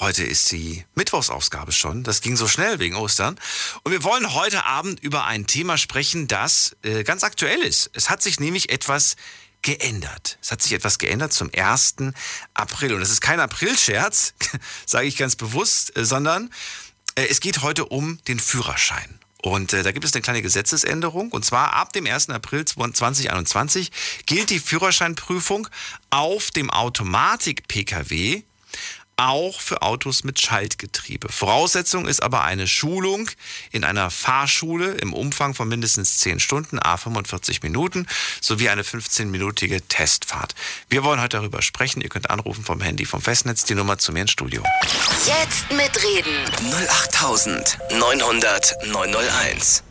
Heute ist die Mittwochsausgabe schon. Das ging so schnell wegen Ostern. Und wir wollen heute Abend über ein Thema sprechen, das äh, ganz aktuell ist. Es hat sich nämlich etwas geändert. Es hat sich etwas geändert zum 1. April. Und es ist kein Aprilscherz, sage ich ganz bewusst, äh, sondern äh, es geht heute um den Führerschein. Und äh, da gibt es eine kleine Gesetzesänderung. Und zwar ab dem 1. April 2021 gilt die Führerscheinprüfung auf dem Automatik-Pkw auch für Autos mit Schaltgetriebe. Voraussetzung ist aber eine Schulung in einer Fahrschule im Umfang von mindestens 10 Stunden, a 45 Minuten, sowie eine 15-minütige Testfahrt. Wir wollen heute darüber sprechen. Ihr könnt anrufen vom Handy vom Festnetz, die Nummer zu mir ins Studio. Jetzt mitreden. 08900 901.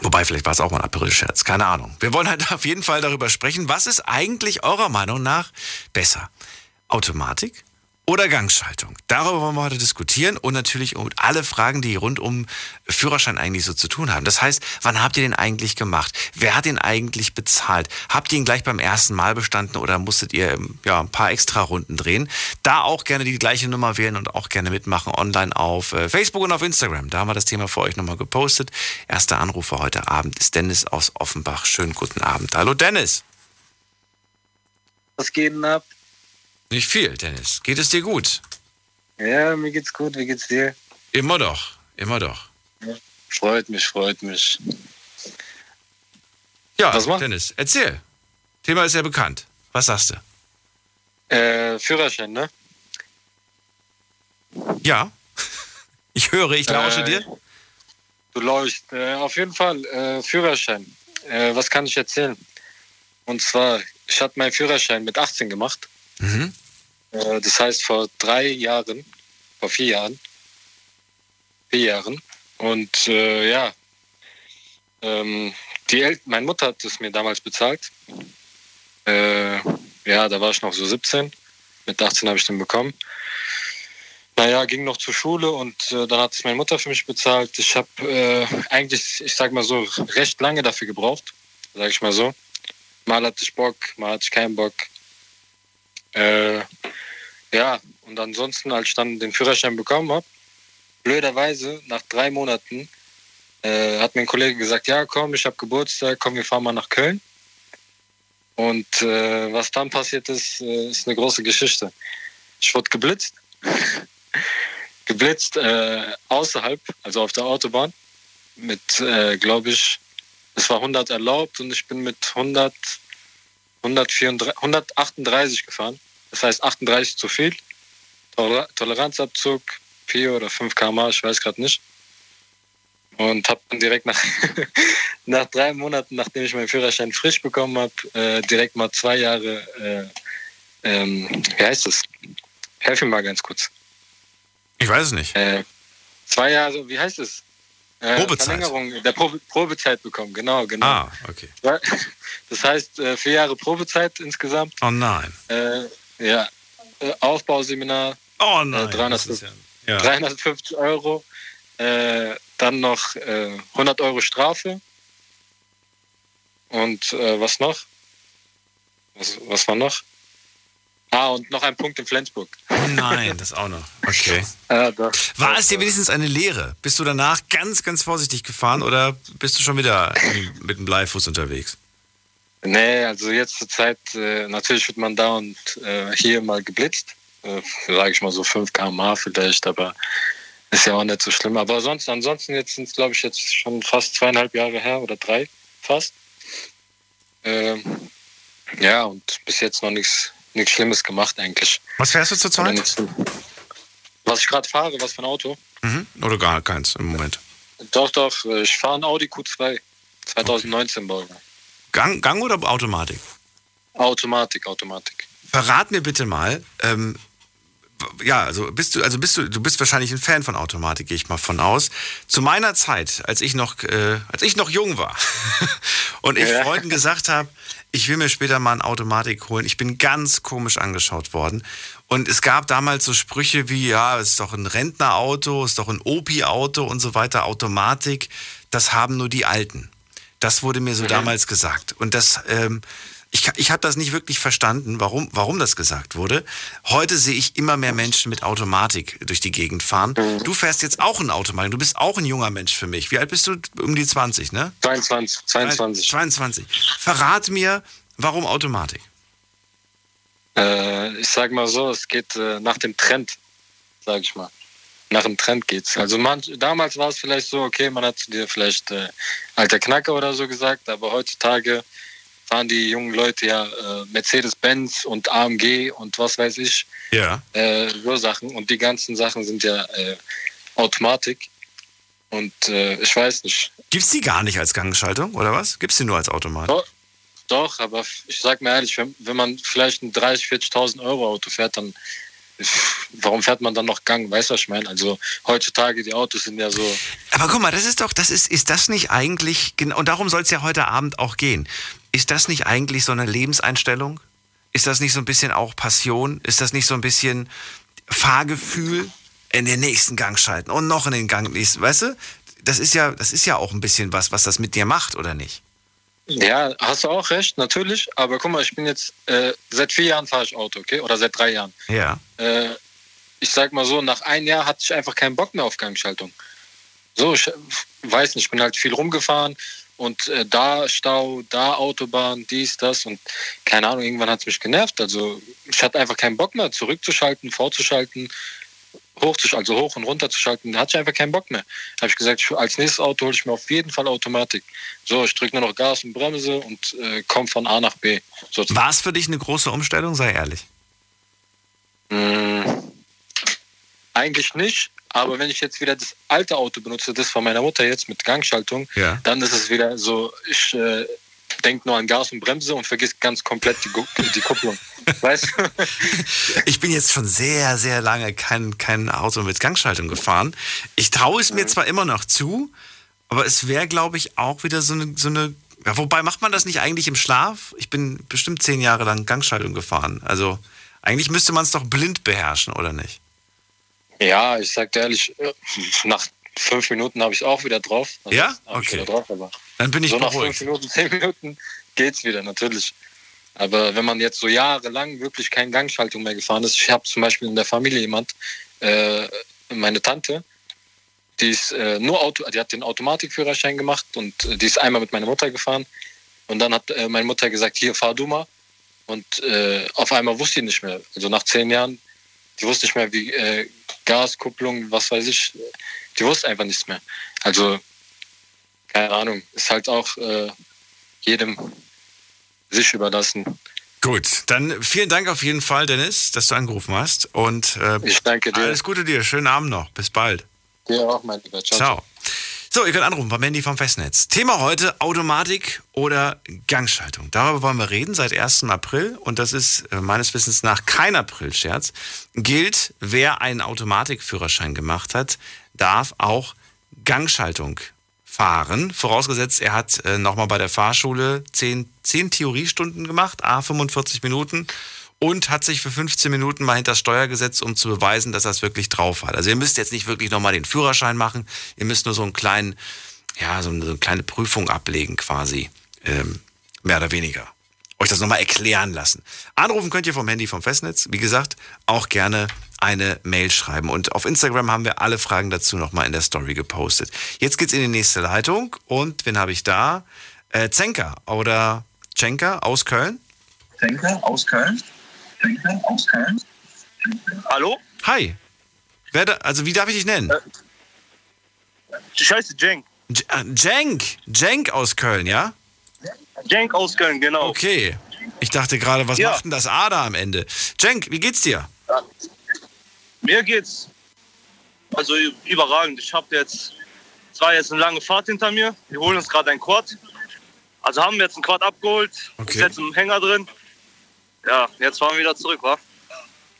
Wobei, vielleicht war es auch mal ein April-Scherz. Keine Ahnung. Wir wollen halt auf jeden Fall darüber sprechen. Was ist eigentlich eurer Meinung nach besser? Automatik oder Gangschaltung? Darüber wollen wir heute diskutieren und natürlich um alle Fragen, die rund um Führerschein eigentlich so zu tun haben. Das heißt, wann habt ihr den eigentlich gemacht? Wer hat den eigentlich bezahlt? Habt ihr ihn gleich beim ersten Mal bestanden oder musstet ihr ähm, ja, ein paar extra Runden drehen? Da auch gerne die gleiche Nummer wählen und auch gerne mitmachen online auf äh, Facebook und auf Instagram. Da haben wir das Thema für euch nochmal gepostet. Erster Anrufer heute Abend ist Dennis aus Offenbach. Schönen guten Abend. Hallo Dennis. Was geht denn ab? Nicht viel, Dennis. Geht es dir gut? Ja, mir geht's gut. Wie geht's dir? Immer doch. Immer doch. Freut mich, freut mich. Ja, Was macht- Dennis, erzähl. Thema ist ja bekannt. Was sagst du? Äh, Führerschein, ne? Ja. Ich höre, ich lausche Äh, dir. Du läufst. Äh, auf jeden Fall, äh, Führerschein. Äh, was kann ich erzählen? Und zwar, ich hatte meinen Führerschein mit 18 gemacht. Mhm. Äh, das heißt vor drei Jahren, vor vier Jahren. Vier Jahren. Und äh, ja, ähm, die El meine Mutter hat es mir damals bezahlt. Äh, ja, da war ich noch so 17. Mit 18 habe ich den bekommen. Naja, ging noch zur Schule und äh, dann hat es meine Mutter für mich bezahlt. Ich habe äh, eigentlich, ich sag mal so, recht lange dafür gebraucht, sag ich mal so. Mal hatte ich Bock, mal hatte ich keinen Bock. Äh, ja, und ansonsten, als ich dann den Führerschein bekommen habe, blöderweise, nach drei Monaten, äh, hat mir ein Kollege gesagt, ja komm, ich habe Geburtstag, komm, wir fahren mal nach Köln. Und äh, was dann passiert ist, äh, ist eine große Geschichte. Ich wurde geblitzt. geblitzt äh, außerhalb, also auf der Autobahn. Mit, äh, glaube ich, es war 100 erlaubt und ich bin mit 100, 134, 138 gefahren. Das heißt 38 zu viel. Toler- Toleranzabzug 4 oder 5 km, ich weiß gerade nicht. Und habe dann direkt nach, nach drei Monaten, nachdem ich meinen Führerschein frisch bekommen habe, äh, direkt mal zwei Jahre, äh, ähm, wie heißt das? Helf mir mal ganz kurz. Ich weiß es nicht. Äh, zwei Jahre, wie heißt es? Äh, Probezeit. Verlängerung der Probe, Probezeit bekommen, genau, genau. Ah, okay. Das heißt, äh, vier Jahre Probezeit insgesamt. Oh nein. Äh, ja, äh, Aufbauseminar, Oh nein. 300 das ist ja, ja. 350 Euro. Äh, dann noch äh, 100 Euro Strafe. Und äh, was noch? Was, was war noch? Ah, und noch ein Punkt in Flensburg. Oh nein, das auch noch. Okay. Äh, doch. War es dir wenigstens eine Lehre? Bist du danach ganz, ganz vorsichtig gefahren oder bist du schon wieder mit dem Bleifuß unterwegs? Nee, also jetzt zur Zeit, äh, natürlich wird man da und äh, hier mal geblitzt. Äh, Sage ich mal so 5 km vielleicht, aber ist ja auch nicht so schlimm. Aber sonst, ansonsten jetzt sind es, glaube ich, jetzt schon fast zweieinhalb Jahre her oder drei fast. Ähm, ja, und bis jetzt noch nichts nichts Schlimmes gemacht eigentlich. Was fährst du zurzeit? Was ich gerade fahre, was für ein Auto? Mhm. Oder gar keins im Moment? Doch, doch, ich fahre ein Audi Q2, 2019 Baujahr. Gang, Gang oder Automatik? Automatik, Automatik. Verrat mir bitte mal, ähm, ja, also bist du, also bist du, du bist wahrscheinlich ein Fan von Automatik, gehe ich mal von aus. Zu meiner Zeit, als ich noch, äh, als ich noch jung war und ich Ja. Freunden gesagt habe, ich will mir später mal ein Automatik holen, ich bin ganz komisch angeschaut worden. Und es gab damals so Sprüche wie, ja, es ist doch ein Rentnerauto, es ist doch ein Opi-Auto und so weiter, Automatik, das haben nur die Alten. Das wurde mir so damals gesagt. Und das, ähm, ich, ich habe das nicht wirklich verstanden, warum, warum das gesagt wurde. Heute sehe ich immer mehr Menschen mit Automatik durch die Gegend fahren. Du fährst jetzt auch ein Automatik. Du bist auch ein junger Mensch für mich. Wie alt bist du? Um die 20, ne? 22, 22. 22. Verrat mir, warum Automatik? Äh, ich sag mal so, es geht äh, nach dem Trend, sag ich mal. Nach dem Trend geht's. Also man, damals war es vielleicht so, okay, man hat zu dir vielleicht äh, alter Knacker oder so gesagt, aber heutzutage fahren die jungen Leute ja äh, Mercedes-Benz und AMG und was weiß ich, Ja. äh, so Sachen. Und die ganzen Sachen sind ja äh, Automatik. Und äh, ich weiß nicht. Gibt's die gar nicht als Gangschaltung oder was? Gibt's die nur als Automatik? Doch, doch, aber ich sag mir ehrlich, wenn, wenn man vielleicht ein 30.000, 40.000 Euro Auto fährt, dann warum fährt man dann noch Gang? Weißt du, was ich meine? Also heutzutage, die Autos sind ja so. Aber guck mal, das ist doch, das ist, ist das nicht eigentlich, genau, und darum soll es ja heute Abend auch gehen. Ist das nicht eigentlich so eine Lebenseinstellung? Ist das nicht so ein bisschen auch Passion? Ist das nicht so ein bisschen Fahrgefühl in den nächsten Gang schalten und noch in den Gang nächsten, weißt du? Das ist ja, das ist ja auch ein bisschen was, was das mit dir macht, oder nicht? Ja, hast du auch recht, natürlich. Aber guck mal, ich bin jetzt, äh, seit vier Jahren fahre ich Auto, okay? Oder seit drei Jahren. Ja. Äh, ich sag mal so, nach einem Jahr hatte ich einfach keinen Bock mehr auf Gangschaltung. So, ich weiß nicht, ich bin halt viel rumgefahren und äh, da Stau, da Autobahn, dies, das und keine Ahnung, irgendwann hat es mich genervt. Also ich hatte einfach keinen Bock mehr, zurückzuschalten, vorzuschalten, hochzuschalten, also hoch und runter zu schalten, da hatte ich einfach keinen Bock mehr. Habe ich gesagt, als nächstes Auto hole ich mir auf jeden Fall Automatik. So, ich drücke nur noch Gas und Bremse und äh, komme von A nach B. War es für dich eine große Umstellung? Sei ehrlich. Mm, Eigentlich nicht, aber wenn ich jetzt wieder das alte Auto benutze, das von meiner Mutter jetzt mit Gangschaltung, Ja. dann ist es wieder so, ich äh, denke nur an Gas und Bremse und vergiss ganz komplett die, die Kupplung. weißt? Ich bin jetzt schon sehr, sehr lange kein, kein Auto mit Gangschaltung gefahren. Ich traue es mir zwar immer noch zu, aber es wäre, glaube ich, auch wieder so eine, so eine. Ja, wobei macht man das nicht eigentlich im Schlaf? Ich bin bestimmt zehn Jahre lang Gangschaltung gefahren. Also eigentlich müsste man es doch blind beherrschen, oder nicht? Ja, ich sag dir ehrlich, äh, nach fünf Minuten habe ich es auch wieder drauf. Also Ja? Okay. wieder drauf, aber Dann bin ich so nach fünf. Minuten, zehn Minuten geht's wieder, natürlich. Aber wenn man jetzt so jahrelang wirklich keine Gangschaltung mehr gefahren ist, ich habe zum Beispiel in der Familie jemand, äh, meine Tante, die ist äh, nur Auto, die hat den Automatikführerschein gemacht und äh, die ist einmal mit meiner Mutter gefahren und dann hat äh, meine Mutter gesagt, hier fahr du mal und äh, auf einmal wusste die nicht mehr, also nach zehn Jahren, die wusste nicht mehr wie äh, Gas, Kupplung, was weiß ich, die wusste einfach nichts mehr. Also keine Ahnung, ist halt auch äh, jedem sich überlassen. Gut, dann vielen Dank auf jeden Fall, Dennis, dass du angerufen hast. Und äh, Ich danke dir. alles Gute dir. Schönen Abend noch. Bis bald. Dir auch, mein Lieber. Ciao. Ciao. So, ihr könnt anrufen beim Mandy vom Festnetz. Thema heute Automatik oder Gangschaltung. Darüber wollen wir reden seit 1. April und das ist äh, meines Wissens nach kein Aprilscherz. Gilt, wer einen Automatikführerschein gemacht hat, darf auch Gangschaltung fahren. Vorausgesetzt, er hat äh, nochmal bei der Fahrschule 10, 10 Theoriestunden gemacht, a 45 Minuten und hat sich für 15 Minuten mal hinter Steuer gesetzt, um zu beweisen, dass er es wirklich drauf hat. Also ihr müsst jetzt nicht wirklich nochmal den Führerschein machen, ihr müsst nur so einen kleinen, ja, so eine, so eine kleine Prüfung ablegen quasi, ähm, mehr oder weniger. Euch das nochmal erklären lassen. Anrufen könnt ihr vom Handy vom Festnetz. Wie gesagt, auch gerne eine Mail schreiben. Und auf Instagram haben wir alle Fragen dazu nochmal in der Story gepostet. Jetzt geht's in die nächste Leitung. Und wen habe ich da? Äh, Zenker oder Cenker aus Köln. Denke aus Köln. Hallo? Hi. Wer da, also wie darf ich dich nennen? Ich heiße Cenk. J äh, Cenk. Cenk aus Köln, ja? Cenk aus Köln, genau. Okay. Ich dachte gerade, was Ja. macht denn das A da am Ende? Cenk, wie geht's dir? Mir geht's also überragend. Ich habe jetzt, es war jetzt eine lange Fahrt hinter mir. Wir holen uns gerade ein Quad. Also haben wir jetzt ein Quad abgeholt. Okay. Ist jetzt im Hänger drin. Ja, jetzt fahren wir wieder zurück, wa?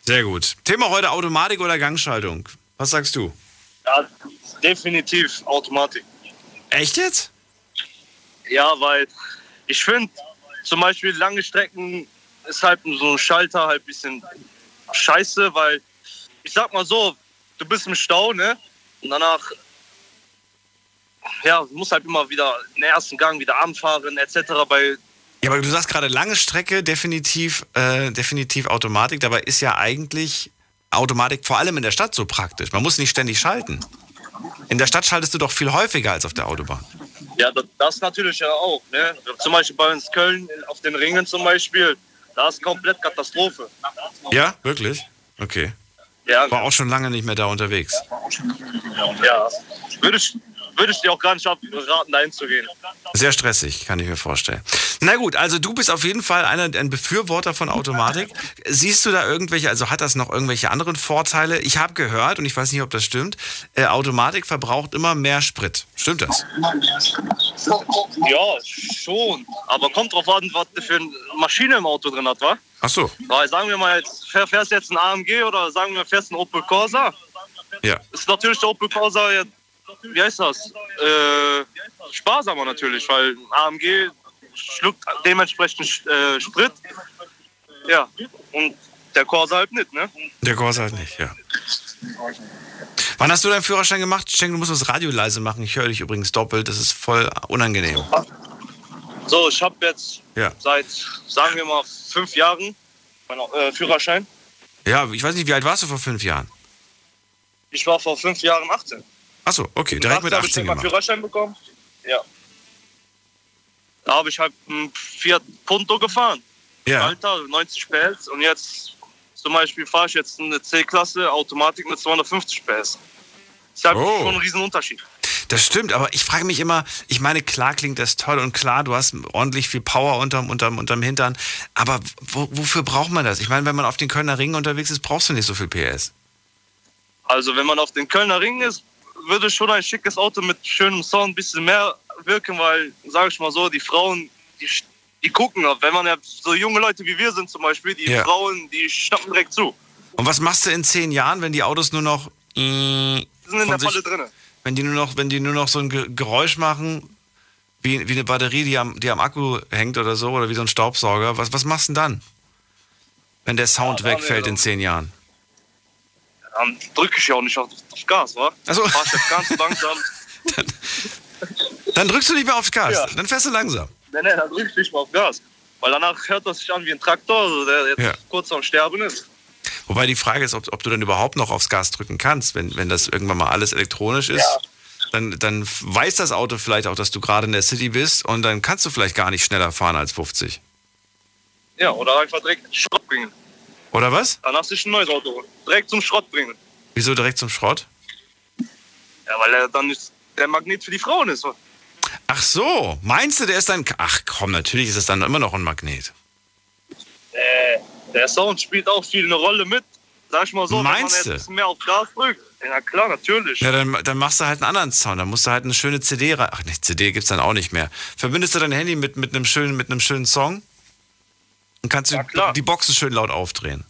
Sehr gut. Thema heute Automatik oder Gangschaltung? Was sagst du? Ja, definitiv Automatik. Echt jetzt? Ja, weil ich finde, zum Beispiel lange Strecken ist halt so ein Schalter halt ein bisschen scheiße, weil ich sag mal so, du bist im Stau, ne? Und danach, ja, musst halt immer wieder den ersten Gang wieder anfahren, etc. Bei, Ja, aber du sagst gerade lange Strecke, definitiv, äh, definitiv Automatik. Dabei ist ja eigentlich Automatik vor allem in der Stadt so praktisch. Man muss nicht ständig schalten. In der Stadt schaltest du doch viel häufiger als auf der Autobahn. ja, das, das natürlich ja auch, ne? Zum Beispiel bei uns Köln, auf den Ringen zum Beispiel, da ist komplett Katastrophe. Ja, wirklich? Okay. Ja, War auch schon lange nicht mehr da unterwegs. ja. Würde ich, würde ich dir auch gar nicht raten, dahin zu gehen. Sehr stressig, kann ich mir vorstellen. Na gut, also du bist auf jeden Fall einer, ein Befürworter von Automatik. Siehst du da irgendwelche, also hat das noch irgendwelche anderen Vorteile? Ich habe gehört, und ich weiß nicht, ob das stimmt, äh, Automatik verbraucht immer mehr Sprit. Stimmt das? Ja, schon. Aber kommt drauf an, was du für eine Maschine im Auto drin hat, wa? Ach so, Weil sagen wir mal, jetzt fähr- fährst jetzt ein AMG oder sagen wir fährst ein Opel Corsa. ja. Ist natürlich der Opel Corsa, ja, wie heißt das? Äh, sparsamer natürlich, weil ein AMG schluckt dementsprechend äh, Sprit. Ja, und der Corsa halt nicht, ne? Der Corsa halt nicht, ja. Wann hast du deinen Führerschein gemacht? Ich denke, du musst das Radio leise machen. Ich höre dich übrigens doppelt. Das ist voll unangenehm. So, ich habe jetzt Ja. seit, sagen wir mal, fünf Jahren meinen äh, Führerschein. Ja, ich weiß nicht, wie alt warst du vor fünf Jahren? Ich war vor fünf Jahren 18. Ach so, okay, direkt mit hab ich 18 meinen gemacht. Führerschein bekommen. Ja. Da habe ich halt ein Fiat Punto gefahren. Ja. Alter, 90 PS. Und jetzt zum Beispiel fahre ich jetzt eine C-Klasse Automatik mit 250 PS. Das ist halt Oh. schon ein Riesenunterschied. Das stimmt, aber ich frage mich immer, ich meine, klar klingt das toll und klar, du hast ordentlich viel Power unterm, unterm, unterm Hintern, aber wo, wofür braucht man das? Ich meine, wenn man auf den Kölner Ringen unterwegs ist, brauchst du nicht so viel PS. Also wenn man auf den Kölner Ring ist, würde schon ein schickes Auto mit schönem Sound ein bisschen mehr wirken, weil, sage ich mal so, die Frauen, die, die gucken, wenn man ja so junge Leute wie wir sind zum Beispiel, die Ja. Frauen, die schnappen direkt zu. Und was machst du in zehn Jahren, wenn die Autos nur noch, Die sind in der Falle drinne. wenn die nur noch, wenn die nur noch so ein Ge- Geräusch machen, wie, wie eine Batterie, die am, die am Akku hängt oder so, oder wie so ein Staubsauger, was, was machst du denn dann? Wenn der Sound Ja, wegfällt in zehn Jahren. Dann drücke ich ja auch nicht auf, auf Gas, wa? Ach so. Fahr ich ganz langsam. Dann drückst du nicht mehr aufs Gas, Ja. dann fährst du langsam. Nee, nee, dann drücke ich nicht mal auf Gas. Weil danach hört das sich an wie ein Traktor, also der jetzt Ja. kurz am Sterben ist. Wobei die Frage ist, ob, ob du dann überhaupt noch aufs Gas drücken kannst, wenn, wenn das irgendwann mal alles elektronisch ist. Ja. Dann, dann weiß das Auto vielleicht auch, dass du gerade in der City bist und dann kannst du vielleicht gar nicht schneller fahren als 50. Ja, oder einfach direkt Schrott bringen. Oder was? Danach sich ein neues Auto holen. Direkt zum Schrott bringen. Wieso direkt zum Schrott? Ja, weil er dann nicht der Magnet für die Frauen ist. Ach so, meinst du, der ist dann. Ach komm, natürlich ist es dann immer noch ein Magnet. Äh, der Sound spielt auch viel eine Rolle mit. Sag ich mal so, Meinst wenn man jetzt du? ein bisschen mehr auf Gas drückt. Ja klar, natürlich. Ja, dann, dann machst du halt einen anderen Sound. Dann musst du halt eine schöne CD rein. Ach, nicht CD gibt's dann auch nicht mehr. Verbindest du dein Handy mit, mit, einem, schönen, mit einem schönen Song und kannst Ja, du klar. die Boxen schön laut aufdrehen.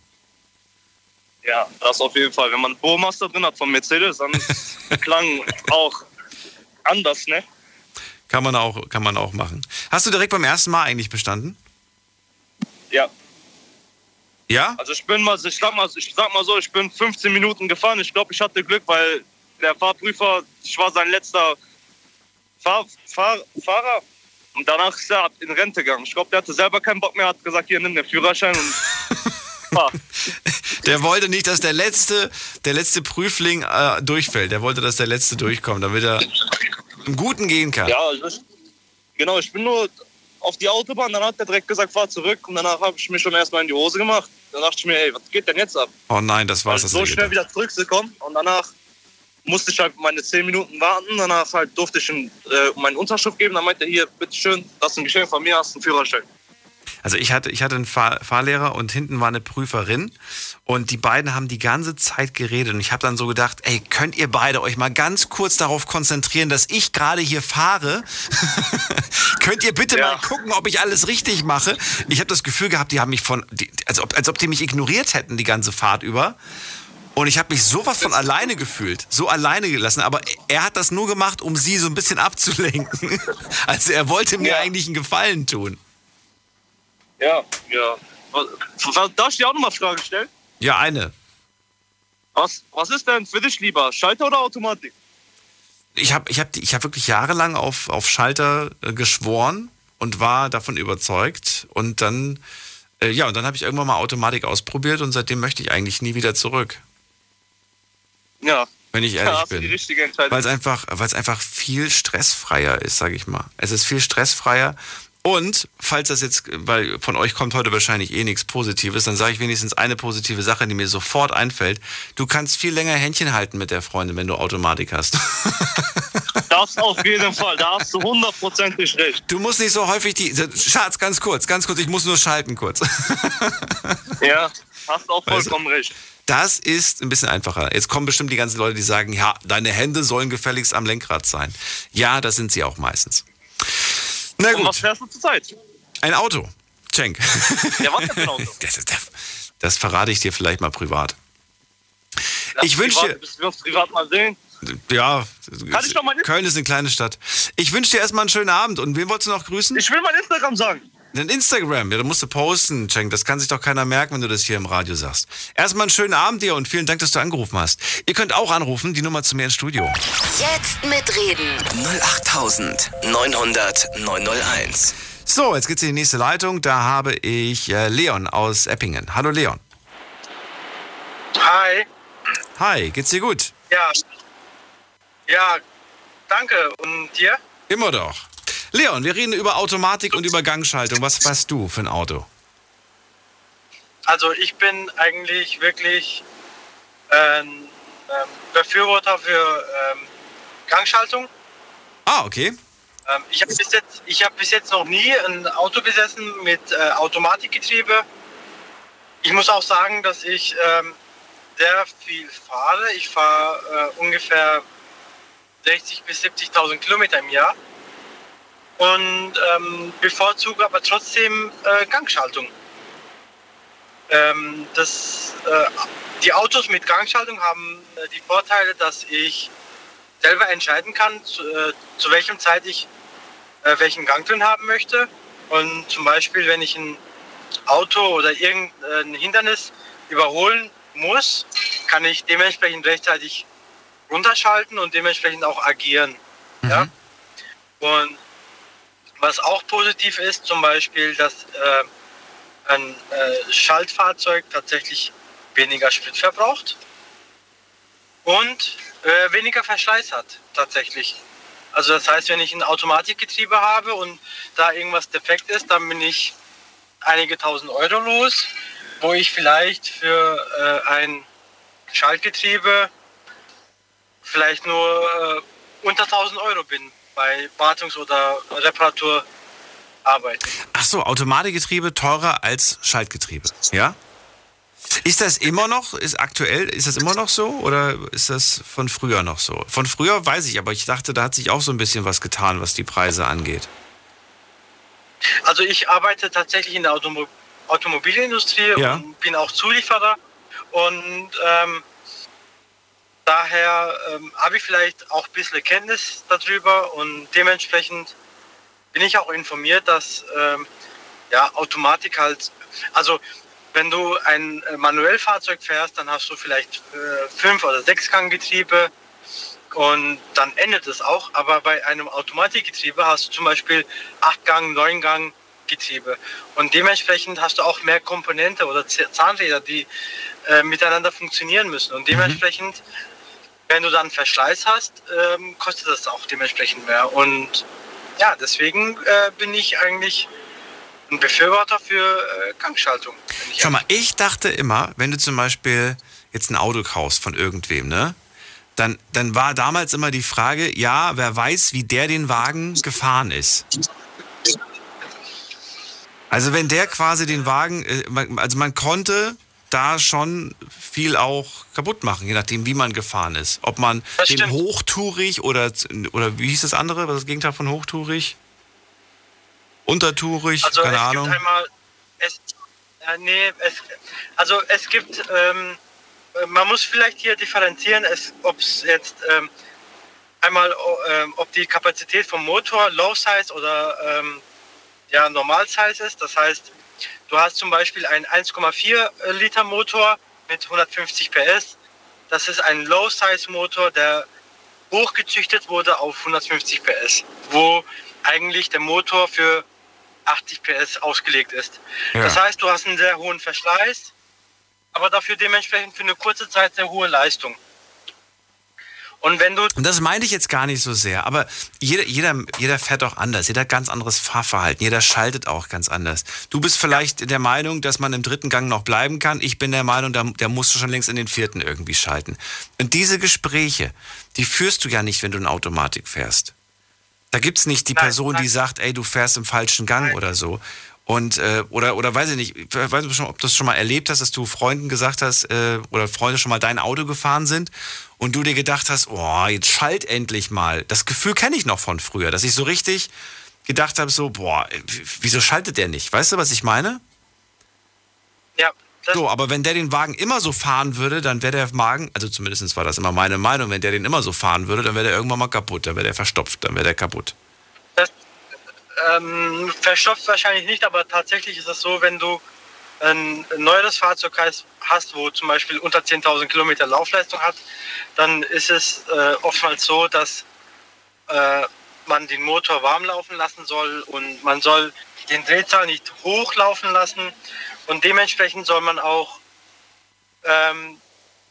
Ja, das auf jeden Fall. Wenn man einen Burmaster drin hat von Mercedes, dann ist Klang auch anders, ne? Kann man auch, kann man auch machen. Hast du direkt beim ersten Mal eigentlich bestanden? Ja. Ja? Also ich bin mal, ich sag mal, ich sag mal so, ich bin 15 Minuten gefahren. Ich glaube, ich hatte Glück, weil der Fahrprüfer, ich war sein letzter Fahr, Fahr, Fahrer. Und danach ist er in Rente gegangen. Ich glaube, der hatte selber keinen Bock mehr, hat gesagt, hier, nimm den Führerschein. Der wollte nicht, dass der letzte, der letzte Prüfling äh, durchfällt. Der wollte, dass der letzte durchkommt, damit er im Guten gehen kann. Ja, also ich, genau, ich bin nur auf die Autobahn, dann hat er direkt gesagt, fahr zurück. Und danach habe ich mir schon erstmal in die Hose gemacht. Dann dachte ich mir, ey, was geht denn jetzt ab? Oh nein, das war's. Also das so schnell wieder zurückzukommen. Und danach musste ich halt meine 10 Minuten warten. Danach halt durfte ich ihm, äh, meine Unterschrift geben. Dann meinte er, hier, bitteschön, das ist ein Geschenk von mir, hast einen Führerschein. Also ich hatte, ich hatte einen Fahr Fahrlehrer und hinten war eine Prüferin und die beiden haben die ganze Zeit geredet und ich habe dann so gedacht, ey, könnt ihr beide euch mal ganz kurz darauf konzentrieren, dass ich gerade hier fahre? könnt ihr bitte Ja. mal gucken, ob ich alles richtig mache? Ich habe das Gefühl gehabt, die haben mich von, die, als, ob, als ob die mich ignoriert hätten die ganze Fahrt über. Und ich habe mich sowas von alleine gefühlt, so alleine gelassen. Aber er hat das nur gemacht, um sie so ein bisschen abzulenken. Also er wollte mir Ja. eigentlich einen Gefallen tun. Ja. Ja. Darf ich dir auch noch mal Frage stellen? Ja, eine. Was, was ist denn für dich lieber, Schalter oder Automatik? Ich habe ich hab, ich hab wirklich jahrelang auf, auf Schalter äh, geschworen und war davon überzeugt. Und dann, äh, ja, und dann habe ich irgendwann mal Automatik ausprobiert und seitdem möchte ich eigentlich nie wieder zurück, Ja. wenn ich ehrlich die bin. Weil es einfach, einfach viel stressfreier ist, sage ich mal. Es ist viel stressfreier. Und falls das jetzt, weil von euch kommt heute wahrscheinlich eh nichts Positives, dann sage ich wenigstens eine positive Sache, die mir sofort einfällt. Du kannst viel länger Händchen halten mit der Freundin, wenn du Automatik hast. Das auf jeden Fall, da hast du hundertprozentig recht. Du musst nicht so häufig die. Schatz, ganz kurz, ganz kurz, ich muss nur schalten kurz. Ja, hast auch Weißt du? vollkommen recht. Das ist ein bisschen einfacher. Jetzt kommen bestimmt die ganzen Leute, die sagen, ja, deine Hände sollen gefälligst am Lenkrad sein. Ja, das sind sie auch meistens. Na Und was gut, fährst du zurzeit? ein Auto. Schenk. Ja, was für ein Auto? Das, ist- das verrate ich dir vielleicht mal privat. Lass Ich wünsch privat- dir- wir uns privat mal sehen. Ja, Kann ich noch mal? Köln ist eine kleine Stadt. Ich wünsche dir erstmal einen schönen Abend. Und wen wolltest du noch grüßen? Ich will mein Instagram sagen. Dein Instagram, ja, da musst du posten, Cenk. Das kann sich doch keiner merken, wenn du das hier im Radio sagst. Erstmal einen schönen Abend dir und vielen Dank, dass du angerufen hast. Ihr könnt auch anrufen, die Nummer zu mir ins Studio. Jetzt mitreden. 08900 901. So, jetzt geht's in die nächste Leitung. Da habe ich äh, Leon aus Eppingen. Hallo Leon. Hi. Hi, geht's dir gut? Ja. Ja, danke. Und dir? Immer doch. Leon, wir reden über Automatik und über Gangschaltung. Was fährst du für ein Auto? Also ich bin eigentlich wirklich ein ähm, Befürworter für ähm, Gangschaltung. Ah, okay. Ähm, ich habe bis, jetzt- ich hab bis jetzt noch nie ein Auto besessen mit äh, Automatikgetriebe. Ich muss auch sagen, dass ich ähm, sehr viel fahre. Ich fahre äh, ungefähr 60.000 bis 70.000 Kilometer im Jahr und ähm, bevorzuge aber trotzdem äh, Gangschaltung. Ähm, das, äh, die Autos mit Gangschaltung haben äh, die Vorteile, dass ich selber entscheiden kann, zu, äh, zu welchem Zeit ich äh, welchen Gang drin haben möchte. Und zum Beispiel, wenn ich ein Auto oder irgendein Hindernis überholen muss, kann ich dementsprechend rechtzeitig runterschalten und dementsprechend auch agieren. Ja? Und was auch positiv ist, zum Beispiel, dass äh, ein äh, Schaltfahrzeug tatsächlich weniger Sprit verbraucht und äh, weniger Verschleiß hat tatsächlich. Also das heißt, wenn ich ein Automatikgetriebe habe und da irgendwas defekt ist, dann bin ich einige tausend Euro los, wo ich vielleicht für äh, ein Schaltgetriebe vielleicht nur äh, unter 1000 Euro bin bei Wartungs- oder Reparaturarbeiten. Ach so, Automatikgetriebe teurer als Schaltgetriebe. Ja? Ist das immer noch, ist aktuell, ist das immer noch so oder ist das von früher noch so? Von früher weiß ich, aber ich dachte, da hat sich auch so ein bisschen was getan, was die Preise angeht. Also ich arbeite tatsächlich in der Automo Automobilindustrie Ja. und bin auch Zulieferer und ähm, daher ähm, habe ich vielleicht auch ein bisschen Kenntnis darüber und dementsprechend bin ich auch informiert, dass ähm, ja, Automatik halt, also wenn du ein äh, Manuellfahrzeug fährst, dann hast du vielleicht äh, fünf oder sechs Ganggetriebe und dann endet es auch. Aber bei einem Automatikgetriebe hast du zum Beispiel acht Gang, neun Gang Getriebe und dementsprechend hast du auch mehr Komponente oder Zahnräder, die äh, miteinander funktionieren müssen. Und dementsprechend, wenn du dann Verschleiß hast, ähm, kostet das auch dementsprechend mehr und ja, deswegen äh, bin ich eigentlich ein Befürworter für äh, ich Schau mal, ich dachte immer, wenn du zum Beispiel jetzt ein Auto kaufst von irgendwem, ne? Dann, dann war damals immer die Frage, ja, wer weiß, wie der den Wagen gefahren ist. Also wenn der quasi den Wagen, äh, also man konnte da schon viel auch kaputt machen, je nachdem, wie man gefahren ist. Ob man Das den stimmt. hochtourig oder, oder wie hieß das andere, was ist das Gegenteil von hochtourig? Untertourig, Also keine es Ahnung. gibt einmal, es, äh, nee, es, also es gibt, ähm, äh, man muss vielleicht hier differenzieren, ob es jetzt ähm, einmal, ähm, ob die Kapazität vom Motor Low Size oder ähm, ja, Normal Size ist. Das heißt, du hast zum Beispiel einen 1,4 Liter Motor mit 150 PS. Das ist ein Low Size Motor, der hochgezüchtet wurde auf 150 PS, wo eigentlich der Motor für 80 PS ausgelegt ist. Ja. Das heißt, du hast einen sehr hohen Verschleiß, aber dafür dementsprechend für eine kurze Zeit sehr hohe Leistung. Und wenn du Und das meinte ich jetzt gar nicht so sehr, aber jeder, jeder, jeder fährt auch anders, jeder hat ganz anderes Fahrverhalten, jeder schaltet auch ganz anders. Du bist vielleicht der Meinung, dass man im dritten Gang noch bleiben kann, ich bin der Meinung, der, der musst du schon längst in den vierten irgendwie schalten. Und diese Gespräche, die führst du ja nicht, wenn du in Automatik fährst. Da gibt's nicht die Nein, Person, die nein. sagt, ey, du fährst im falschen Gang Nein. oder so. Und, äh, oder, oder weiß ich nicht, ich weiß nicht, ob du das schon mal erlebt hast, dass du Freunden gesagt hast, äh, oder Freunde schon mal dein Auto gefahren sind und du dir gedacht hast, oh, jetzt schalt endlich mal. Das Gefühl kenne ich noch von früher, dass ich so richtig gedacht habe, so, boah, w- wieso schaltet der nicht? Weißt du, was ich meine? ja, das, So, aber wenn der den Wagen immer so fahren würde, dann wäre der Wagen, also zumindest war das immer meine Meinung, wenn der den immer so fahren würde, dann wäre der irgendwann mal kaputt, dann wäre der verstopft, dann wäre der kaputt. Ähm, verstopft wahrscheinlich nicht, aber tatsächlich ist es so, wenn du ein neueres Fahrzeug hast, wo zum Beispiel unter 10.000 Kilometer Laufleistung hat, dann ist es äh, oftmals so, dass äh, man den Motor warm laufen lassen soll und man soll den Drehzahl nicht hochlaufen lassen und dementsprechend soll man auch ähm,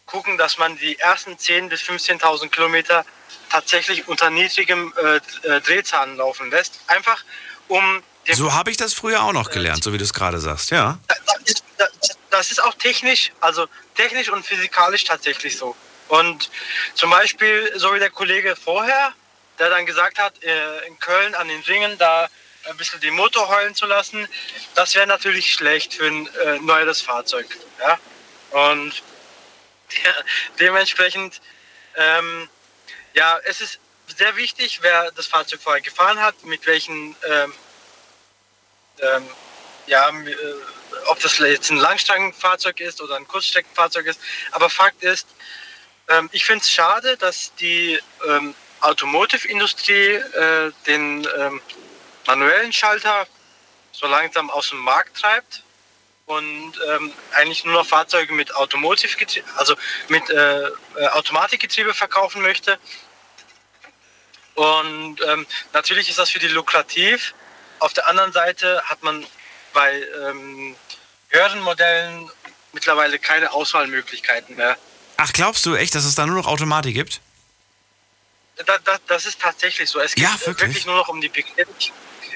gucken, dass man die ersten 10.000 bis 15.000 Kilometer tatsächlich unter niedrigem äh, äh, Drehzahlen laufen lässt. Einfach um So habe ich das früher auch noch gelernt, so wie du es gerade sagst, ja. das ist, auch technisch, also technisch und physikalisch tatsächlich so. Und zum Beispiel, so wie der Kollege vorher, der dann gesagt hat, äh, in Köln an den Ringen da ein bisschen den Motor heulen zu lassen, das wäre natürlich schlecht für ein äh, neueres Fahrzeug. Ja? Und dementsprechend, ähm, ja, es ist sehr wichtig, wer das Fahrzeug vorher gefahren hat, mit welchen ähm, ähm, ja, äh, ob das jetzt ein Langstreckenfahrzeug ist oder ein Kurzstreckenfahrzeug ist. Aber Fakt ist, ähm, ich finde es schade, dass die ähm, Automotive-Industrie äh, den ähm, manuellen Schalter so langsam aus dem Markt treibt und ähm, eigentlich nur noch Fahrzeuge mit Automotive, also mit äh, äh, Automatikgetriebe verkaufen möchte. Und ähm, natürlich ist das für die lukrativ. Auf der anderen Seite hat man bei ähm, höheren Modellen mittlerweile keine Auswahlmöglichkeiten mehr. Ach, glaubst du echt, dass es da nur noch Automatik gibt? Da, da, das ist tatsächlich so. Es geht Ja, äh, wirklich? wirklich nur noch um die Bequemlichkeit.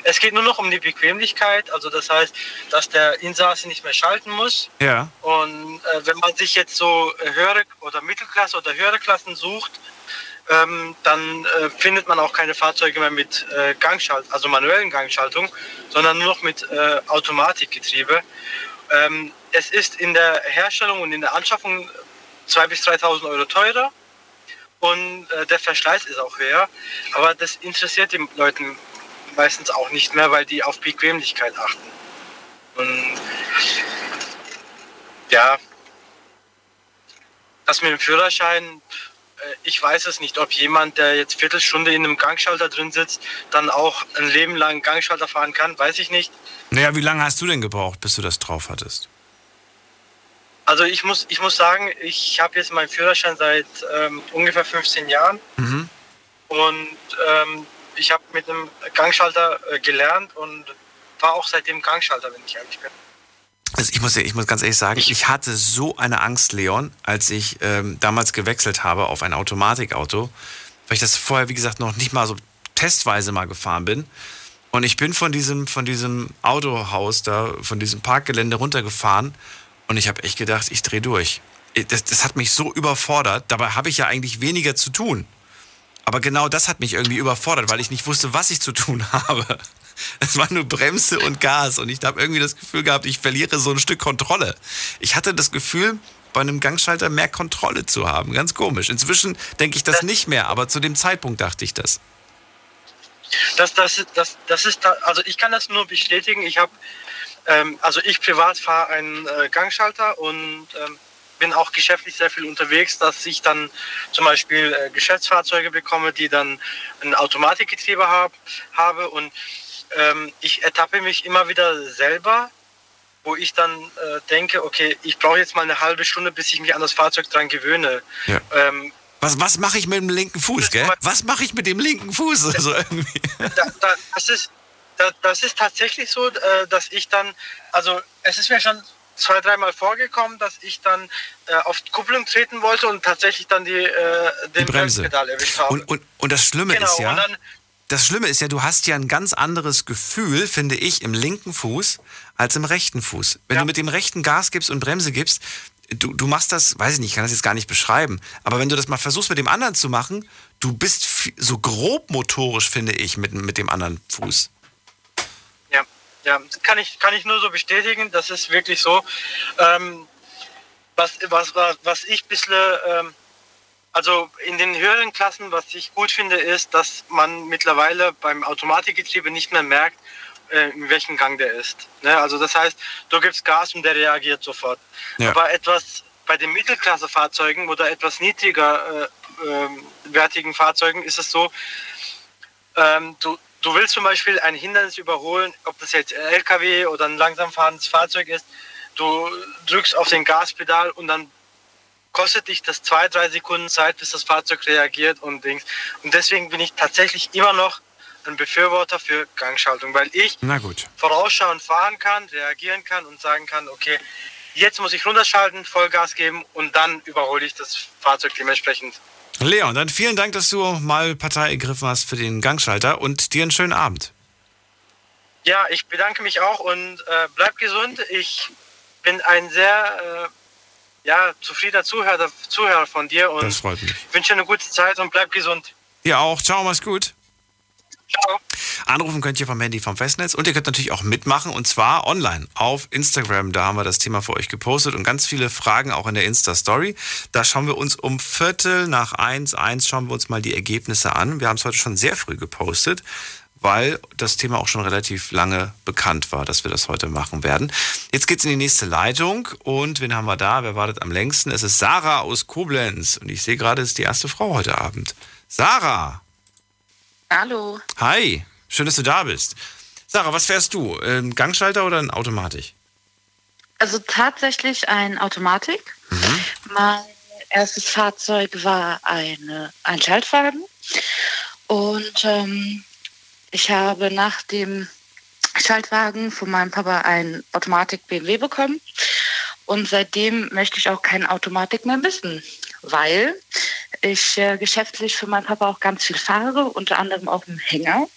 Es geht nur noch um die Bequemlichkeit, also das heißt, dass der Insasse nicht mehr schalten muss. Ja. Und äh, wenn man sich jetzt so äh, höhere oder Mittelklasse oder höhere Klassen sucht, ähm, dann äh, findet man auch keine Fahrzeuge mehr mit äh, Gangschalt, also manuellen Gangschaltung, sondern nur noch mit äh, Automatikgetriebe. Ähm, es ist in der Herstellung und in der Anschaffung 2.000 bis 3.000 Euro teurer und äh, der Verschleiß ist auch höher. Aber das interessiert die Leuten meistens auch nicht mehr, weil die auf Bequemlichkeit achten. Und ja, das mit dem Führerschein, äh, ich weiß es nicht, ob jemand, der jetzt Viertelstunde in einem Gangschalter drin sitzt, dann auch ein Leben lang Gangschalter fahren kann, weiß ich nicht. Naja, wie lange hast du denn gebraucht, bis du das drauf hattest? Also ich muss, ich muss sagen, ich habe jetzt meinen Führerschein seit ähm, ungefähr 15 Jahren Mhm. und ähm, ich habe mit einem Gangschalter äh, gelernt und war auch seitdem Gangschalter, wenn ich ehrlich bin. Also ich muss, ich muss ganz ehrlich sagen, ich hatte so eine Angst, Leon, als ich ähm, damals gewechselt habe auf ein Automatikauto, weil ich das vorher, wie gesagt, noch nicht mal so testweise mal gefahren bin. Und ich bin von diesem, von diesem Autohaus da, von diesem Parkgelände runtergefahren und ich habe echt gedacht, ich drehe durch. Das, das hat mich so überfordert. Dabei habe ich ja eigentlich weniger zu tun. Aber genau das hat mich irgendwie überfordert, weil ich nicht wusste, was ich zu tun habe. Es war nur Bremse und Gas und ich habe irgendwie das Gefühl gehabt, ich verliere so ein Stück Kontrolle. Ich hatte das Gefühl, bei einem Gangschalter mehr Kontrolle zu haben. Ganz komisch. Inzwischen denke ich das nicht mehr, aber zu dem Zeitpunkt dachte ich das. Das, das, das, das ist, also ich kann das nur bestätigen. Ich habe, ähm, also ich privat fahre einen äh, Gangschalter und ähm, bin auch geschäftlich sehr viel unterwegs, dass ich dann zum Beispiel äh, Geschäftsfahrzeuge bekomme, die dann ein Automatikgetriebe hab, habe und ähm, ich ertappe mich immer wieder selber, wo ich dann äh, denke, okay, ich brauche jetzt mal eine halbe Stunde, bis ich mich an das Fahrzeug dran gewöhne. Ja. Ähm, Was, was mache ich mit dem linken Fuß, gell? Was mache ich mit dem linken Fuß? Also irgendwie. da, da, das, ist, da, das ist tatsächlich so, äh, dass ich dann, also es ist mir schon zwei, dreimal vorgekommen, dass ich dann äh, auf die Kupplung treten wollte und tatsächlich dann die, äh, den Die Bremse. Bremspedal erwischt habe. Und, und, und das Schlimme genau, ist ja, dann, das Schlimme ist ja, du hast ja ein ganz anderes Gefühl, finde ich, im linken Fuß als im rechten Fuß. Wenn Ja. du mit dem rechten Gas gibst und Bremse gibst, du, du machst das, weiß ich nicht, ich kann das jetzt gar nicht beschreiben, aber wenn du das mal versuchst mit dem anderen zu machen, du bist so grob motorisch, finde ich, mit, mit dem anderen Fuß. Ja, kann ich, kann ich nur so bestätigen, das ist wirklich so. Ähm, was, was, was, ich ein bisschen, ähm, also in den höheren Klassen, was ich gut finde, ist, dass man mittlerweile beim Automatikgetriebe nicht mehr merkt, äh, in welchem Gang der ist. Ne? Also das heißt, du gibst Gas und der reagiert sofort. Ja. Aber etwas bei den Mittelklassefahrzeugen oder etwas niedriger äh, ähm, wertigen Fahrzeugen ist es so, ähm, du, du willst zum Beispiel ein Hindernis überholen, ob das jetzt ein LKW oder ein langsam fahrendes Fahrzeug ist. Du drückst auf den Gaspedal und dann kostet dich das zwei, drei Sekunden Zeit, bis das Fahrzeug reagiert und Dings. Und deswegen bin ich tatsächlich immer noch ein Befürworter für Gangschaltung, weil ich Na gut. vorausschauend fahren kann, reagieren kann und sagen kann, okay, jetzt muss ich runterschalten, Vollgas geben und dann überhole ich das Fahrzeug dementsprechend. Leon, dann vielen Dank, dass du mal Partei ergriffen hast für den Gangschalter und dir einen schönen Abend. Ja, ich bedanke mich auch und äh, bleib gesund. Ich bin ein sehr äh, ja, zufriedener Zuhörer, Zuhörer von dir und Das freut mich. wünsche eine gute Zeit und bleib gesund. Dir auch. Ciao, mach's gut. Ciao. Anrufen könnt ihr vom Handy vom Festnetz und ihr könnt natürlich auch mitmachen und zwar online auf Instagram. Da haben wir das Thema für euch gepostet und ganz viele Fragen auch in der Insta-Story. Da schauen wir uns um Viertel nach eins, eins schauen wir uns mal die Ergebnisse an. Wir haben es heute schon sehr früh gepostet, weil das Thema auch schon relativ lange bekannt war, dass wir das heute machen werden. Jetzt geht's in die nächste Leitung und wen haben wir da? Wer wartet am längsten? Es ist Sarah aus Koblenz und ich sehe gerade, es ist die erste Frau heute Abend. Sarah! Hallo. Hi, schön, dass du da bist. Sarah, was fährst du? Ein Gangschalter oder ein Automatik? Also tatsächlich ein Automatik. Mein erstes Fahrzeug war eine, ein Schaltwagen. Und ähm, ich habe nach dem Schaltwagen von meinem Papa ein Automatik BMW bekommen. Und seitdem möchte ich auch keine Automatik mehr wissen, weil ich äh, geschäftlich für meinen Papa auch ganz viel fahre, unter anderem auf dem Hänger.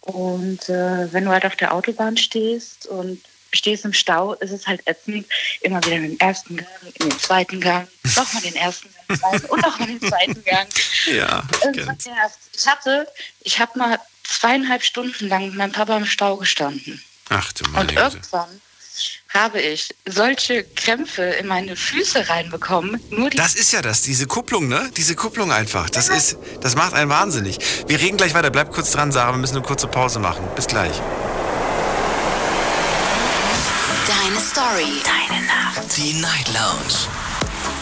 Und äh, wenn du halt auf der Autobahn stehst und stehst im Stau, ist es halt ätzend, immer wieder in den ersten Gang, in den zweiten Gang, nochmal den ersten Gang und nochmal den zweiten Gang. Ja, nervt. Ich hatte, ich habe mal zweieinhalb Stunden lang mit meinem Papa im Stau gestanden. Ach du Und meine Güte. irgendwann habe ich solche Krämpfe in meine Füße reinbekommen. Nur die Das ist ja das, diese Kupplung, ne? Diese Kupplung einfach. Das ist, das macht einen wahnsinnig. Wir reden gleich weiter. Bleib kurz dran, Sarah. Wir müssen eine kurze Pause machen. Bis gleich. Deine Story. Deine Nacht. Die Night Lounge.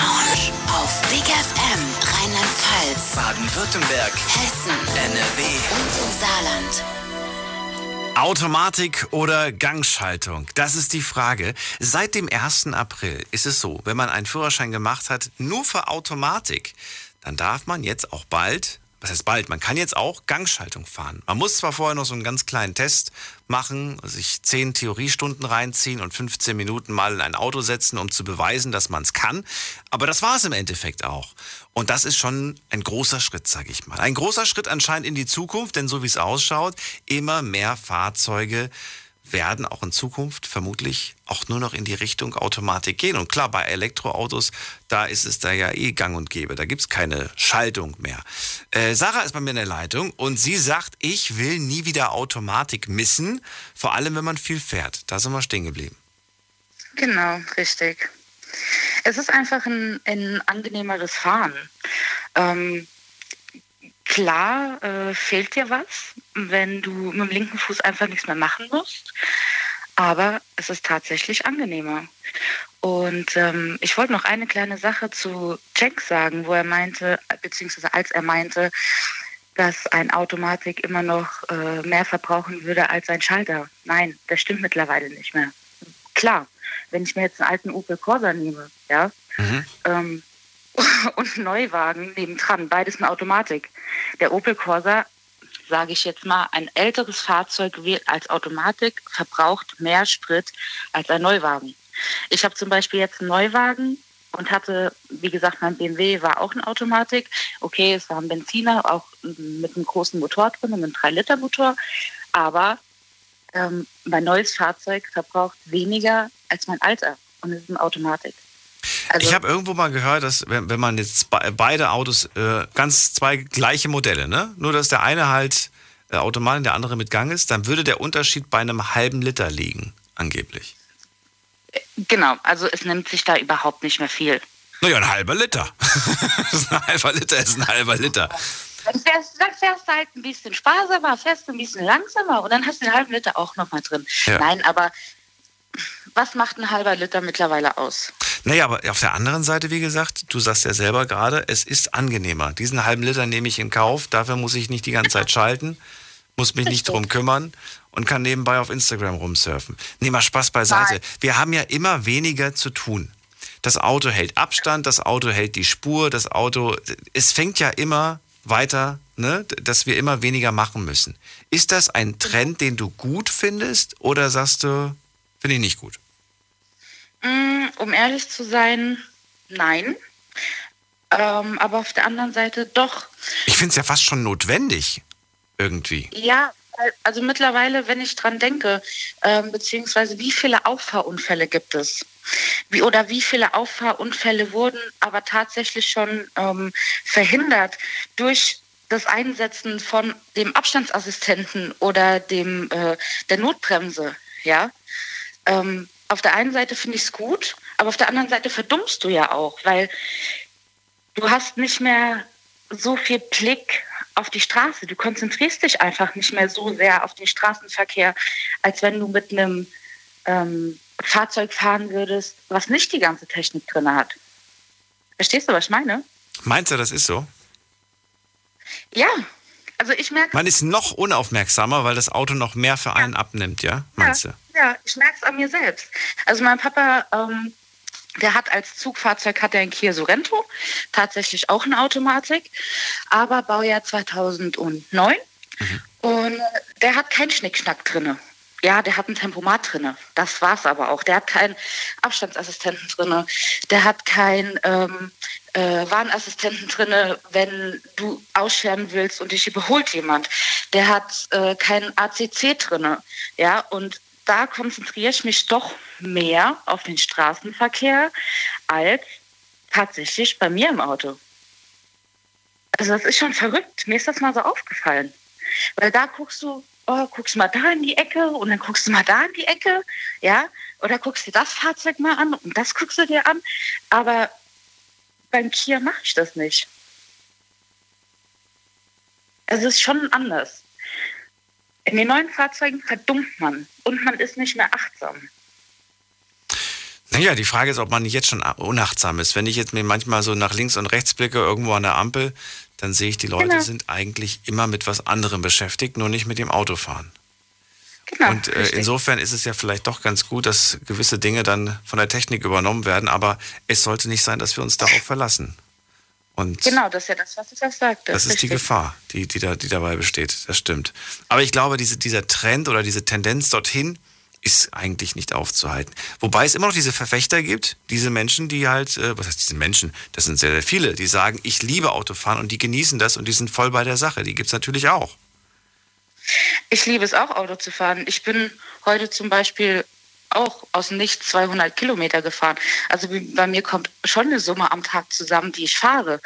Lounge. Auf Big FM Rheinland-Pfalz, Baden-Württemberg, Hessen NRW. und im Saarland. Automatik oder Gangschaltung? Das ist die Frage. Seit dem 1. April ist es so, wenn man einen Führerschein gemacht hat, nur für Automatik, dann darf man jetzt auch bald was heißt bald, man kann jetzt auch Gangschaltung fahren. Man muss zwar vorher noch so einen ganz kleinen Test machen, sich 10 Theoriestunden reinziehen und 15 Minuten mal in ein Auto setzen, um zu beweisen, dass man es kann. Aber das war es im Endeffekt auch. Und das ist schon ein großer Schritt, sage ich mal. Ein großer Schritt anscheinend in die Zukunft, denn so wie es ausschaut, immer mehr Fahrzeuge werden auch in Zukunft vermutlich auch nur noch in die Richtung Automatik gehen. Und klar, bei Elektroautos, da ist es da ja eh gang und gäbe. Da gibt es keine Schaltung mehr. Äh, Sarah ist bei mir in der Leitung und sie sagt, ich will nie wieder Automatik missen, vor allem wenn man viel fährt. Da sind wir stehen geblieben. Genau, richtig. Es ist einfach ein, ein angenehmeres Fahren. Ähm, klar äh, fehlt dir was, wenn du mit dem linken Fuß einfach nichts mehr machen musst. Aber es ist tatsächlich angenehmer. Und ähm, ich wollte noch eine kleine Sache zu Jack sagen, wo er meinte, beziehungsweise als er meinte, dass ein Automatik immer noch äh, mehr verbrauchen würde als ein Schalter. Nein, das stimmt mittlerweile nicht mehr. Klar, wenn ich mir jetzt einen alten Opel Corsa nehme, ja, mhm. ähm, und Neuwagen nebendran, beides eine Automatik. Der Opel Corsa, sage ich jetzt mal, ein älteres Fahrzeug als Automatik verbraucht mehr Sprit als ein Neuwagen. Ich habe zum Beispiel jetzt einen Neuwagen und hatte, wie gesagt, mein BMW war auch eine Automatik. Okay, es war ein Benziner, auch mit einem großen Motor drin, mit einem 3-Liter-Motor. Aber ähm, mein neues Fahrzeug verbraucht weniger als mein alter und es ist eine Automatik. Also, ich habe irgendwo mal gehört, dass wenn, wenn man jetzt beide Autos, äh, ganz zwei gleiche Modelle, ne? Nur dass der eine halt äh, Automat und der andere mit Gang ist, dann würde der Unterschied bei einem halben Liter liegen, angeblich. Genau, also es nimmt sich da überhaupt nicht mehr viel. Naja, ein halber Liter. ein halber Liter ist ein halber Liter. Dann fährst, dann fährst du halt ein bisschen sparsamer, fährst du ein bisschen langsamer und dann hast du den halben Liter auch nochmal drin. Ja. Nein, aber was macht ein halber Liter mittlerweile aus? Naja, aber auf der anderen Seite, wie gesagt, du sagst ja selber gerade, es ist angenehmer. Diesen halben Liter nehme ich in Kauf, dafür muss ich nicht die ganze Zeit schalten, muss mich nicht drum kümmern und kann nebenbei auf Instagram rumsurfen. Nee, mal Spaß beiseite. Wir haben ja immer weniger zu tun. Das Auto hält Abstand, das Auto hält die Spur, das Auto, es fängt ja immer weiter, ne, dass wir immer weniger machen müssen. Ist das ein Trend, den du gut findest oder sagst du, finde ich nicht gut? Mm, um ehrlich zu sein, nein. Ähm, aber auf der anderen Seite doch. Ich finde es ja fast schon notwendig, irgendwie. Ja, also mittlerweile, wenn ich dran denke, ähm, beziehungsweise wie viele Auffahrunfälle gibt es? Wie, oder wie viele Auffahrunfälle wurden aber tatsächlich schon ähm, verhindert durch das Einsetzen von dem Abstandsassistenten oder dem äh, der Notbremse, ja. Ähm, auf der einen Seite finde ich es gut, aber auf der anderen Seite verdummst du ja auch, weil du hast nicht mehr so viel Blick auf die Straße. Du konzentrierst dich einfach nicht mehr so sehr auf den Straßenverkehr, als wenn du mit einem ähm, Fahrzeug fahren würdest, was nicht die ganze Technik drin hat. Verstehst du, was ich meine? Meinst du, das ist so? Ja, also ich merke. Man ist noch unaufmerksamer, weil das Auto noch mehr für einen ja. abnimmt, ja? Meinst ja, du? Ja, ich merke es an mir selbst. Also mein Papa, ähm, der hat als Zugfahrzeug hat er ein Kia Sorento, tatsächlich auch eine Automatik, aber Baujahr 2009. Mhm. Und der hat keinen Schnickschnack drinne. Ja, der hat ein Tempomat drinne. Das war's aber auch. Der hat keinen Abstandsassistenten drinne. Der hat keinen ähm, äh, Warnassistenten drinne, wenn du ausscheren willst und dich überholt jemand. Der hat äh, keinen ACC drinne. Ja, und da konzentriere ich mich doch mehr auf den Straßenverkehr als tatsächlich bei mir im Auto. Also das ist schon verrückt. Mir ist das mal so aufgefallen. Weil da guckst du, oh, guckst mal da in die Ecke und dann guckst du mal da in die Ecke, ja, oder guckst dir das Fahrzeug mal an und das guckst du dir an. Aber beim Kia mache ich das nicht. Also es ist schon anders. In den neuen Fahrzeugen verdummt man und man ist nicht mehr achtsam. Naja, die Frage ist, ob man nicht jetzt schon unachtsam ist. Wenn ich jetzt mir manchmal so nach links und rechts blicke, irgendwo an der Ampel, dann sehe ich, die Leute genau. sind eigentlich immer mit was anderem beschäftigt, nur nicht mit dem Autofahren. Genau, und äh, insofern ist es ja vielleicht doch ganz gut, dass gewisse Dinge dann von der Technik übernommen werden, aber es sollte nicht sein, dass wir uns darauf verlassen. Und Genau, das ist ja das, was ich auch sagte. das ist die Richtig. Gefahr, die, die, da, die dabei besteht. Das stimmt. Aber ich glaube, diese, dieser Trend oder diese Tendenz dorthin ist eigentlich nicht aufzuhalten. Wobei es immer noch diese Verfechter gibt, diese Menschen, die halt, äh, was heißt diese Menschen? Das sind sehr, sehr viele, die sagen, ich liebe Autofahren und die genießen das und die sind voll bei der Sache. Die gibt es natürlich auch. Ich liebe es auch, Auto zu fahren. Ich bin heute zum Beispiel auch aus dem Nichts 200 Kilometer gefahren. Also bei mir kommt schon eine Summe am Tag zusammen, die ich fahre.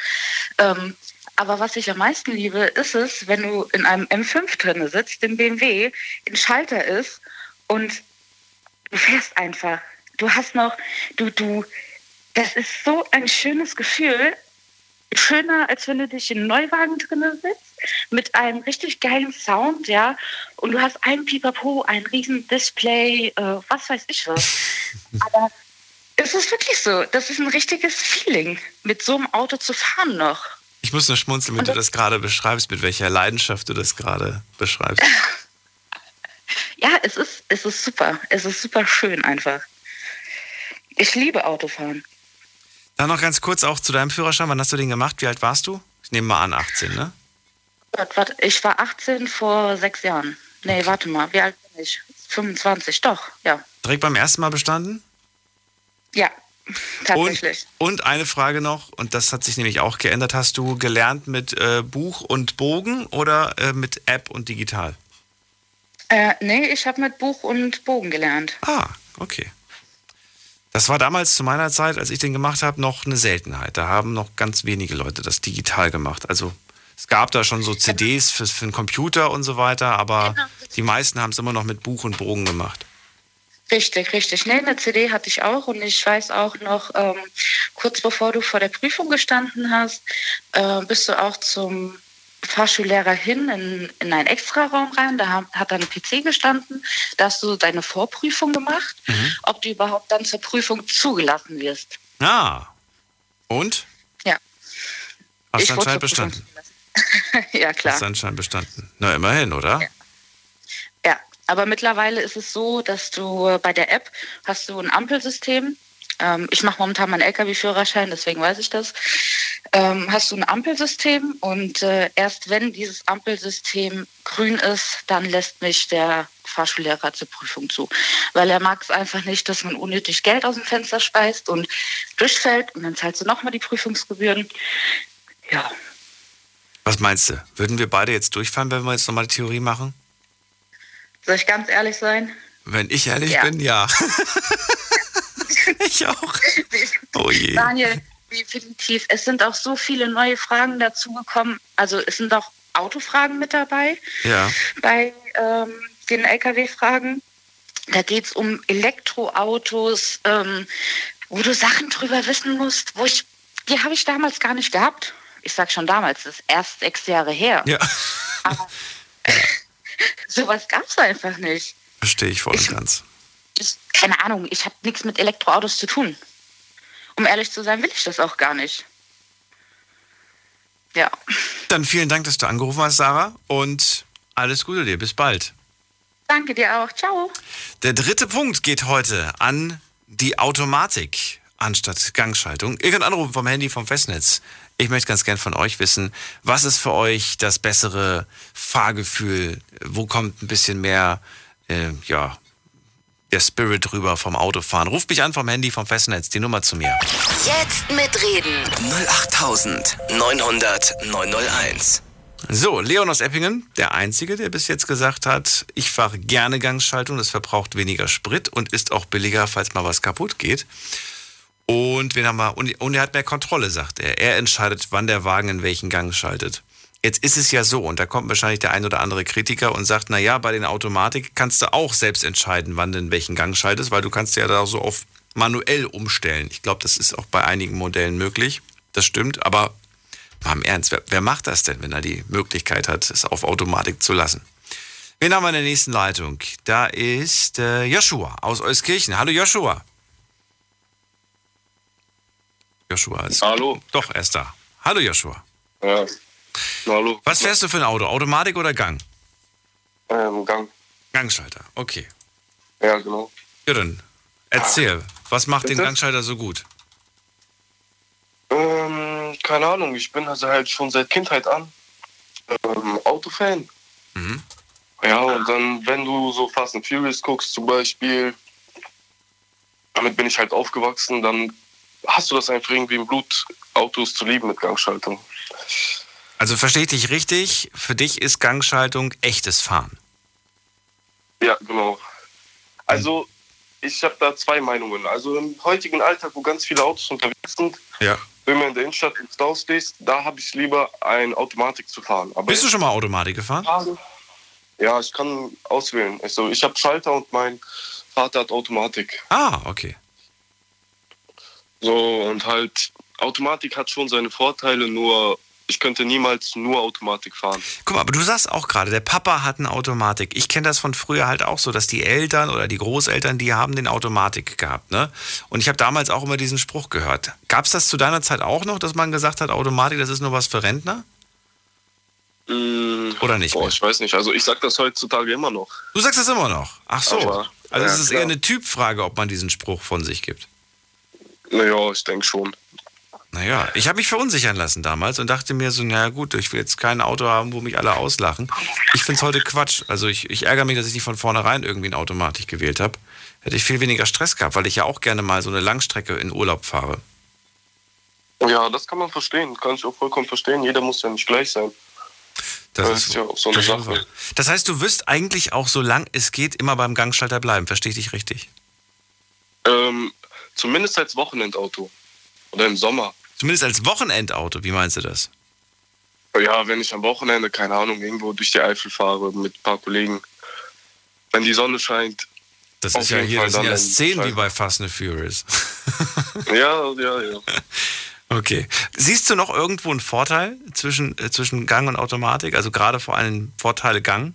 Ähm, aber was ich am meisten liebe, ist es, wenn du in einem M5 drinne sitzt, dem BMW, ein Schalter ist und du fährst einfach. Du hast noch, du, du, das ist so ein schönes Gefühl. Schöner, als wenn du dich in einem Neuwagen drinne sitzt, mit einem richtig geilen Sound, ja. Und du hast ein Pipapo, ein riesen Display, äh, was weiß ich was. Aber es ist wirklich so. Das ist ein richtiges Feeling, mit so einem Auto zu fahren noch. Ich muss nur schmunzeln, wenn du das gerade beschreibst, mit welcher Leidenschaft du das gerade beschreibst. Ja, es ist, es ist super. Es ist super schön einfach. Ich liebe Autofahren. Dann noch ganz kurz auch zu deinem Führerschein. Wann hast du den gemacht? Wie alt warst du? Ich nehme mal an, 18, ne? Ich war 18 vor sechs Jahren. Nee, warte mal, wie alt bin ich? 25, doch, ja. Direkt beim ersten Mal bestanden? Ja, Und, tatsächlich. und eine Frage noch, und das hat sich nämlich auch geändert. Hast du gelernt mit äh, Buch und Bogen oder äh, mit App und digital? Äh, nee, ich habe mit Buch und Bogen gelernt. Ah, okay. Das war damals zu meiner Zeit, als ich den gemacht habe, noch eine Seltenheit. Da haben noch ganz wenige Leute das digital gemacht. Also es gab da schon so CDs für, für den Computer und so weiter, aber die meisten haben es immer noch mit Buch und Bogen gemacht. Richtig, richtig. Nee, eine CD hatte ich auch und ich weiß auch noch, ähm, kurz bevor du vor der Prüfung gestanden hast, äh, bist du auch zum Fahrschullehrer hin in, in einen Extraraum rein. Da hat, dann ein PC gestanden. Da hast du deine Vorprüfung gemacht, ob du überhaupt dann zur Prüfung zugelassen wirst. Ah, und? Ja. Hast Ich du anscheinend bestanden? ja, klar. Hast du anscheinend bestanden. Na, immerhin, oder? Ja, aber mittlerweile ist es so, dass du äh, bei der App hast du ein Ampelsystem. Ähm, ich mache momentan meinen LKW-Führerschein, deswegen weiß ich das. Ähm, hast du ein Ampelsystem und äh, erst wenn dieses Ampelsystem grün ist, dann lässt mich der Fahrschullehrer zur Prüfung zu. Weil er mag es einfach nicht, dass man unnötig Geld aus dem Fenster speist und durchfällt und dann zahlst du nochmal die Prüfungsgebühren. Ja, Was meinst du? Würden wir beide jetzt durchfallen, wenn wir jetzt nochmal die Theorie machen? soll ich ganz ehrlich sein? Wenn ich ehrlich Ja. bin, ja. ich auch. Oh je. Daniel, definitiv. Es sind auch so viele neue Fragen dazugekommen. Also es sind auch Autofragen mit dabei Ja. bei ähm, den Lkw-Fragen. Da geht es um Elektroautos, ähm, wo du Sachen drüber wissen musst, wo ich, die habe ich damals gar nicht gehabt. Ich sag schon damals, das ist erst sechs Jahre her. Ja. Sowas gab es einfach nicht. Verstehe ich voll und ganz. Ich, keine Ahnung, ich habe nichts mit Elektroautos zu tun. Um ehrlich zu sein, will ich das auch gar nicht. Ja. Dann vielen Dank, dass du angerufen hast, Sarah. Und alles Gute dir. Bis bald. Danke dir auch. Ciao. Der dritte Punkt geht heute an die Automatik anstatt Gangschaltung. Ihr könnt anrufen vom Handy vom Festnetz. Ich möchte ganz gern von euch wissen, was ist für euch das bessere Fahrgefühl? Wo kommt ein bisschen mehr, äh, ja, der Spirit rüber vom Autofahren? Ruft mich an vom Handy vom Festnetz, die Nummer zu mir. Jetzt mitreden. 08900 901. So, Leon aus Eppingen, der Einzige, der bis jetzt gesagt hat, ich fahre gerne Gangschaltung, das verbraucht weniger Sprit und ist auch billiger, falls mal was kaputt geht. Und, wen haben wir? Und, und er hat mehr Kontrolle, sagt er. Er entscheidet, wann der Wagen in welchen Gang schaltet. Jetzt ist es ja so, und da kommt wahrscheinlich der ein oder andere Kritiker und sagt, na ja, bei den Automatik kannst du auch selbst entscheiden, wann du in welchen Gang schaltest, weil du kannst ja da so auf manuell umstellen. Ich glaube, das ist auch bei einigen Modellen möglich. Das stimmt, aber mal im Ernst, wer, wer macht das denn, wenn er die Möglichkeit hat, es auf Automatik zu lassen? Wen haben wir in der nächsten Leitung? Da ist äh, Joshua aus Euskirchen. Hallo Joshua. Joshua ist. Hallo. Doch, er ist da. Hallo Joshua. Ja. Hallo. Was fährst du für ein Auto? Automatik oder Gang? Ähm, Gang. Gangschalter, okay. Ja, genau. Ja, dann erzähl, was macht den? Gangschalter so gut? Ähm, keine Ahnung, ich bin also halt schon seit Kindheit an ähm, Autofan. Mhm. Ja, und dann, wenn du so Fast and Furious guckst zum Beispiel, damit bin ich halt aufgewachsen, dann hast du das einfach irgendwie im Blut, Autos zu lieben mit Gangschaltung. Also verstehe ich dich richtig, für dich ist Gangschaltung echtes Fahren. Ja, genau. Also, ich habe da zwei Meinungen. Also im heutigen Alltag, wo ganz viele Autos unterwegs sind, Ja. wenn man in der Innenstadt im Stau stehst, da habe ich lieber ein Automatik zu fahren. Aber Bist du schon mal Automatik gefahren? Ja, ich kann auswählen. Also ich habe Schalter und mein Vater hat Automatik. Ah, okay. So und halt Automatik hat schon seine Vorteile, nur ich könnte niemals nur Automatik fahren. Guck mal, aber du sagst auch gerade, der Papa hat eine Automatik. Ich kenne das von früher halt auch so, dass die Eltern oder die Großeltern, die haben den Automatik gehabt, ne? Und ich habe damals auch immer diesen Spruch gehört. Gab es das zu deiner Zeit auch noch, dass man gesagt hat, Automatik, das ist nur was für Rentner? Mm, Oder nicht Boah, mehr? ich weiß nicht. Also ich sag das heutzutage immer noch. Du sagst das immer noch. Ach so. Aber, also ja, es ist klar. eher eine Typfrage, ob man diesen Spruch von sich gibt. Naja, ich denke schon. Naja, ich habe mich verunsichern lassen damals und dachte mir so, naja gut, ich will jetzt kein Auto haben, wo mich alle auslachen. Ich finde es heute Quatsch. Also ich, ich ärgere mich, dass ich nicht von vornherein irgendwie eine Automatik gewählt habe. Hätte ich viel weniger Stress gehabt, weil ich ja auch gerne mal so eine Langstrecke in Urlaub fahre. Ja, das kann man verstehen. Kann ich auch vollkommen verstehen. Jeder muss ja nicht gleich sein. Das, Das ist ja auch so eine Sache. Das heißt, du wirst eigentlich auch so lang es geht immer beim Gangschalter bleiben. Verstehe ich dich richtig? Ähm, zumindest als Wochenendauto. Oder im Sommer. Zumindest als Wochenendauto. Wie meinst du das? Ja, wenn ich am Wochenende, keine Ahnung, irgendwo durch die Eifel fahre mit ein paar Kollegen. Wenn die Sonne scheint. Das ist ja hier, Fall das sind ja Szenen wie bei Fast and Furious. Ja, ja, ja. Okay. Siehst du noch irgendwo einen Vorteil zwischen, äh, zwischen Gang und Automatik? Also gerade vor allem Vorteile Gang?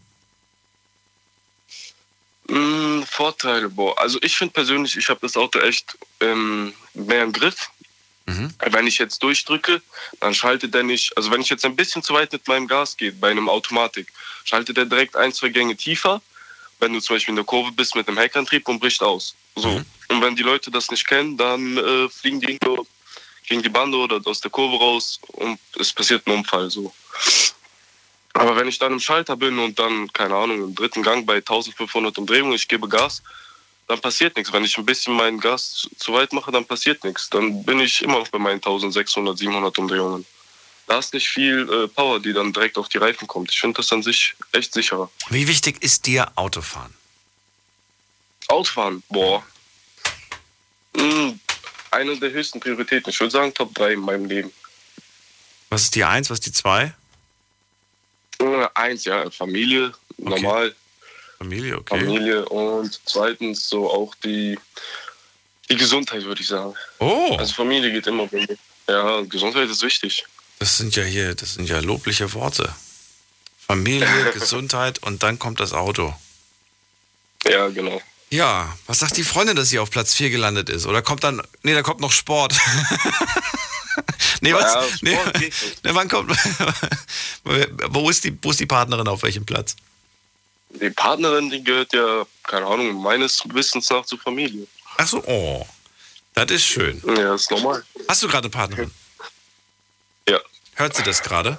Mm, Vorteile, boah. Also ich finde persönlich, ich habe das Auto echt ähm, mehr im Griff. Mhm. Wenn ich jetzt durchdrücke, dann schaltet er nicht, also wenn ich jetzt ein bisschen zu weit mit meinem Gas gehe, bei einem Automatik, schaltet er direkt ein, zwei Gänge tiefer, wenn du zum Beispiel in der Kurve bist mit einem Heckantrieb und bricht aus. So. Mhm. Und wenn die Leute das nicht kennen, dann äh, fliegen die irgendwo gegen die Bande oder aus der Kurve raus und es passiert ein Unfall. So. Aber wenn ich dann im Schalter bin und dann, keine Ahnung, im dritten Gang bei 1500 Umdrehungen, ich gebe Gas, dann passiert nichts. Wenn ich ein bisschen mein Gas zu- weit mache, dann passiert nichts. Dann bin ich immer noch bei meinen 1600, 700 Umdrehungen. Da ist nicht viel äh, Power, die dann direkt auf die Reifen kommt. Ich finde das an sich echt sicherer. Wie wichtig ist dir Autofahren? Autofahren, boah. Mm, eine der höchsten Prioritäten. Ich würde sagen Top 3 in meinem Leben. Was ist die Eins, was ist die Zwei? Äh, Eins, ja, Familie, normal. Familie, okay. Familie und zweitens so auch die, die Gesundheit, würde ich sagen. Oh, Also Familie geht immer bei mir. Ja, Gesundheit ist wichtig. das sind ja hier, das sind ja lobliche Worte. Familie, Gesundheit und dann kommt das Auto. Ja, genau. Ja, was sagt die Freundin, dass sie auf Platz 4 gelandet ist? Oder kommt dann, nee, da kommt noch Sport. nee, was? Ja, Sport nee, wann kommt, wo ist, die, wo ist die Partnerin auf welchem Platz? Die Partnerin, die gehört ja, keine Ahnung, meines Wissens nach zur Familie. Ach so, oh, das ist schön. Ja, ist normal. Hast du gerade eine Partnerin? Ja. Hört sie das gerade?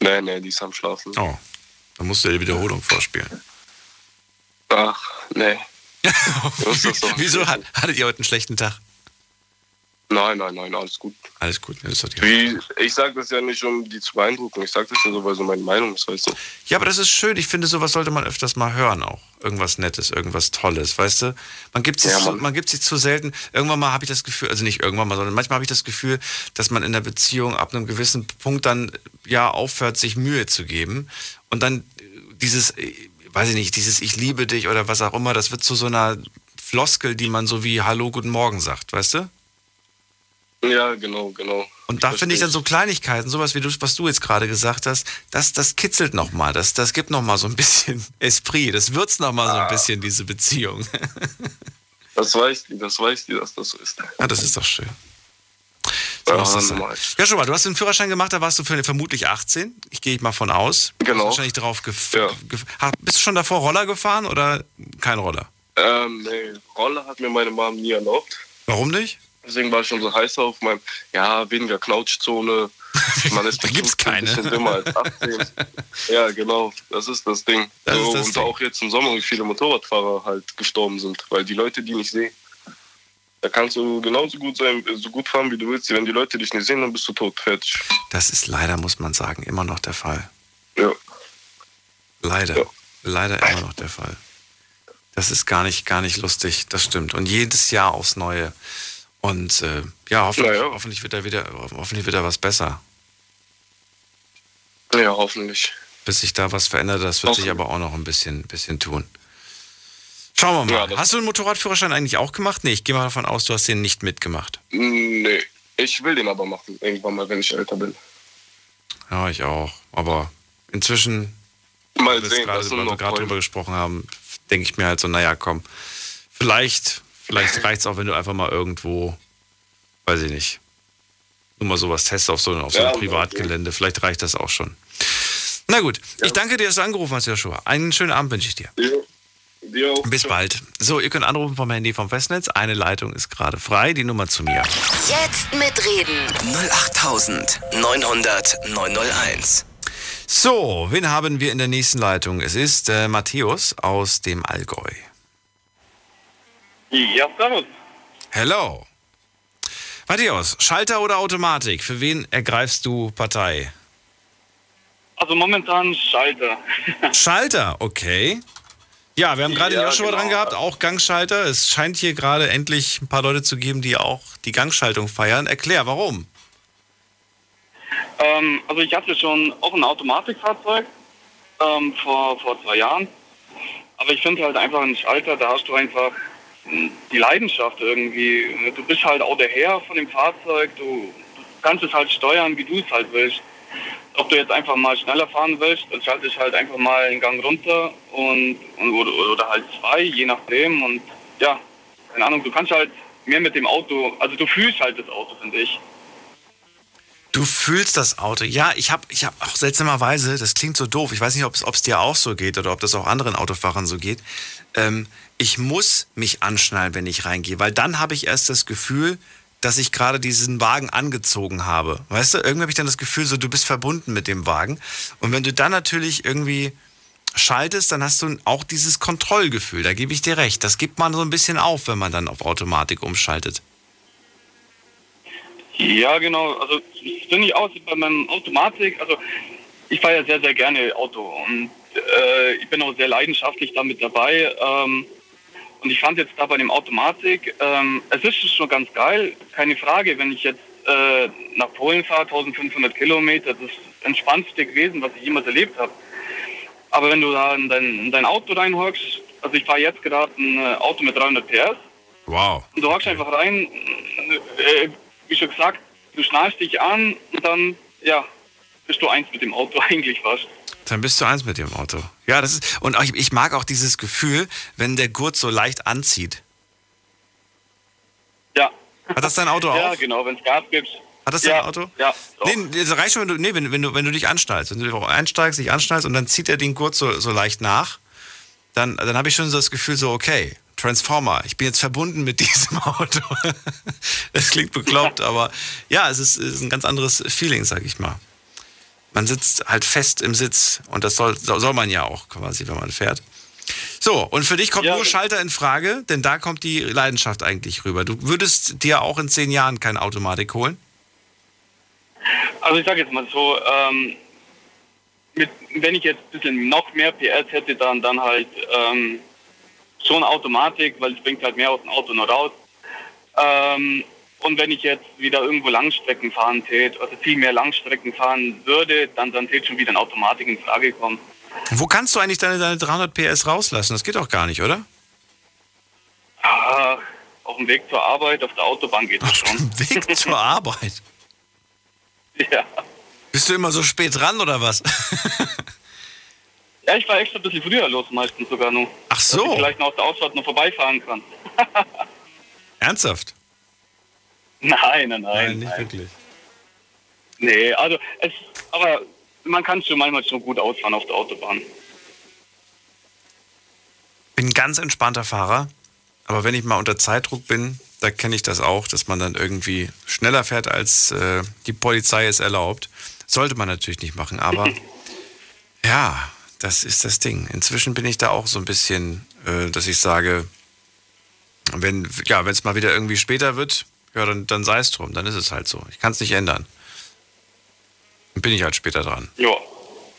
Nee, nee, die ist am Schlafen. Oh, dann musst du dir die Wiederholung vorspielen. Ach, nee. Wieso hat, hattet ihr heute einen schlechten Tag? Nein, nein, nein, alles gut. Alles gut, das ist doch die Wie, ich sage das ja nicht, um die zu beeindrucken. Ich sage das ja so, weil so meine Meinung ist, weißt du. Ja, aber das ist schön. Ich finde, sowas sollte man öfters mal hören auch. Irgendwas Nettes, irgendwas Tolles, weißt du? Man gibt sich, Ja, zu, man gibt sich zu selten. Irgendwann mal habe ich das Gefühl, also nicht irgendwann mal, sondern manchmal habe ich das Gefühl, dass man in der Beziehung ab einem gewissen Punkt dann ja aufhört, sich Mühe zu geben. Und dann äh, dieses, äh, weiß ich nicht, dieses Ich liebe dich oder was auch immer, das wird zu so einer Floskel, die man so wie Hallo, guten Morgen sagt, weißt du? Ja, genau, genau. Und da finde ich dann so Kleinigkeiten, sowas wie du, was du jetzt gerade gesagt hast, das, das kitzelt nochmal, das, das gibt nochmal so ein bisschen Esprit, das würzt nochmal so ein bisschen diese Beziehung. Das weiß die, das weiß die, dass das so ist. Ja, das ist doch schön. So Ja, sein. normal. Ja, schon mal, du hast den Führerschein gemacht, da warst du für, vermutlich 18. Ich gehe mal von aus. Genau. wahrscheinlich drauf gef Ja. Bist du schon davor Roller gefahren oder kein Roller? Ähm, nee, Rolle hat mir meine Mom nie erlaubt. Warum nicht? Deswegen war ich schon so heiß auf meinem, ja, weniger Knautschzone. Man ist Da gibt's keine. Ein bisschen dümmer als 18. ja, genau, das ist das Ding. Das so, ist das und Ding. auch jetzt im Sommer, wie viele Motorradfahrer halt gestorben sind. Weil die Leute, die nicht sehen, da kannst du genauso gut sein, so gut fahren, wie du willst. Wenn die Leute dich nicht sehen, dann bist du tot, fertig. Das ist leider, muss man sagen, immer noch der Fall. Ja. Leider. Ja. Leider immer noch der Fall. Das ist gar nicht, gar nicht lustig, das stimmt. Und jedes Jahr aufs Neue. Und äh, ja, hoffentlich, Ja, ja. hoffentlich wird da wieder, hoffentlich wird da was besser. Ja, hoffentlich. Bis sich da was verändert, das wird sich aber auch noch ein bisschen, bisschen tun. Schauen wir Ja, mal. das- hast du einen Motorradführerschein eigentlich auch gemacht? Nee, ich gehe mal davon aus, du hast den nicht mitgemacht. Nee, ich will den aber machen, irgendwann mal, wenn ich älter bin. Ja, ich auch. Aber inzwischen Mal sehen, gerade, weil wir gerade drüber gesprochen haben, denke ich mir halt so, naja, komm, vielleicht, vielleicht reicht es auch, wenn du einfach mal irgendwo, weiß ich nicht, nur mal sowas testest auf so, auf so Ja, einem Privatgelände. Vielleicht reicht das auch schon. Na gut, ich danke dir, dass du angerufen hast, Joshua. Einen schönen Abend wünsche ich dir. Ja, dir auch. Bis bald. So, ihr könnt anrufen vom Handy vom Festnetz. Eine Leitung ist gerade frei, die Nummer zu mir. Jetzt mitreden. 08900 901. So, wen haben wir in der nächsten Leitung? Es ist äh, Matthäus aus dem Allgäu. Ja, servus. Hello. Matthäus, Schalter oder Automatik? Für wen ergreifst du Partei? Also momentan Schalter. Schalter, okay. Ja, wir haben gerade Ja, Joshua genau. dran gehabt, auch Gangschalter. Es scheint hier gerade endlich ein paar Leute zu geben, die auch die Gangschaltung feiern. Erklär, warum? Ähm, also ich hatte schon auch ein Automatikfahrzeug ähm, vor, vor zwei Jahren. Aber ich finde halt einfach einen Schalter, da hast du einfach die Leidenschaft irgendwie. Du bist halt auch der Herr von dem Fahrzeug, du, du kannst es halt steuern, wie du es halt willst. Ob du jetzt einfach mal schneller fahren willst, dann schaltest du halt einfach mal einen Gang runter und, und oder, oder halt zwei, je nachdem. Und ja, keine Ahnung, du kannst halt mehr mit dem Auto, also du fühlst halt das Auto, finde ich. Du fühlst das Auto. Ja, ich habe ich hab auch seltsamerweise, das klingt so doof, ich weiß nicht, ob es dir auch so geht oder ob das auch anderen Autofahrern so geht. Ähm, ich muss mich anschnallen, wenn ich reingehe, weil dann habe ich erst das Gefühl, dass ich gerade diesen Wagen angezogen habe. Weißt du, irgendwie habe ich dann das Gefühl, so du bist verbunden mit dem Wagen. Und wenn du dann natürlich irgendwie schaltest, dann hast du auch dieses Kontrollgefühl. Da gebe ich dir recht. Das gibt man so ein bisschen auf, wenn man dann auf Automatik umschaltet. Ja, genau. Also das finde ich auch bei meinem Automatik. Also ich fahre ja sehr, sehr gerne Auto und äh, ich bin auch sehr leidenschaftlich damit dabei. Ähm, und ich fand jetzt da bei dem Automatik, ähm, es ist schon ganz geil, keine Frage, wenn ich jetzt äh, nach Polen fahre, 1500 Kilometer, das ist das entspannendste gewesen, was ich jemals erlebt habe. Aber wenn du da in dein, in dein Auto reinhockst, also ich fahre jetzt gerade ein äh, Auto mit 300 PS, Wow. und du hockst einfach rein, äh, wie schon gesagt, du schnallst dich an und dann, ja, bist du eins mit dem Auto eigentlich fast. Dann bist du eins mit dem Auto. Ja, das ist. Und ich, ich mag auch dieses Gefühl, wenn der Gurt so leicht anzieht. Ja. Hat das dein Auto auch? Ja, genau, wenn es Gas gibt. Hat das ja, dein Auto? Ja, doch. Nee, das reicht schon, wenn du, nee, wenn, wenn, du, wenn du dich anschnallst. Wenn du einsteigst, dich anschnallst und dann zieht er den Gurt so, so leicht nach, dann, dann habe ich schon so das Gefühl, so, okay, Transformer, ich bin jetzt verbunden mit diesem Auto. das klingt bekloppt, aber ja, es ist, es ist ein ganz anderes Feeling, sag ich mal. Man sitzt halt fest im Sitz und das soll, soll man ja auch quasi, wenn man fährt. So, und für dich kommt Ja. nur Schalter in Frage, denn da kommt die Leidenschaft eigentlich rüber. Du würdest dir auch in zehn Jahren keine Automatik holen? Also ich sage jetzt mal so, ähm, mit, wenn ich jetzt ein bisschen noch mehr PS hätte, dann, dann halt ähm, schon Automatik, weil es bringt halt mehr aus dem Auto noch raus. Ähm, und wenn ich jetzt wieder irgendwo Langstrecken fahren tät, also viel mehr Langstrecken fahren würde, dann, dann tät schon wieder eine Automatik in Frage kommen. Wo kannst du eigentlich deine, deine 300 PS rauslassen? Das geht doch gar nicht, oder? Ah, auf dem Weg zur Arbeit, auf der Autobahn geht Auf schon. dem Weg zur Arbeit. Ja. Bist du immer so spät dran oder was? ja, ich war extra ein bisschen früher los, meistens sogar nur. Ach Dass ich so, vielleicht noch auf der Ausfahrt noch vorbeifahren kann. ernsthaft? Nein, nein, nein. nein. wirklich. Nee, also es, aber man kann schon manchmal schon gut ausfahren auf der Autobahn. Bin ein ganz entspannter Fahrer, aber wenn ich mal unter Zeitdruck bin, Da kenne ich das auch, dass man dann irgendwie schneller fährt, als äh, die Polizei es erlaubt. Sollte man natürlich nicht machen, aber ja, das ist das Ding. Inzwischen bin ich da auch so ein bisschen, äh, dass ich sage, wenn ja, es mal wieder irgendwie später wird, ja, dann, dann sei es drum, dann ist es halt so. Ich kann es nicht ändern. Dann bin ich halt später dran. Ja.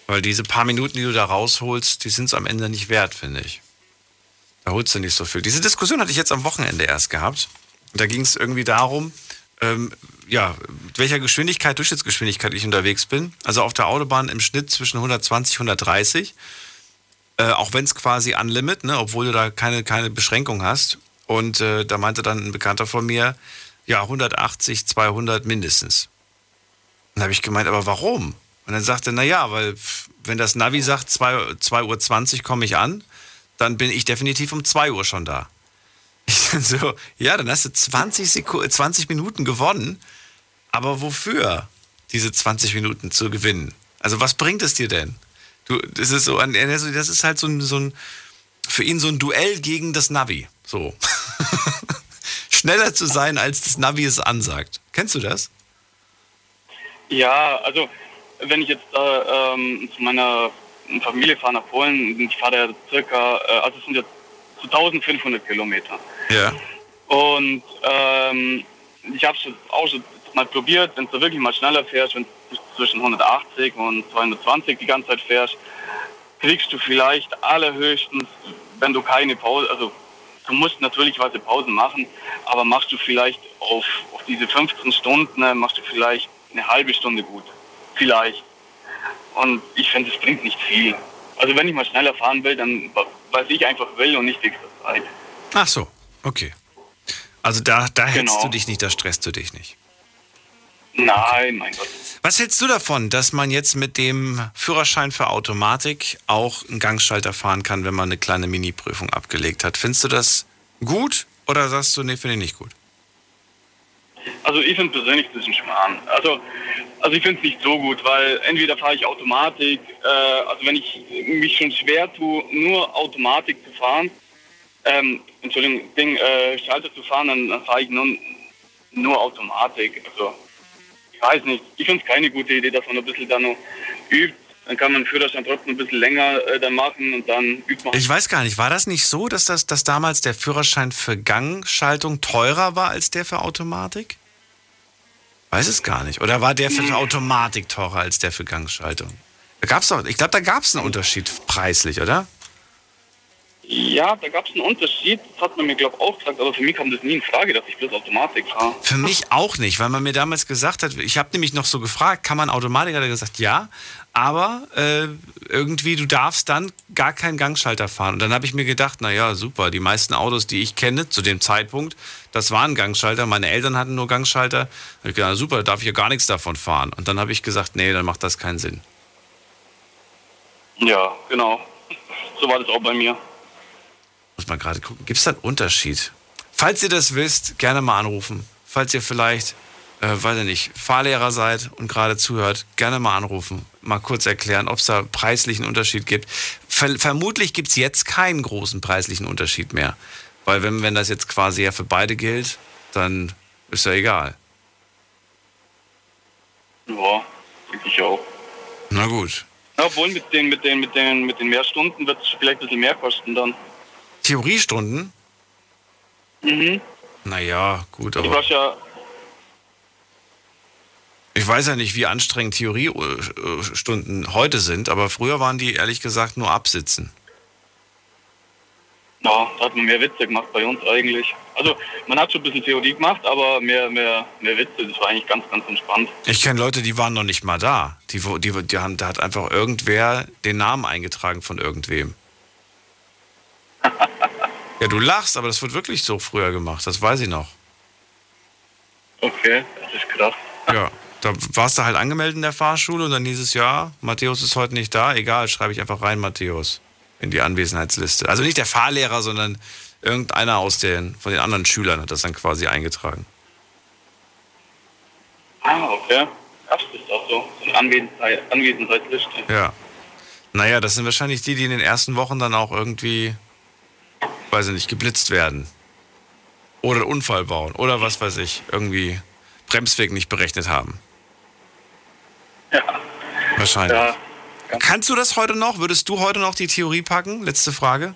Weil diese paar Minuten, die du da rausholst, die sind es am Ende nicht wert, finde ich. Da holst du nicht so viel. Diese Diskussion hatte ich jetzt am Wochenende erst gehabt. Und da ging es irgendwie darum, ähm, ja, mit welcher Geschwindigkeit, Durchschnittsgeschwindigkeit ich unterwegs bin. Also auf der Autobahn im Schnitt zwischen 120 und 130. Äh, auch wenn es quasi unlimit, ne, obwohl du da keine, keine Beschränkung hast. Und äh, da meinte dann ein Bekannter von mir, ja, 180, 200 mindestens. Dann habe ich gemeint, aber warum? Und dann sagte er, naja, weil wenn das Navi sagt, 2.20 Uhr komme ich an, dann bin ich definitiv um 2 Uhr schon da. Ich dann so, ja, dann hast du 20, Sekunden, 20 Minuten gewonnen, aber wofür diese 20 Minuten zu gewinnen? Also was bringt es dir denn? Du, das ist so, das ist halt so ein, so ein, für ihn so ein Duell gegen das Navi. So. Schneller zu sein, als das Navi es ansagt. Kennst du das? Ja, also wenn ich jetzt äh, ähm, zu meiner Familie fahre nach Polen, ich fahre ja circa, äh, also es sind jetzt zu 1500 Kilometer. Ja. Und ähm, ich habe es auch schon mal probiert, wenn du wirklich mal schneller fährst, wenn du zwischen 180 und 220 die ganze Zeit fährst, kriegst du vielleicht allerhöchstens, wenn du keine Pause, also du musst natürlich was Pausen machen, aber machst du vielleicht auf, auf diese 15 Stunden, ne, machst du vielleicht eine halbe Stunde gut. Vielleicht. Und ich finde, es bringt nicht viel. Also wenn ich mal schneller fahren will, dann was ich einfach will und nicht extra Zeit. Ach so, okay. Also da, da Genau. hetzt du dich nicht, da stresst du dich nicht. Nein, mein Gott. Was hältst du davon, dass man jetzt mit dem Führerschein für Automatik auch einen Gangschalter fahren kann, wenn man eine kleine Mini-Prüfung abgelegt hat? Findest du das gut oder sagst du, nee, finde ich nicht gut? Also ich finde persönlich ein bisschen schmarrn. Also, also ich finde es nicht so gut, weil entweder fahre ich Automatik, äh, also wenn ich mich schon schwer tue, nur Automatik zu fahren, ähm, Entschuldigung, Ding, äh, Schalter zu fahren, dann, dann fahre ich nur, nur Automatik. Also weiß nicht, ich finde es keine gute Idee, dass man ein bisschen da noch übt. Dann kann man den Führerschein trotzdem ein bisschen länger äh, dann machen und dann übt man. Ich weiß gar nicht, war das nicht so, dass, das, dass damals der Führerschein für Gangschaltung teurer war als der für Automatik? Weiß es gar nicht. Oder war der für Automatik teurer als der für Gangschaltung? Da gab's doch, ich glaube, da gab es einen Unterschied preislich, oder? Ja, da gab es einen Unterschied, das hat man mir glaube auch gesagt, aber für mich kam das nie in Frage, dass ich bloß Automatik fahre. Für mich auch nicht, weil man mir damals gesagt hat, ich habe nämlich noch so gefragt, kann man Automatik? Hat er gesagt, ja, aber äh, irgendwie, du darfst dann gar keinen Gangschalter fahren. Und dann habe ich mir gedacht, naja, super, die meisten Autos, die ich kenne zu dem Zeitpunkt, das waren Gangschalter. Meine Eltern hatten nur Gangschalter. Da ich gedacht, super, da darf ich ja gar nichts davon fahren. Und dann habe ich gesagt, nee, dann macht das keinen Sinn. Ja, genau. So war das auch bei mir. Muss mal gerade gucken. Gibt es da einen Unterschied? Falls ihr das wisst, gerne mal anrufen. Falls ihr vielleicht, äh, weiß ich nicht, Fahrlehrer seid und gerade zuhört, gerne mal anrufen. Mal kurz erklären, ob es da preislichen Unterschied gibt. Ver vermutlich gibt es jetzt keinen großen preislichen Unterschied mehr. Weil wenn, wenn das jetzt quasi ja für beide gilt, dann ist ja egal. Ja, denke ich auch. Na gut. Obwohl mit den, mit den, mit den, mit den mehr Stunden wird es vielleicht ein bisschen mehr kosten dann. Theoriestunden? Mhm. Naja, gut, aber warst ja, ich weiß ja nicht, wie anstrengend Theoriestunden heute sind, aber früher waren die ehrlich gesagt nur absitzen. ja, da hat man mehr Witze gemacht bei uns eigentlich. Also man hat schon ein bisschen Theorie gemacht, aber mehr, mehr, mehr Witze, das war eigentlich ganz, ganz entspannt. Ich kenne Leute, die waren noch nicht mal da. Die, die, die haben, da hat einfach irgendwer den Namen eingetragen von irgendwem. Ja, du lachst, aber das wird wirklich so früher gemacht, das weiß ich noch. Okay, das ist krass. Ja, da warst du halt angemeldet in der Fahrschule und dann hieß es, ja, Matthäus ist heute nicht da, egal, schreibe ich einfach rein, Matthäus, in die Anwesenheitsliste. Also nicht der Fahrlehrer, sondern irgendeiner aus den, von den anderen Schülern hat das dann quasi eingetragen. Ah, okay. Das ist auch so. So eine Anwesenheit, Anwesenheitsliste. Ja. Naja, das sind wahrscheinlich die, die in den ersten Wochen dann auch irgendwie, weiß ich nicht, geblitzt werden. Oder einen Unfall bauen. Oder was weiß ich. Irgendwie Bremsweg nicht berechnet haben. Ja. Wahrscheinlich. Ja. Kannst du das heute noch? Würdest du heute noch die Theorie packen? Letzte Frage.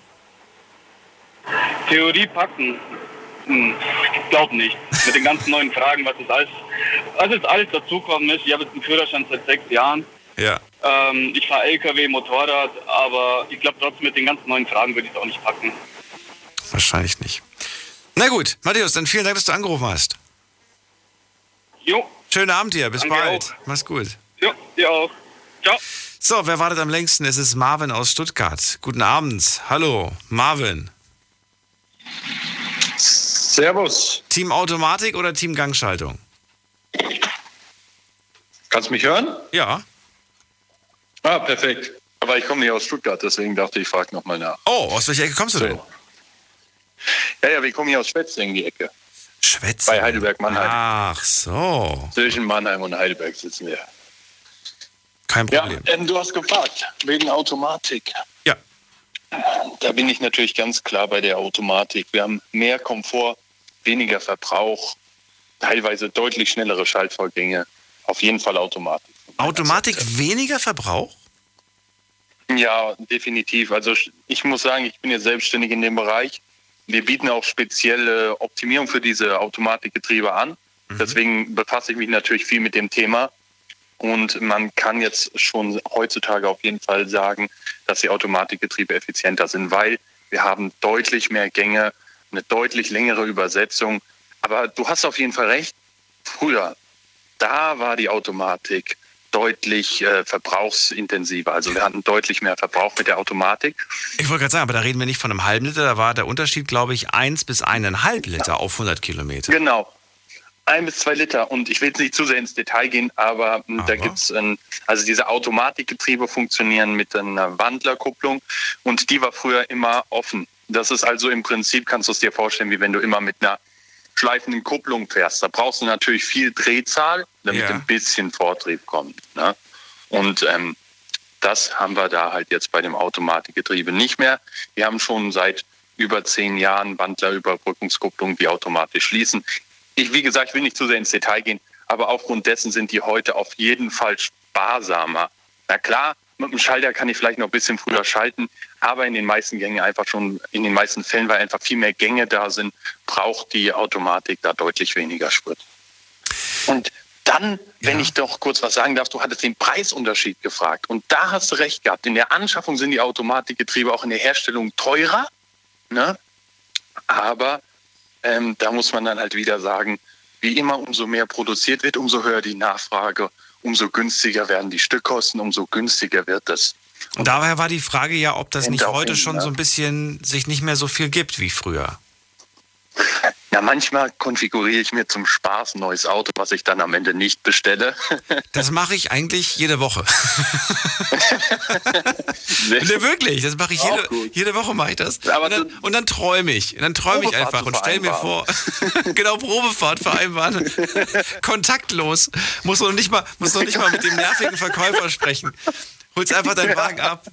Theorie packen. Hm, ich glaube nicht. Mit den ganzen neuen Fragen, was jetzt alles, was jetzt alles dazukommen ist. Ich habe jetzt einen Führerschein seit sechs Jahren. Ja. Ähm, ich fahre LKW, Motorrad, aber ich glaube trotzdem mit den ganzen neuen Fragen würde ich es auch nicht packen. Wahrscheinlich nicht. Na gut, Matthäus, dann vielen Dank, dass du angerufen hast. Jo, Schönen Abend dir, bis Danke bald. auch. Mach's gut. jo, dir auch. Ciao. So, wer wartet am längsten? Es ist Marvin aus Stuttgart. Guten Abend. Hallo, Marvin. Servus. Team Automatik oder Team Gangschaltung? Kannst du mich hören? Ja. Ah, perfekt. Aber ich komme nicht aus Stuttgart, deswegen dachte ich, ich frage nochmal nach. Oh, aus welcher Ecke kommst du denn? Ja, ja, wir kommen hier aus Schwetzingen die Ecke. Schwätzen. Bei Heidelberg-Mannheim. Ach so. Zwischen Mannheim und Heidelberg sitzen wir. Kein Ja, Problem. ähm, du hast gefragt, wegen Automatik. Ja. Da bin ich natürlich ganz klar bei der Automatik. Wir haben mehr Komfort, weniger Verbrauch, teilweise deutlich schnellere Schaltvorgänge. Auf jeden Fall Automatik. Automatik weniger Verbrauch? Ja, definitiv. Also ich muss sagen, ich bin jetzt selbstständig in dem Bereich. Wir bieten auch spezielle Optimierung für diese Automatikgetriebe an. Deswegen befasse ich mich natürlich viel mit dem Thema. Und man kann jetzt schon heutzutage auf jeden Fall sagen, dass die Automatikgetriebe effizienter sind, weil wir haben deutlich mehr Gänge, eine deutlich längere Übersetzung. Aber du hast auf jeden Fall recht. Früher, da war die Automatik deutlich äh, verbrauchsintensiver. Also wir hatten deutlich mehr Verbrauch mit der Automatik. Ich wollte gerade sagen, aber da reden wir nicht von einem halben Liter, da war der Unterschied, glaube ich, 1 bis 1,5 Liter auf 100 Kilometer. Genau. Ein bis zwei Liter. Und ich will jetzt nicht zu sehr ins Detail gehen, aber, da Aber? gibt es, also diese Automatikgetriebe funktionieren mit einer Wandlerkupplung und die war früher immer offen. Das ist also im Prinzip, kannst du es dir vorstellen, wie wenn du immer mit einer schleifenden Kupplung fährst. Da brauchst du natürlich viel Drehzahl, damit Ja. ein bisschen Vortrieb kommt. Ne? Und ähm, das haben wir da halt jetzt bei dem Automatikgetriebe nicht mehr. Wir haben schon seit über zehn Jahren Wandlerüberbrückungskupplungen, die automatisch schließen. Ich, wie gesagt, ich will nicht zu sehr ins Detail gehen, aber aufgrund dessen sind die heute auf jeden Fall sparsamer. Na klar, mit dem Schalter kann ich vielleicht noch ein bisschen früher schalten, aber in den meisten Gängen einfach schon, in den meisten Fällen, weil einfach viel mehr Gänge da sind, braucht die Automatik da deutlich weniger Sprit. Und dann, wenn Ja. ich doch kurz was sagen darf, du hattest den Preisunterschied gefragt. Und da hast du recht gehabt. In der Anschaffung sind die Automatikgetriebe auch in der Herstellung teurer. Ne? Aber ähm, da muss man dann halt wieder sagen, wie immer, umso mehr produziert wird, umso höher die Nachfrage, umso günstiger werden die Stückkosten, umso günstiger wird es. Und daher war die Frage ja, ob das nicht heute schon so ein bisschen sich nicht mehr so viel gibt wie früher. Ja, manchmal konfiguriere ich mir zum Spaß ein neues Auto, was ich dann am Ende nicht bestelle. Das mache ich eigentlich jede Woche. Sehr Ne, wirklich, das mache ich jede, jede Woche mache ich das. Aber und dann, und dann träume ich. Und dann träume ich einfach und stell mir vor, genau, Probefahrt vereinbaren. Kontaktlos. Muss noch nicht mal, muss noch nicht mal mit dem nervigen Verkäufer sprechen. Holst einfach deinen Wagen ab.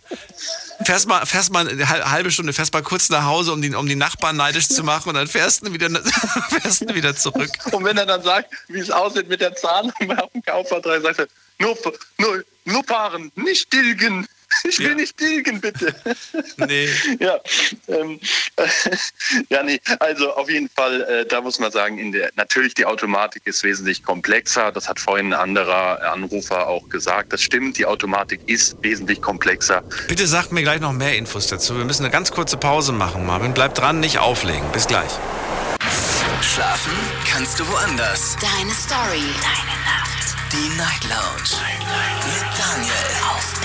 Fährst mal, fährst mal eine hal- halbe Stunde, fährst mal kurz nach Hause, um die, um die Nachbarn neidisch zu machen und dann fährst du wieder, fährst du wieder zurück. Und wenn er dann sagt, wie es aussieht mit der Zahlung auf dem Kaufvertrag, sagt er, nur, nur, nur fahren, nicht tilgen. Ich will Ja. nicht tilgen, bitte. Nee. ja, ähm, ja, nee, also auf jeden Fall, äh, da muss man sagen, in der, natürlich die Automatik ist wesentlich komplexer. Das hat vorhin ein anderer Anrufer auch gesagt. Das stimmt, die Automatik ist wesentlich komplexer. Bitte sagt mir gleich noch mehr Infos dazu. Wir müssen eine ganz kurze Pause machen, Marvin. Bleib dran, nicht auflegen. Bis gleich. Schlafen kannst du woanders. Deine Story. Deine Nacht. Die Night Lounge. Mit Daniel. Auf.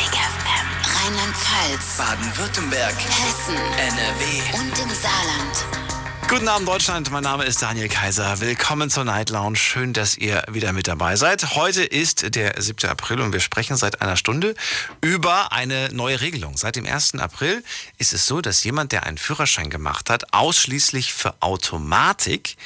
Rheinland-Pfalz. Baden-Württemberg. Hessen. NRW. Und im Saarland. Guten Abend, Deutschland. Mein Name ist Daniel Kaiser. Willkommen zur Night Lounge. Schön, dass ihr wieder mit dabei seid. Heute ist der 7. April und wir sprechen seit einer Stunde über eine neue Regelung. Seit dem 1. April ist es so, dass jemand, der einen Führerschein gemacht hat, ausschließlich für Automatik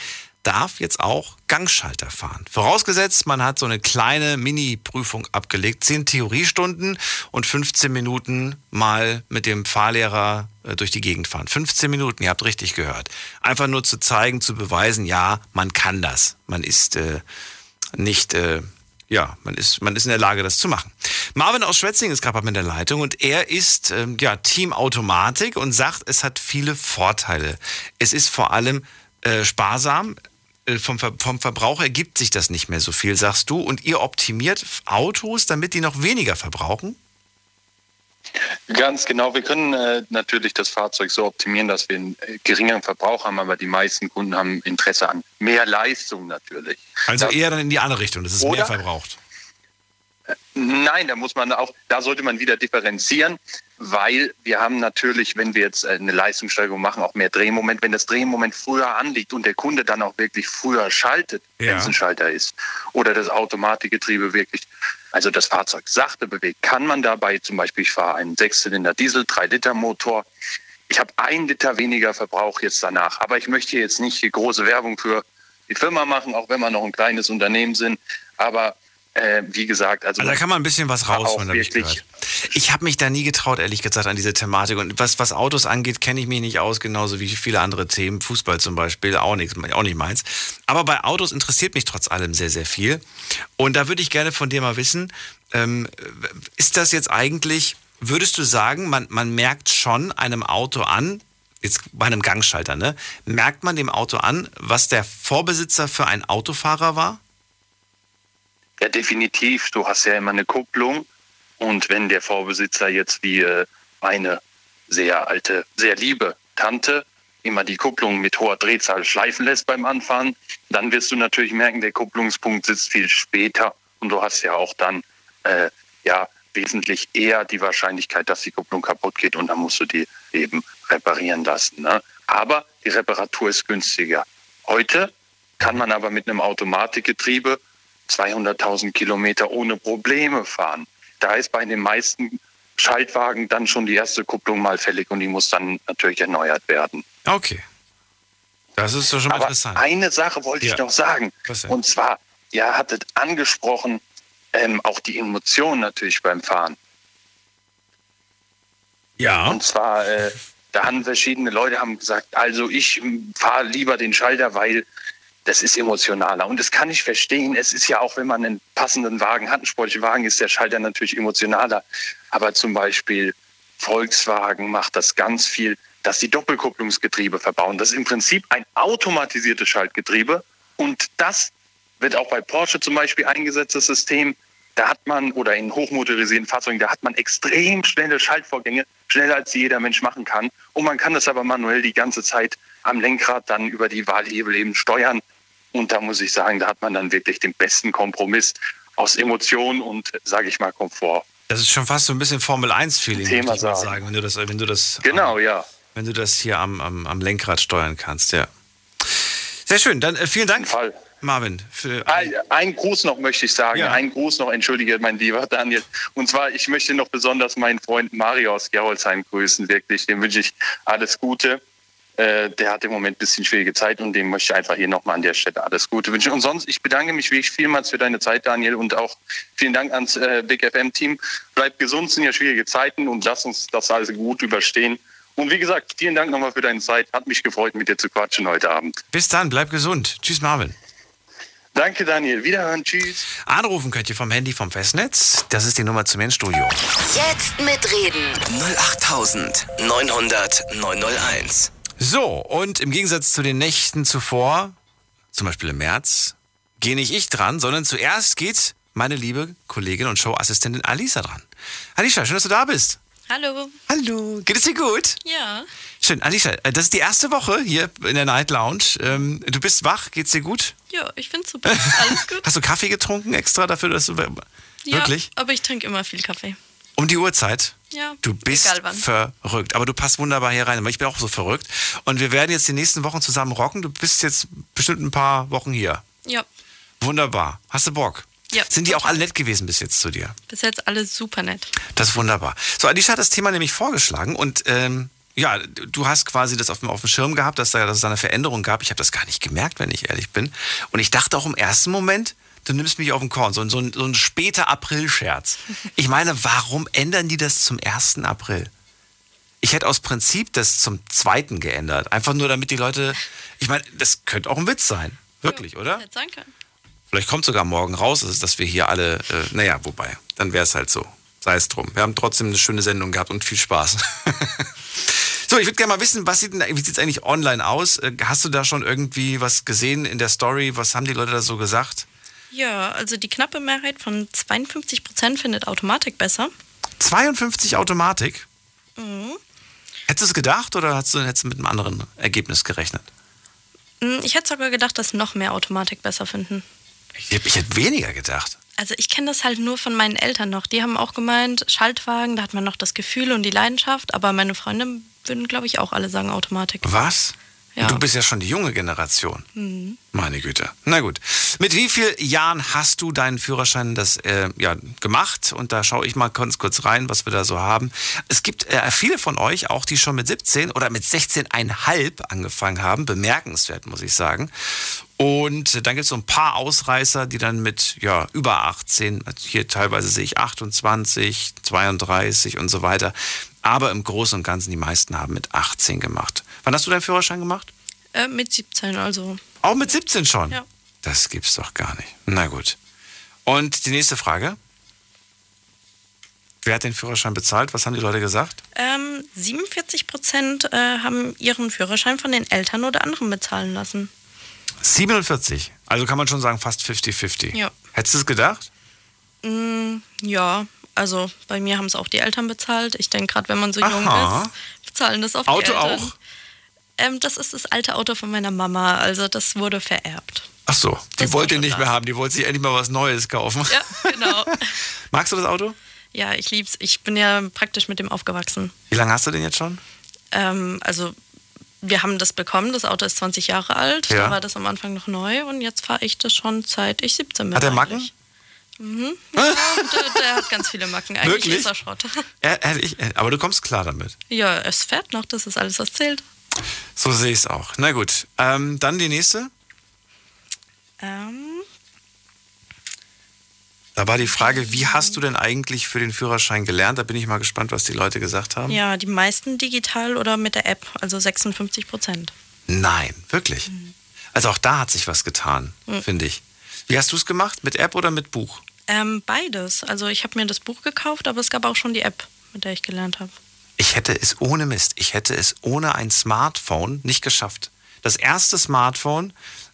darf jetzt auch Gangschalter fahren. Vorausgesetzt, man hat so eine kleine Mini-Prüfung abgelegt, 10 Theoriestunden und 15 Minuten mal mit dem Fahrlehrer äh, durch die Gegend fahren. 15 Minuten, ihr habt richtig gehört. Einfach nur zu zeigen, zu beweisen, ja, man kann das. Man ist äh, nicht, äh, ja, man ist, man ist in der Lage, das zu machen. Marvin aus Schwetzing ist gerade mit der Leitung und er ist ähm, ja, Team Automatik und sagt, es hat viele Vorteile. Es ist vor allem äh, sparsam. Äh, vom, Ver vom Verbrauch ergibt sich das nicht mehr so viel, sagst du. Und ihr optimiert Autos, damit die noch weniger verbrauchen? Ganz genau. Wir können äh, natürlich das Fahrzeug so optimieren, dass wir einen äh, geringeren Verbrauch haben, aber die meisten Kunden haben Interesse an mehr Leistung natürlich. Also das, eher dann in die andere Richtung, dass es mehr verbraucht. Nein, da muss man auch, da sollte man wieder differenzieren, weil wir haben natürlich, wenn wir jetzt äh, eine Leistungssteigerung machen, auch mehr Drehmoment. Wenn das Drehmoment früher anliegt und der Kunde dann auch wirklich früher schaltet, ja. wenn es ein Schalter ist, oder das Automatikgetriebe wirklich, also das Fahrzeug sachte bewegt, kann man dabei zum Beispiel, ich fahre einen Sechszylinder Diesel, 3-Liter-Motor, ich habe ein Liter weniger Verbrauch jetzt danach. Aber ich möchte jetzt nicht große Werbung für die Firma machen, auch wenn wir noch ein kleines Unternehmen sind. Aber äh, wie gesagt, also, also da kann man ein bisschen was rausholen, habe ich gehört. Ich habe mich da nie getraut, ehrlich gesagt, an diese Thematik. Und was, was Autos angeht, kenne ich mich nicht aus, genauso wie viele andere Themen. Fußball zum Beispiel, auch, nicht, auch nicht meins. Aber bei Autos interessiert mich trotz allem sehr, sehr viel. Und da würde ich gerne von dir mal wissen, ähm, ist das jetzt eigentlich, würdest du sagen, man, man merkt schon einem Auto an, jetzt bei einem Gangschalter, ne, merkt man dem Auto an, was der Vorbesitzer für ein Autofahrer war? Ja, definitiv. Du hast ja immer eine Kupplung. Und wenn der Vorbesitzer jetzt wie äh, eine sehr alte, sehr liebe Tante immer die Kupplung mit hoher Drehzahl schleifen lässt beim Anfahren, dann wirst du natürlich merken, der Kupplungspunkt sitzt viel später und du hast ja auch dann äh, ja wesentlich eher die Wahrscheinlichkeit, dass die Kupplung kaputt geht und dann musst du die eben reparieren lassen. Ne? Aber die Reparatur ist günstiger. Heute kann man aber mit einem Automatikgetriebe 200.000 Kilometer ohne Probleme fahren. Da ist bei den meisten Schaltwagen dann schon die erste Kupplung mal fällig und die muss dann natürlich erneuert werden. Okay. Das ist doch schon mal Aber interessant. Eine Sache wollte ja. ich noch sagen. Und zwar, ihr hattet angesprochen, ähm, auch die Emotionen natürlich beim Fahren. Ja. Und zwar, äh, da haben verschiedene Leute haben gesagt, also ich fahre lieber den Schalter, weil das ist emotionaler. Und das kann ich verstehen. Es ist ja auch, wenn man einen passenden Wagen hat, einen sportlichen Wagen, ist der Schalter natürlich emotionaler. Aber zum Beispiel Volkswagen macht das ganz viel, dass die Doppelkupplungsgetriebe verbauen. Das ist im Prinzip ein automatisiertes Schaltgetriebe. Und das wird auch bei Porsche zum Beispiel eingesetzt, das System. Da hat man, oder in hochmotorisierten Fahrzeugen, da hat man extrem schnelle Schaltvorgänge, schneller als jeder Mensch machen kann. Und man kann das aber manuell die ganze Zeit am Lenkrad dann über die Wahlhebel eben steuern. Und da muss ich sagen, da hat man dann wirklich den besten Kompromiss aus Emotionen und, sage ich mal, Komfort. Das ist schon fast so ein bisschen Formel 1-Feeling, Thema ich mal sagen, wenn du das, wenn du das, genau, ja. wenn du das hier am, am, am Lenkrad steuern kannst, ja. Sehr schön, dann äh, vielen Dank. Fall. Marvin. Ein, ein Gruß noch möchte ich sagen. Ja. Ein Gruß noch, entschuldige, mein lieber Daniel. Und zwar, ich möchte noch besonders meinen Freund Mario aus Gerolzheim grüßen. Wirklich, dem wünsche ich alles Gute. Äh, der hat im Moment ein bisschen schwierige Zeit und dem möchte ich einfach hier nochmal an der Stelle alles Gute wünschen. Und sonst, ich bedanke mich wirklich vielmals für deine Zeit, Daniel, und auch vielen Dank ans äh, Big FM-Team. Bleib gesund, sind ja schwierige Zeiten und lass uns das alles gut überstehen. Und wie gesagt, vielen Dank nochmal für deine Zeit. Hat mich gefreut, mit dir zu quatschen heute Abend. Bis dann, bleib gesund. Tschüss, Marvin. Danke, Daniel. Wiederhören. Tschüss. Anrufen könnt ihr vom Handy vom Festnetz. Das ist die Nummer zum Studio. Jetzt mitreden. 08900 901. So, und im Gegensatz zu den Nächten zuvor, zum Beispiel im März, gehe nicht ich dran, sondern zuerst geht meine liebe Kollegin und Showassistentin Alisa dran. Alicia, schön, dass du da bist. Hallo. Hallo. Geht es dir gut? Ja. Schön. Alicia, äh, das ist die erste Woche hier in der Night Lounge. Ähm, du bist wach, geht's dir gut? Ja, ich find's super. Alles gut. Hast du Kaffee getrunken extra dafür, dass du. Ja, wirklich? aber ich trinke immer viel Kaffee. Um die Uhrzeit? Ja. Du bist verrückt. Aber du passt wunderbar hier rein. Aber ich bin auch so verrückt. Und wir werden jetzt die nächsten Wochen zusammen rocken. Du bist jetzt bestimmt ein paar Wochen hier. Ja. Wunderbar. Hast du Bock? Ja. Sind die auch alle nett gewesen bis jetzt zu dir? Bis jetzt alle super nett. Das ist wunderbar. So, Alicia hat das Thema nämlich vorgeschlagen und ähm, ja, du hast quasi das auf dem, auf dem Schirm gehabt, dass, da, dass es da eine Veränderung gab. Ich habe das gar nicht gemerkt, wenn ich ehrlich bin. Und ich dachte auch im ersten Moment, du nimmst mich auf den Korn. So, ein- so, ein, so ein später April-Scherz. Ich meine, warum ändern die das zum 1. April? Ich hätte aus Prinzip das zum 2. geändert. Einfach nur, damit die Leute. Ich meine, das könnte auch ein Witz sein. Wirklich, oder? Hätte sein können. Vielleicht kommt sogar morgen raus, dass- dass wir hier alle, äh, naja, wobei, dann wäre es halt so. Sei es drum. Wir haben trotzdem eine schöne Sendung gehabt und viel Spaß. so, ich würde gerne mal wissen, was sieht denn, wie sieht es eigentlich online aus? Äh, Hast du da schon irgendwie was gesehen in der Story? Was haben die Leute da so gesagt? Ja, also die knappe Mehrheit von 52 Prozent findet Automatik besser. 52 Automatik? Mhm. Hättest du es gedacht oder hättest du, hättest du mit einem anderen Ergebnis gerechnet? Mm, Ich hätte sogar gedacht, dass noch mehr Automatik besser finden. Ich, hätte- ich hätte weniger gedacht. Also ich kenne das halt nur von meinen Eltern noch. Die haben auch gemeint, Schaltwagen, da hat man noch das Gefühl und die Leidenschaft. Aber meine Freunde würden, glaube ich, auch alle sagen Automatik. Was? Ja. Du bist ja schon die junge Generation. Mhm. Meine Güte. Na gut. Mit wie vielen Jahren hast du deinen Führerschein das, äh, ja, gemacht? Und da schaue ich mal ganz kurz rein, was wir da so haben. Es gibt äh, viele von euch, auch die schon mit 17 oder mit 16,5 angefangen haben. Bemerkenswert, muss ich sagen. Und dann gibt es so ein paar Ausreißer, die dann mit ja, über 18, hier teilweise sehe ich 28, 32 und so weiter. Aber im Großen und Ganzen, die meisten haben mit 18 gemacht. Wann hast du deinen Führerschein gemacht? Äh, mit 17, also. Auch mit 17 schon? Ja. Das gibt's doch gar nicht. Na gut. Und die nächste Frage. Wer hat den Führerschein bezahlt? Was haben die Leute gesagt? Ähm, 47 Prozent äh, haben ihren Führerschein von den Eltern oder anderen bezahlen lassen. 47. Also kann man schon sagen, fast 50-50. Ja. Hättest du es gedacht? Mm, ja, also bei mir haben es auch die Eltern bezahlt. Ich denke, gerade wenn man so jung Aha. ist, bezahlen das auf Auto die Eltern. auch? Ähm, das ist das alte Auto von meiner Mama, also das wurde vererbt. Ach so, die Das wollte ihn nicht mehr haben. Die wollte sich endlich mal was Neues kaufen. Ja, genau. Magst du das Auto? ja, ich lieb's. Ich bin ja praktisch mit dem aufgewachsen. Wie lange hast du den jetzt schon? Ähm, also wir haben das bekommen, das Auto ist 20 Jahre alt, Ja. da war das am Anfang noch neu und jetzt fahre ich das schon seit ich 17 bin. Hat er eigentlich. Macken? Mhm. Ja, der, der hat ganz viele Macken. Eigentlich Wirklich? ist er Schrott. Ich, er, aber du kommst klar damit. Ja, es fährt noch, das ist alles, was zählt. So sehe ich es auch. Na gut. Ähm, dann die nächste. Ähm, Da war die Frage, wie hast du denn eigentlich für den Führerschein gelernt? Da bin ich mal gespannt, was die Leute gesagt haben. ja, die meisten digital oder mit der App, also 56 Prozent. Nein, wirklich. Also auch da hat sich was getan, Mhm. finde ich. Wie hast du es gemacht? Mit App oder mit Buch? Ähm, beides. Also ich habe mir das Buch gekauft, aber es gab auch schon die App, mit der ich gelernt habe. Ich hätte es ohne Mist, ich hätte es ohne ein Smartphone nicht geschafft. Das erste Smartphone,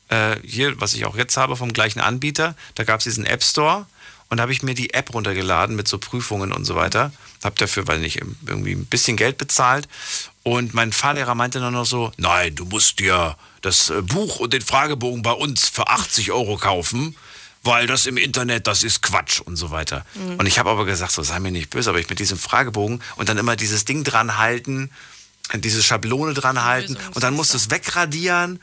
äh, hier, was ich auch jetzt habe vom gleichen Anbieter, da gab es diesen App Store und da habe ich mir die App runtergeladen mit so Prüfungen und so weiter. Habe dafür, weil nicht irgendwie ein bisschen Geld bezahlt. Und mein Fahrlehrer meinte dann noch so, nein, du musst dir das äh, Buch und den Fragebogen bei uns für 80 Euro kaufen, weil das im Internet, das ist Quatsch und so weiter. Mhm. Und ich habe aber gesagt, so sei mir nicht böse, aber ich mit diesem Fragebogen und dann immer dieses Ding dran halten, diese Schablone dran halten und dann musst du es wegradieren.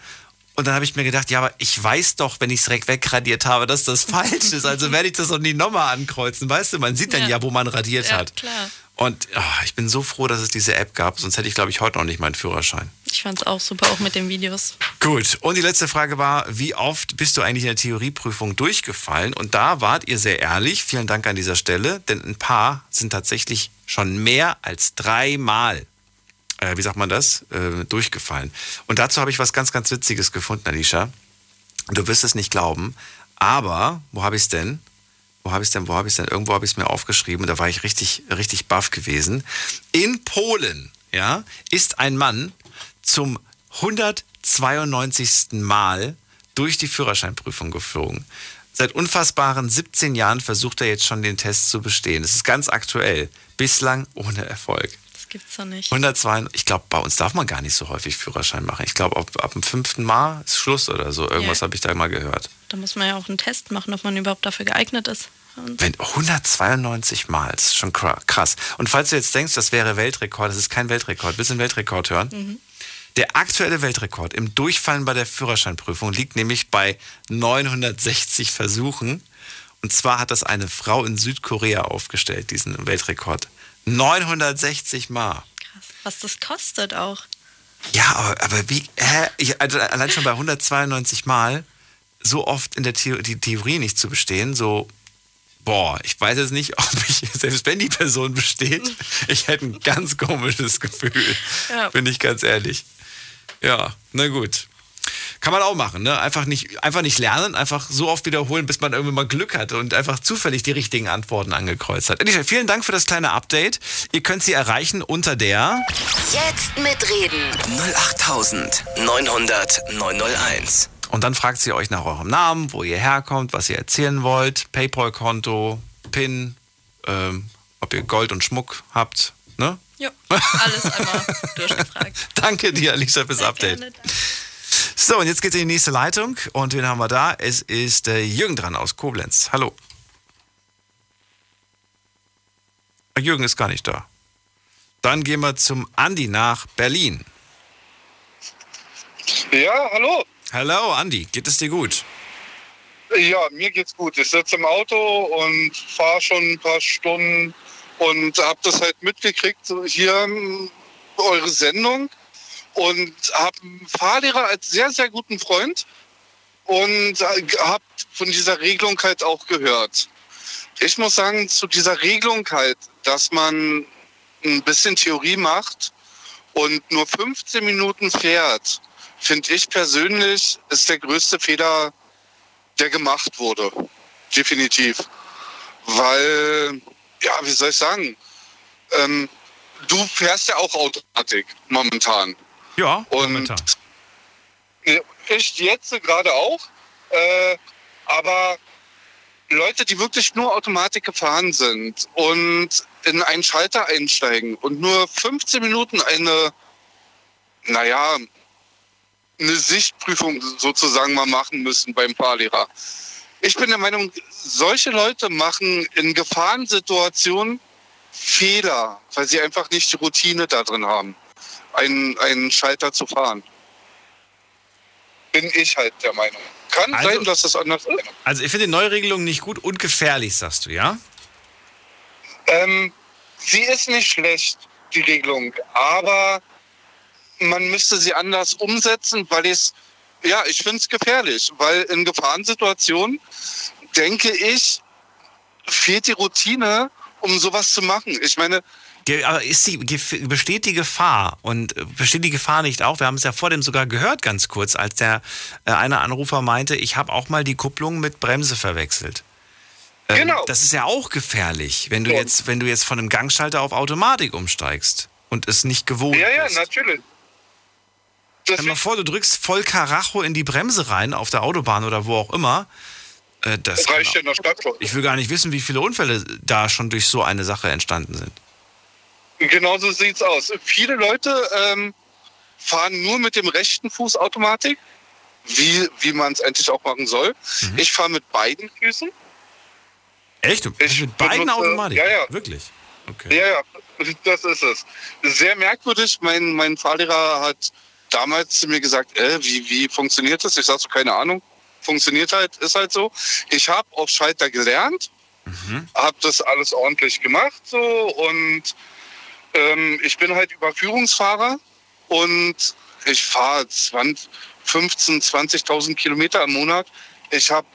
Und dann habe ich mir gedacht, ja, aber ich weiß doch, wenn ich es direkt wegradiert habe, dass das falsch ist. Also werde ich das doch nie nochmal ankreuzen. Weißt du, man sieht dann Ja. ja, wo man radiert Ja, hat. klar. Und ah, ich bin so froh, dass es diese App gab, sonst hätte ich, glaube ich, heute noch nicht meinen Führerschein. Ich fand es auch super, auch mit den Videos. Gut, und die letzte Frage war, wie oft bist du eigentlich in der Theorieprüfung durchgefallen? Und da wart ihr sehr ehrlich, vielen Dank an dieser Stelle, denn ein paar sind tatsächlich schon mehr als dreimal, äh, wie sagt man das, äh, durchgefallen. Und dazu habe ich was ganz, ganz Witziges gefunden, Alicia. Du wirst es nicht glauben, aber, wo habe ich es denn? Wo habe ich es denn? Wo habe ich es denn? Irgendwo habe ich es mir aufgeschrieben und da war ich richtig, richtig baff gewesen. In Polen, ja, ist ein Mann zum 192. Mal durch die Führerscheinprüfung geflogen. Seit unfassbaren 17 Jahren versucht er jetzt schon den Test zu bestehen. Das ist ganz aktuell. Bislang ohne Erfolg. Das gibt's doch nicht. 102, ich glaube, bei uns darf man gar nicht so häufig Führerschein machen. Ich glaube, ab, ab dem fünften Mal ist Schluss oder so. Irgendwas Ja. habe ich da mal gehört. Da muss man ja auch einen Test machen, ob man überhaupt dafür geeignet ist. Wenn 192 Mal, das ist schon kra- krass. Und falls du jetzt denkst, das wäre Weltrekord, das ist kein Weltrekord. Willst du einen Weltrekord hören? Mhm. Der aktuelle Weltrekord im Durchfallen bei der Führerscheinprüfung liegt nämlich bei 960 Versuchen. Und zwar hat das eine Frau in Südkorea aufgestellt, diesen Weltrekord. 960 Mal. was das kostet auch. Ja, aber, aber wie, hä? Ich, also allein schon bei 192 Mal so oft in der The die Theorie nicht zu bestehen, so, boah, ich weiß jetzt nicht, ob ich, selbst wenn die Person besteht, ich hätte ein ganz komisches Gefühl. Ja. Bin ich ganz ehrlich. Ja, na gut. Kann man auch machen, ne? Einfach nicht, einfach nicht lernen, einfach so oft wiederholen, bis man irgendwann mal Glück hat und einfach zufällig die richtigen Antworten angekreuzt hat. Elisha, vielen Dank für das kleine Update. Ihr könnt sie erreichen unter der Jetzt mitreden. 08900 901. und dann fragt sie euch nach eurem Namen, wo ihr herkommt, was ihr erzählen wollt, Paypal-Konto, PIN, ähm, ob ihr Gold und Schmuck habt, ne? Ja, alles einmal durchgefragt. Danke dir, Alicia, fürs Update. Gerne. So, und jetzt geht's in die nächste Leitung. Und wen haben wir da? Es ist der Jürgen dran aus Koblenz. Hallo. Jürgen ist gar nicht da. Dann gehen wir zum Andi nach Berlin. Ja, hallo. Hallo, Andi. Geht es dir gut? Ja, mir geht's gut. Ich sitze im Auto und fahre schon ein paar Stunden und habe das halt mitgekriegt, hier ähm, eure Sendung und habe einen Fahrlehrer als sehr, sehr guten Freund und habe von dieser Regelung halt auch gehört. Ich muss sagen, zu dieser Regelung halt, dass man ein bisschen Theorie macht und nur 15 Minuten fährt, finde ich persönlich, ist der größte Fehler, der gemacht wurde. Definitiv. Weil, ja, wie soll ich sagen, ähm, du fährst ja auch Automatik momentan. Ja, Und momentan. ich jetzt gerade auch. Äh, aber Leute, die wirklich nur Automatik gefahren sind und in einen Schalter einsteigen und nur 15 Minuten eine, naja, eine Sichtprüfung sozusagen mal machen müssen beim Fahrlehrer. Ich bin der Meinung, solche Leute machen in Gefahrensituationen Fehler, weil sie einfach nicht die Routine da drin haben, einen, einen Schalter zu fahren. Bin ich halt der Meinung. Kann Also- sein, dass das anders ist. Also, ich finde die Neuregelung nicht gut und gefährlich, sagst du, ja? Ähm, sie ist nicht schlecht, die Regelung, aber man müsste sie anders umsetzen, weil es, ja, ich finde es gefährlich, weil in Gefahrensituationen, denke ich, fehlt die Routine, um sowas zu machen. Ich meine, Aber ist die, besteht die Gefahr und äh, besteht die Gefahr nicht auch? Wir haben es ja vor dem sogar gehört, ganz kurz, als der äh, eine Anrufer meinte, ich habe auch mal die Kupplung mit Bremse verwechselt. Ähm, Genau. Das ist ja auch gefährlich, wenn du Ja. jetzt, wenn du jetzt von einem Gangschalter auf Automatik umsteigst und es nicht gewohnt ja, ja, bist. natürlich. Stell dir mal vor, du drückst voll Karacho in die Bremse rein auf der Autobahn oder wo auch immer. Äh, das Das reicht ja in der Stadt schon. ich will gar nicht wissen, wie viele Unfälle da schon durch so eine Sache entstanden sind. Genauso sieht's aus. Viele Leute ähm, fahren nur mit dem rechten Fuß Automatik, wie, wie man es eigentlich auch machen soll. Mhm. Ich fahre mit beiden Füßen. Echt? Du Ich mit beiden benutze- Automatik? ja, ja. Wirklich? Okay. Ja, ja, das ist es. Sehr merkwürdig. Mein, mein Fahrlehrer hat damals zu mir gesagt, äh, wie, wie funktioniert das? Ich sag so, keine Ahnung. Funktioniert halt, ist halt so. Ich habe auf Schalter gelernt, habe das alles ordentlich gemacht so und ähm, ich bin halt Überführungsfahrer und ich fahre 20, 15, 20.000 Kilometer im Monat. Ich habe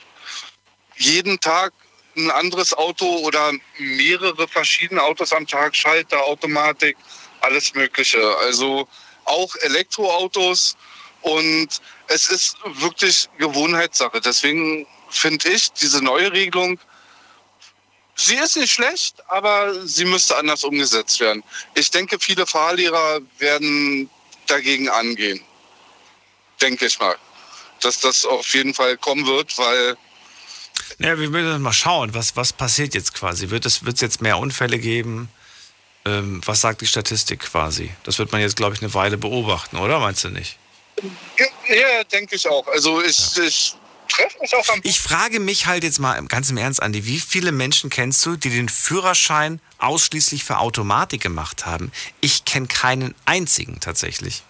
jeden Tag ein anderes Auto oder mehrere verschiedene Autos am Tag, Schalter, Automatik, alles Mögliche. Also auch Elektroautos und es ist wirklich Gewohnheitssache. Deswegen finde ich diese neue Regelung, sie ist nicht schlecht, aber sie müsste anders umgesetzt werden. Ich denke, viele Fahrlehrer werden dagegen angehen. Denke ich mal. Dass das auf jeden Fall kommen wird, weil Ja, wir müssen mal schauen, was, was passiert jetzt quasi. Wird es wird's jetzt mehr Unfälle geben? Ähm, was sagt die Statistik quasi? Das wird man jetzt, glaube ich, eine Weile beobachten, oder? Meinst du nicht? Ja, denke ich auch. Also ich, ich treffe mich auch am. Ich frage mich halt jetzt mal ganz im Ernst, Andi, wie viele Menschen kennst du, die den Führerschein ausschließlich für Automatik gemacht haben? Ich kenne keinen einzigen tatsächlich.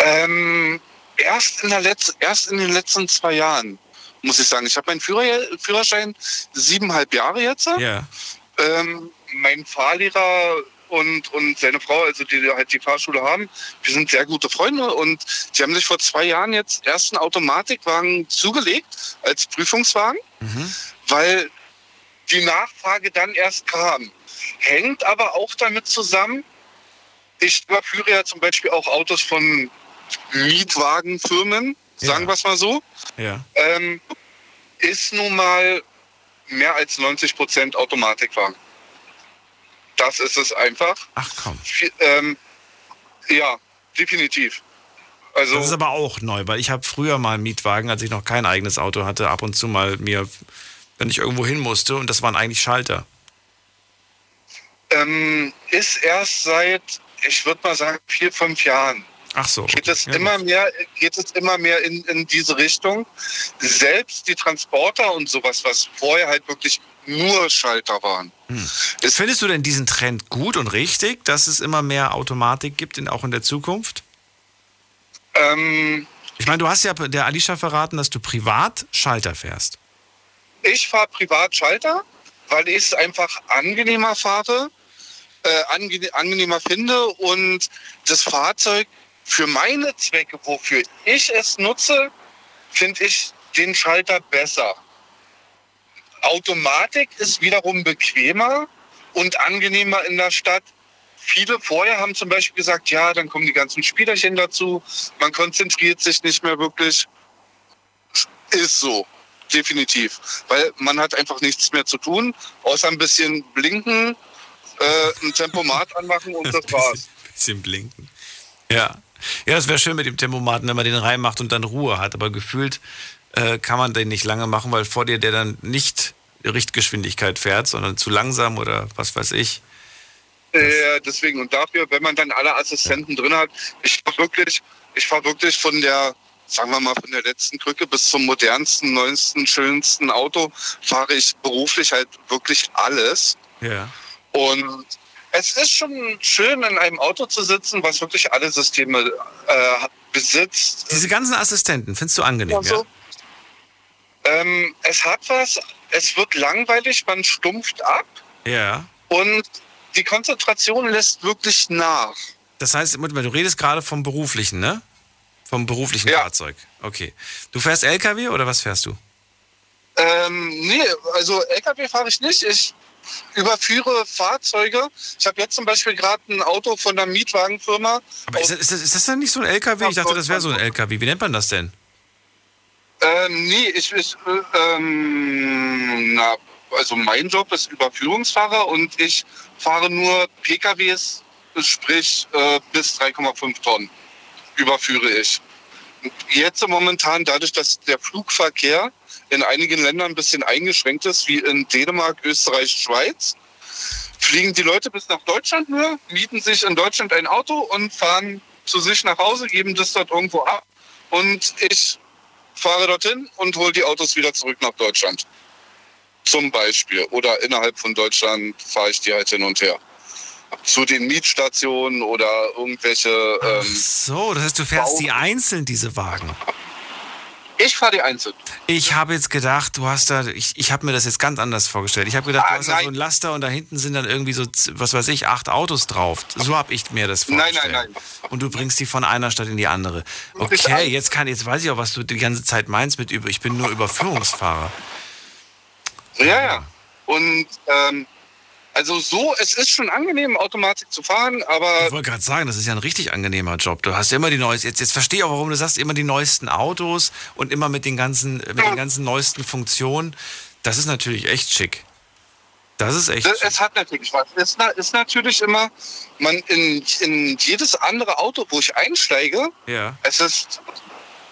Ähm, erst, in der Letz erst in den letzten zwei Jahren, muss ich sagen. Ich habe meinen Führer Führerschein siebeneinhalb Jahre jetzt. Ja. Ähm, mein Fahrlehrer und, und seine Frau, also die halt die Fahrschule haben, wir sind sehr gute Freunde und die haben sich vor zwei Jahren jetzt erst einen Automatikwagen zugelegt als Prüfungswagen, weil die Nachfrage dann erst kam. Hängt aber auch damit zusammen, ich überführe ja zum Beispiel auch Autos von Mietwagenfirmen, sagen wir es mal so. Ja. Ähm, ist nun mal mehr als 90 Prozent Automatikwagen. Das ist es einfach. Ach komm. Ähm, ja, definitiv. Also, Das ist aber auch neu, weil ich habe früher mal einen Mietwagen, als ich noch kein eigenes Auto hatte, ab und zu mal mir, wenn ich irgendwo hin musste, und das waren eigentlich Schalter. ähm, ist erst seit, ich würde mal sagen, vier, fünf Jahren. Ach so. Geht es immer mehr, geht es immer mehr in, in diese Richtung. Selbst die Transporter und sowas, was vorher halt wirklich nur Schalter waren. Hm. Findest du denn diesen Trend gut und richtig, dass es immer mehr Automatik gibt, in, auch in der Zukunft? Ähm, Ich meine, du hast ja der Alicia verraten, dass du privat Schalter fährst. ich fahre privat Schalter, weil ich es einfach angenehmer fahre, äh, ange angenehmer finde und das Fahrzeug für meine Zwecke, wofür ich es nutze, finde ich den Schalter besser. Automatik ist wiederum bequemer und angenehmer in der Stadt. Viele vorher haben zum Beispiel gesagt, ja, dann kommen die ganzen Spielerchen dazu, man konzentriert sich nicht mehr wirklich. Ist so, definitiv. Weil man hat einfach nichts mehr zu tun, außer ein bisschen blinken, äh, ein Tempomat anmachen und das war's. Bisschen blinken. Ja. Ja, das wäre schön mit dem Tempomaten, wenn man den reinmacht und dann Ruhe hat. Aber gefühlt äh, kann man den nicht lange machen, weil vor dir der dann nicht Richtgeschwindigkeit fährt, sondern zu langsam oder was weiß ich. Äh, deswegen und dafür, wenn man dann alle Assistenten drin hat, ich fahr wirklich, ich fahre wirklich von der, sagen wir mal, von der letzten Krücke bis zum modernsten, neuesten, schönsten Auto, fahre ich beruflich halt wirklich alles. Ja. Und es ist schon schön, in einem Auto zu sitzen, was wirklich alle Systeme äh, besitzt. Diese ganzen Assistenten, findest du angenehm, ja? Ähm, es hat was, es wird langweilig, man stumpft ab Ja. und die Konzentration lässt wirklich nach. Das heißt, du redest gerade vom beruflichen, ne? Vom beruflichen Fahrzeug. Okay. Du fährst LKW oder was fährst du? Ähm, nee, also LKW fahre ich nicht. Ich überführe Fahrzeuge. Ich habe jetzt zum Beispiel gerade ein Auto von der Mietwagenfirma. Aber ist das, ist, das, ist das denn nicht so ein LKW? Ich dachte, das wäre so ein LKW. Wie nennt man das denn? Ähm, nee, ich, ich äh, ähm, na, also mein Job ist Überführungsfahrer und ich fahre nur PKWs, sprich äh, bis 3,5 Tonnen überführe ich. Jetzt momentan, dadurch, dass der Flugverkehr in einigen Ländern ein bisschen eingeschränkt ist, wie in Dänemark, Österreich, Schweiz, fliegen die Leute bis nach Deutschland nur, mieten sich in Deutschland ein Auto und fahren zu sich nach Hause, geben das dort irgendwo ab. Und ich fahre dorthin und hole die Autos wieder zurück nach Deutschland. Zum Beispiel. Oder innerhalb von Deutschland fahre ich die halt hin und her. Zu den Mietstationen oder irgendwelche. Ähm, So, das heißt, du fährst die einzeln, diese Wagen. Ich fahre die einzeln. Ich habe jetzt gedacht, du hast da, ich, ich habe mir das jetzt ganz anders vorgestellt. Ich habe gedacht, Ah, du hast da nein. so einen Laster und da hinten sind dann irgendwie so, was weiß ich, acht Autos drauf. So habe ich mir das Nein, vorgestellt. nein, nein. Und du bringst die von einer Stadt in die andere. Okay, jetzt kann, jetzt weiß ich auch, was du die ganze Zeit meinst mit über, ich bin nur Überführungsfahrer. Ja, ja. Und ähm, also so, es ist schon angenehm, Automatik zu fahren, aber Ich wollte gerade sagen, das ist ja ein richtig angenehmer Job. Du hast ja immer die neuesten, jetzt, jetzt verstehe ich auch, warum du sagst, immer die neuesten Autos und immer mit den ganzen, mit den ganzen neuesten Funktionen. Das ist natürlich echt schick. Das ist echt Das, es hat natürlich was. Es ist natürlich immer, man in, in jedes andere Auto, wo ich einsteige, Ja. es ist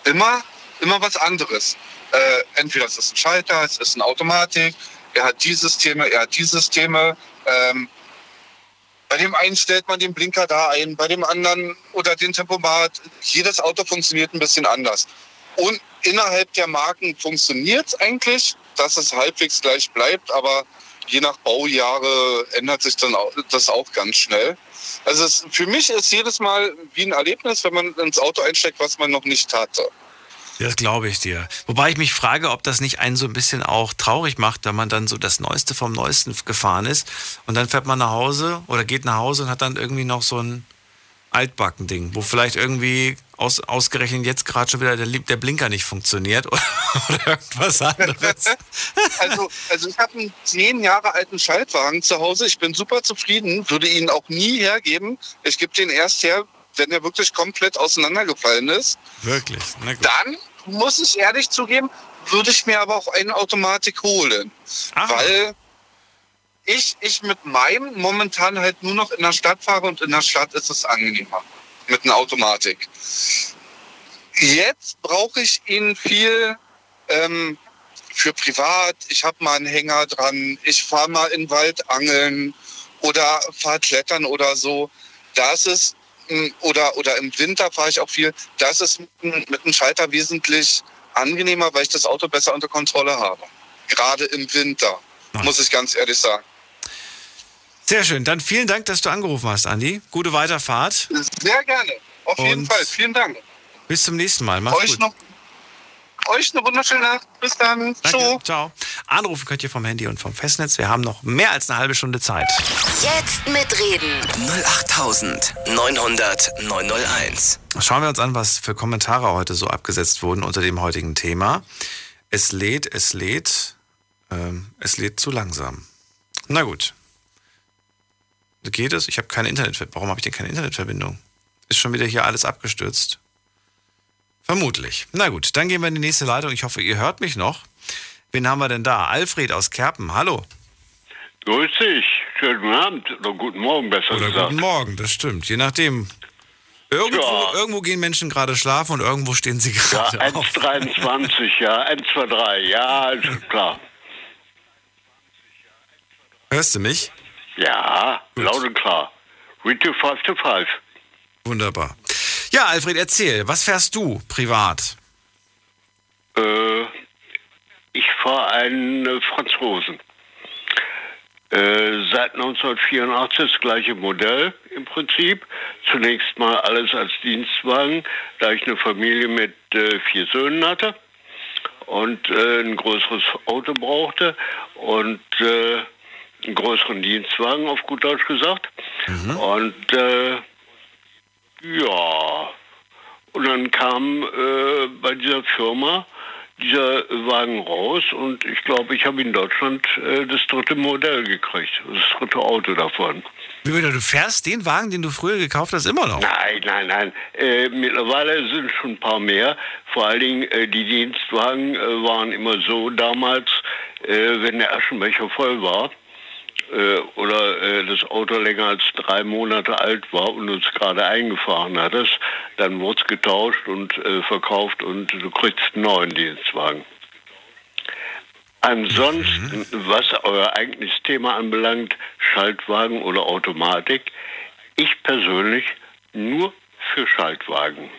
immer, immer was anderes. Äh, entweder es ist ein Schalter, es ist eine Automatik, er hat die Systeme, er hat die Systeme. Ähm, bei dem einen stellt man den Blinker da ein, bei dem anderen oder den Tempomat. Jedes Auto funktioniert ein bisschen anders. Und innerhalb der Marken funktioniert es eigentlich, dass es halbwegs gleich bleibt, aber je nach Baujahre ändert sich dann auch, das auch ganz schnell. Also es, für mich ist jedes Mal wie ein Erlebnis, wenn man ins Auto einsteigt, was man noch nicht hatte. Das glaube ich dir. Wobei ich mich frage, ob das nicht einen so ein bisschen auch traurig macht, wenn man dann so das Neueste vom Neuesten gefahren ist und dann fährt man nach Hause oder geht nach Hause und hat dann irgendwie noch so ein Altbacken-Ding, wo vielleicht irgendwie aus, ausgerechnet jetzt gerade schon wieder der, der, Blinker nicht funktioniert oder, oder irgendwas anderes. Also, also ich habe einen zehn Jahre alten Schaltwagen zu Hause. Ich bin super zufrieden, würde ihn auch nie hergeben. Ich gebe den erst her, wenn er wirklich komplett auseinandergefallen ist. Wirklich? Dann muss ich ehrlich zugeben, würde ich mir aber auch eine Automatik holen. Aha. Weil ich, ich mit meinem momentan halt nur noch in der Stadt fahre und in der Stadt ist es angenehmer mit einer Automatik. Jetzt brauche ich ihn viel ähm, für privat. Ich habe mal einen Hänger dran. Ich fahre mal in den Wald angeln oder fahre klettern oder so. Da ist es, oder, oder im Winter fahre ich auch viel. Da ist mit, mit einem Schalter wesentlich angenehmer, weil ich das Auto besser unter Kontrolle habe. Gerade im Winter, muss ich ganz ehrlich sagen. Sehr schön. Dann vielen Dank, dass du angerufen hast, Andi. Gute Weiterfahrt. Sehr gerne. Auf Und jeden Fall. Vielen Dank. Bis zum nächsten Mal. Mach's euch gut. Noch, euch eine wunderschöne Nacht. Bis dann. Danke. Ciao. Ciao. Anrufen könnt ihr vom Handy und vom Festnetz. Wir haben noch mehr als eine halbe Stunde Zeit. Jetzt mitreden. 08900 901. Schauen wir uns an, was für Kommentare heute so abgesetzt wurden unter dem heutigen Thema. Es lädt, es lädt, ähm, es lädt zu langsam. Na gut, Geht es? Ich habe keine Internetverbindung. Warum habe ich denn keine Internetverbindung? Ist schon wieder hier alles abgestürzt? Vermutlich. Na gut, dann gehen wir in die nächste Leitung. Ich hoffe, ihr hört mich noch. Wen haben wir denn da? Alfred aus Kerpen. Hallo. Grüß dich. Schönen Abend oder guten Morgen besser oder gesagt. Guten Morgen, das stimmt. Je nachdem. Irgendwo, ja. irgendwo gehen Menschen gerade schlafen und irgendwo stehen sie gerade ja, 1,23, ja, 1,23, ja, ist klar. Hörst du mich? Ja, Gut. laut und klar. Read to 5 to 5. Wunderbar. Ja, Alfred, erzähl, was fährst du privat? Äh, ich fahre einen äh, Franzosen. Äh, seit 1984 das gleiche Modell im Prinzip. Zunächst mal alles als Dienstwagen, da ich eine Familie mit äh, vier Söhnen hatte und äh, ein größeres Auto brauchte und äh, einen größeren Dienstwagen, auf gut Deutsch gesagt. Mhm. Und äh, ja, und dann kam äh, bei dieser Firma dieser Wagen raus und ich glaube, ich habe in Deutschland äh, das dritte Modell gekriegt, das dritte Auto davon. Wie wieder, du fährst den Wagen, den du früher gekauft hast, immer noch? Nein, nein, nein. Äh, mittlerweile sind schon ein paar mehr. Vor allen Dingen äh, die Dienstwagen äh, waren immer so damals, äh, wenn der Aschenbecher voll war, oder äh, das Auto länger als drei Monate alt war und uns gerade eingefahren hattest, dann wurde es getauscht und äh, verkauft und du kriegst einen neuen Dienstwagen. Ansonsten, mhm. was euer eigentliches Thema anbelangt, Schaltwagen oder Automatik, ich persönlich nur für Schaltwagen.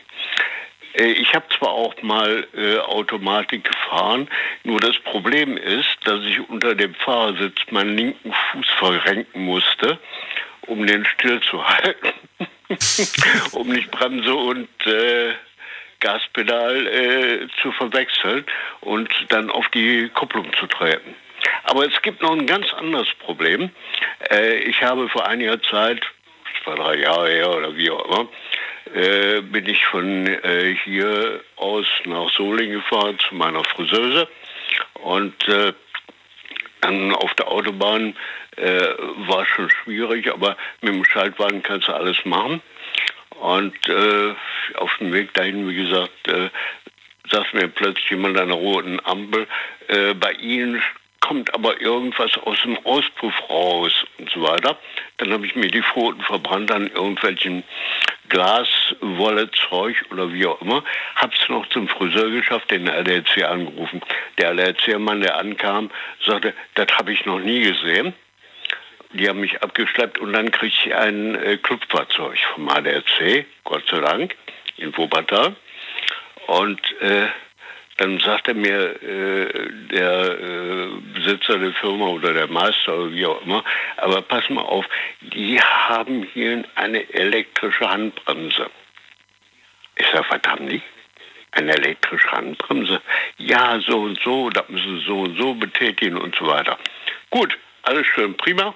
Äh, ich habe zwar auch mal äh, Automatik gefahren, nur das Problem ist, dass ich unter dem Fahrersitz meinen linken Fuß verrenken musste, um den stillzuhalten, um nicht Bremse und äh, Gaspedal äh, zu verwechseln und dann auf die Kupplung zu treten. Aber es gibt noch ein ganz anderes Problem. Äh, ich habe vor einiger Zeit, zwei, drei Jahre her oder wie auch immer, äh, bin ich von äh, hier aus nach Solingen gefahren zu meiner Friseuse und äh, dann auf der Autobahn äh, war schon schwierig, aber mit dem Schaltwagen kannst du alles machen. Und äh, auf dem Weg dahin, wie gesagt, äh, sagt mir plötzlich jemand an der roten Ampel, bei Ihnen kommt aber irgendwas aus dem Auspuff raus und so weiter. Dann habe ich mir die Pfoten verbrannt an irgendwelchen Glaswollezeug oder wie auch immer. Habe es noch zum Friseur geschafft, den LRC angerufen. Der LRC-Mann, der ankam, sagte, das habe ich noch nie gesehen. Die haben mich abgeschleppt und dann kriegte ich ein äh, Clubfahrzeug vom ADAC, Gott sei Dank, in Wuppertal. Und äh, dann sagte mir äh, der äh, Besitzer der Firma oder der Meister oder wie auch immer, aber pass mal auf, die haben hier eine elektrische Handbremse. Ich sage, haben die? Eine elektrische Handbremse? Ja, so und so, da müssen Sie so und so betätigen und so weiter. Gut, alles schön, prima.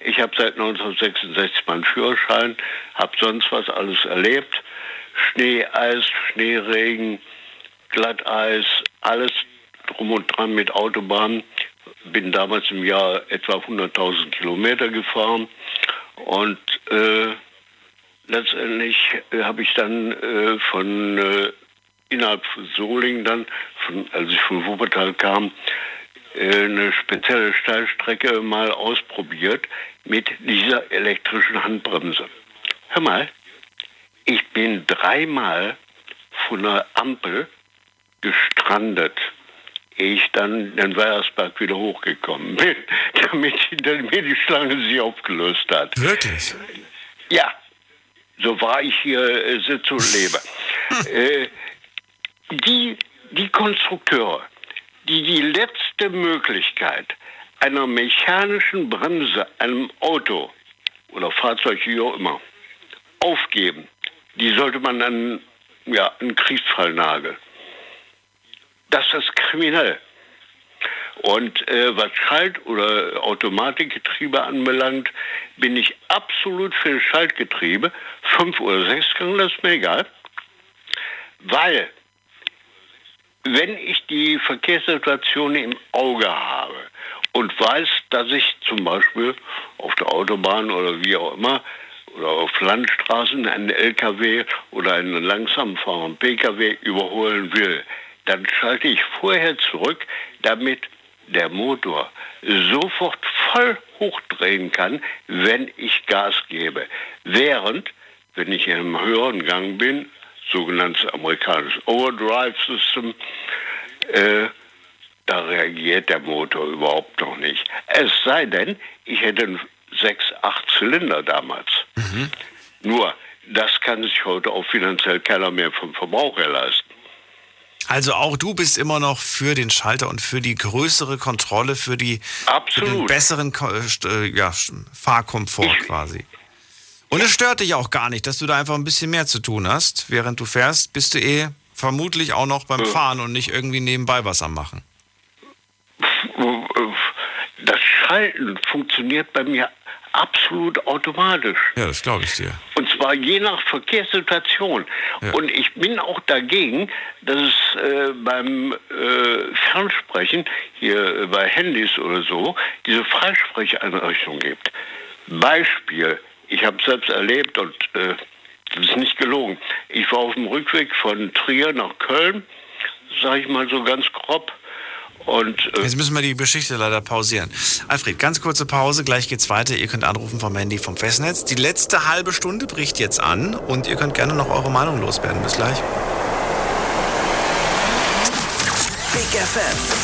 Ich habe seit 1966 meinen Führerschein, habe sonst was alles erlebt. Schnee, Eis, Schneeregen, Glatteis, alles drum und dran mit Autobahn. Bin damals im Jahr etwa 100.000 Kilometer gefahren und äh, letztendlich äh, habe ich dann äh, von äh, innerhalb von Solingen dann, von, als ich von Wuppertal kam, äh, eine spezielle Steilstrecke mal ausprobiert mit dieser elektrischen Handbremse. Hör mal, ich bin dreimal von der Ampel gestrandet, ehe ich dann den Weiersberg wieder hochgekommen bin, damit hinter mir die Schlange sich aufgelöst hat. Wirklich? Ja, so wahr ich hier äh, sitze und lebe. äh, die, die Konstrukteure, die die letzte Möglichkeit einer mechanischen Bremse einem Auto oder Fahrzeug, wie auch immer, aufgeben, die sollte man an ja, einen Kriegsfall nageln. Das ist kriminell. Und äh, was Schalt- oder Automatikgetriebe anbelangt, bin ich absolut für Schaltgetriebe. Fünf oder sechs Gang, das ist mir egal. Weil, wenn ich die Verkehrssituation im Auge habe und weiß, dass ich zum Beispiel auf der Autobahn oder wie auch immer oder auf Landstraßen einen LKW oder einen langsam fahrenden PKW überholen will, dann schalte ich vorher zurück, damit der Motor sofort voll hochdrehen kann, wenn ich Gas gebe. Während, wenn ich in einem höheren Gang bin, sogenanntes amerikanisches Overdrive System, äh, da reagiert der Motor überhaupt noch nicht. Es sei denn, ich hätte einen 6, 8 Zylinder damals. Nur, das kann sich heute auch finanziell keiner mehr vom Verbraucher leisten. Also auch du bist immer noch für den Schalter und für die größere Kontrolle, für, die, für den besseren äh, äh, ja, Fahrkomfort quasi. Und es stört dich auch gar nicht, dass du da einfach ein bisschen mehr zu tun hast. Während du fährst, bist du eh vermutlich auch noch beim Fahren und nicht irgendwie nebenbei was am Machen. Das Schalten funktioniert bei mir absolut automatisch. Ja, das glaube ich dir. Und zwar je nach Verkehrssituation. Und ich bin auch dagegen, dass es äh, beim äh, Fernsprechen, hier bei Handys oder so, diese Freisprecheinrichtung gibt. Beispiel, ich habe selbst erlebt und äh, das ist nicht gelogen. Ich war auf dem Rückweg von Trier nach Köln, sage ich mal so ganz grob. Und äh, Jetzt müssen wir die Geschichte leider pausieren. Alfred, ganz kurze Pause, gleich geht's weiter. Ihr könnt anrufen vom Handy vom Festnetz. Die letzte halbe Stunde bricht jetzt an und ihr könnt gerne noch eure Meinung loswerden. Bis gleich. Big FM.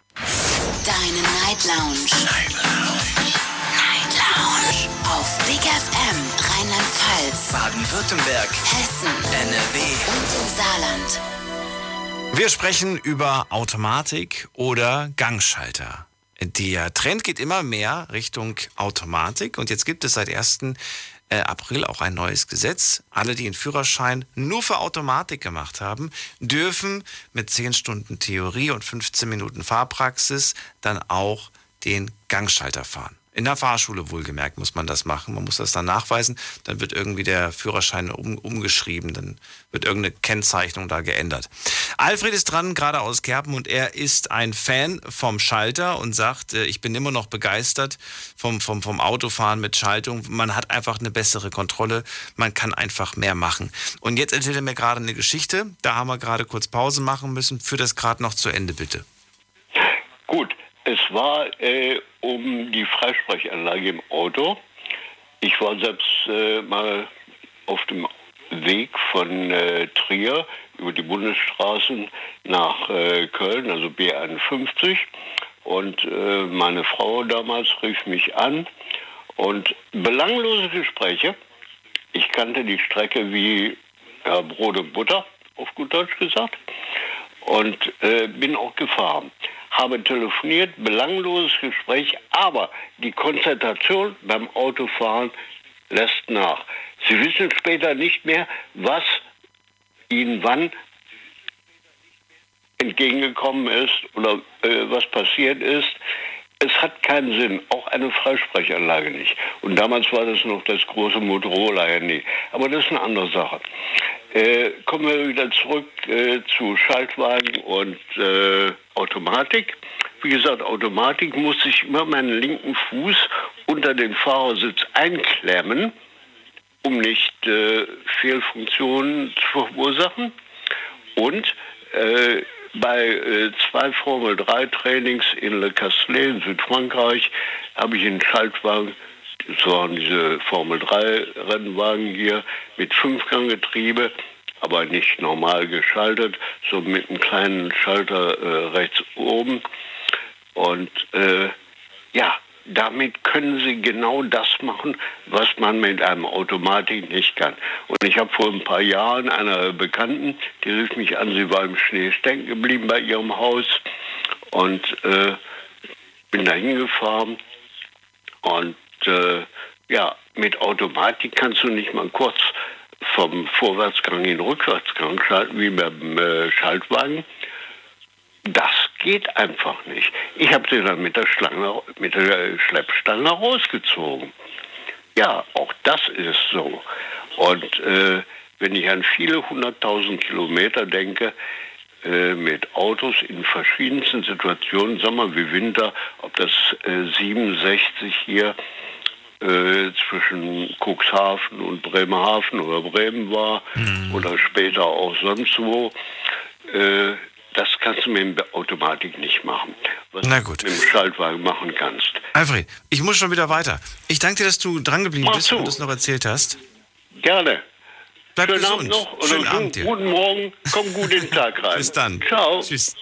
Deine Night Lounge. Night Lounge. Night Lounge. Auf Big FM Rheinland-Pfalz, Baden-Württemberg. Hessen, NRW. und im Saarland. Wir sprechen über Automatik oder Gangschalter. Der Trend geht immer mehr Richtung Automatik und jetzt gibt es seit 1. äh, April auch ein neues Gesetz. Alle, die einen Führerschein nur für Automatik gemacht haben, dürfen mit 10 Stunden Theorie und 15 Minuten Fahrpraxis dann auch den Gangschalter fahren. In der Fahrschule wohlgemerkt muss man das machen. Man muss das dann nachweisen. Dann wird irgendwie der Führerschein um, umgeschrieben. Dann wird irgendeine Kennzeichnung da geändert. Alfred ist dran, gerade aus Kerpen, und er ist ein Fan vom Schalter und sagt, äh, ich bin immer noch begeistert vom, vom, vom Autofahren mit Schaltung. Man hat einfach eine bessere Kontrolle. Man kann einfach mehr machen. Und jetzt erzählt er mir gerade eine Geschichte. Da haben wir gerade kurz Pause machen müssen. Führ das gerade noch zu Ende, bitte. Gut, es war äh, um die Freisprechanlage im Auto. Ich war selbst äh, mal auf dem Weg von äh, Trier über die Bundesstraßen nach äh, Köln, also B51. Und äh, meine Frau damals rief mich an und belanglose Gespräche. Ich kannte die Strecke wie ja, Brot und Butter, auf gut Deutsch gesagt, und äh, bin auch gefahren. Habe telefoniert, belangloses Gespräch, aber die Konzentration beim Autofahren lässt nach. Sie wissen später nicht mehr, was Ihnen wann entgegengekommen ist oder äh, was passiert ist. Es hat keinen Sinn, auch eine Freisprechanlage nicht. Und damals war das noch das große Motorola-Handy. Aber das ist eine andere Sache. Äh, kommen wir wieder zurück äh, zu Schaltwagen und äh, Automatik. Wie gesagt, Automatik muss ich immer meinen linken Fuß unter den Fahrersitz einklemmen, um nicht äh, Fehlfunktionen zu verursachen. Und äh, bei äh, zwei Formel 3 Trainings in Le Castelet in Südfrankreich habe ich einen Schaltwagen, das waren diese Formel 3 Rennwagen hier mit Fünfganggetriebe, aber nicht normal geschaltet, so mit einem kleinen Schalter äh, rechts oben. Und äh, ja, damit können Sie genau das machen, was man mit einem Automatik nicht kann. Und ich habe vor ein paar Jahren einer Bekannten, die rief mich an, sie war im Schnee stecken geblieben bei ihrem Haus und äh, bin da hingefahren und äh, ja, mit Automatik kannst du nicht mal kurz vom Vorwärtsgang in den Rückwärtsgang schalten wie beim äh, Schaltwagen. Das geht einfach nicht. Ich habe sie dann mit der, Schlange, mit der Schleppstange rausgezogen. Ja, auch das ist so. Und äh, wenn ich an viele hunderttausend Kilometer denke, äh, mit Autos in verschiedensten Situationen, mal wie Winter, ob das äh, 67 hier äh, zwischen Cuxhaven und Bremerhaven oder Bremen war mhm. oder später auch sonst wo, äh, das kannst du mit der Automatik nicht machen. Was Na gut. du mit dem Schaltwagen machen kannst. Alfred, ich muss schon wieder weiter. Ich danke dir, dass du drangeblieben Mach bist zu. und das noch erzählt hast. Gerne. Bleib Schönen gesund. Abend noch oder Schönen guten, Abend dir. guten Morgen. Komm gut in den Tag rein. Bis dann. Ciao. Tschüss.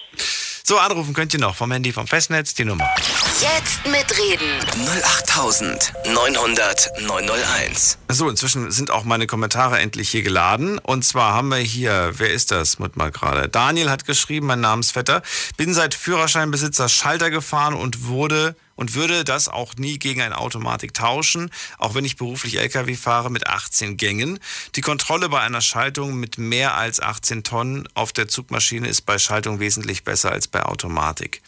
So, anrufen könnt ihr noch vom Handy vom Festnetz die Nummer. Jetzt mitreden. 08900 901. So, inzwischen sind auch meine Kommentare endlich hier geladen. Und zwar haben wir hier, wer ist das? Mut mal gerade. Daniel hat geschrieben, mein Namensvetter. Bin seit Führerscheinbesitzer Schalter gefahren und wurde und würde das auch nie gegen eine Automatik tauschen, auch wenn ich beruflich LKW fahre mit 18 Gängen. Die Kontrolle bei einer Schaltung mit mehr als 18 Tonnen auf der Zugmaschine ist bei Schaltung wesentlich besser als bei Automatik.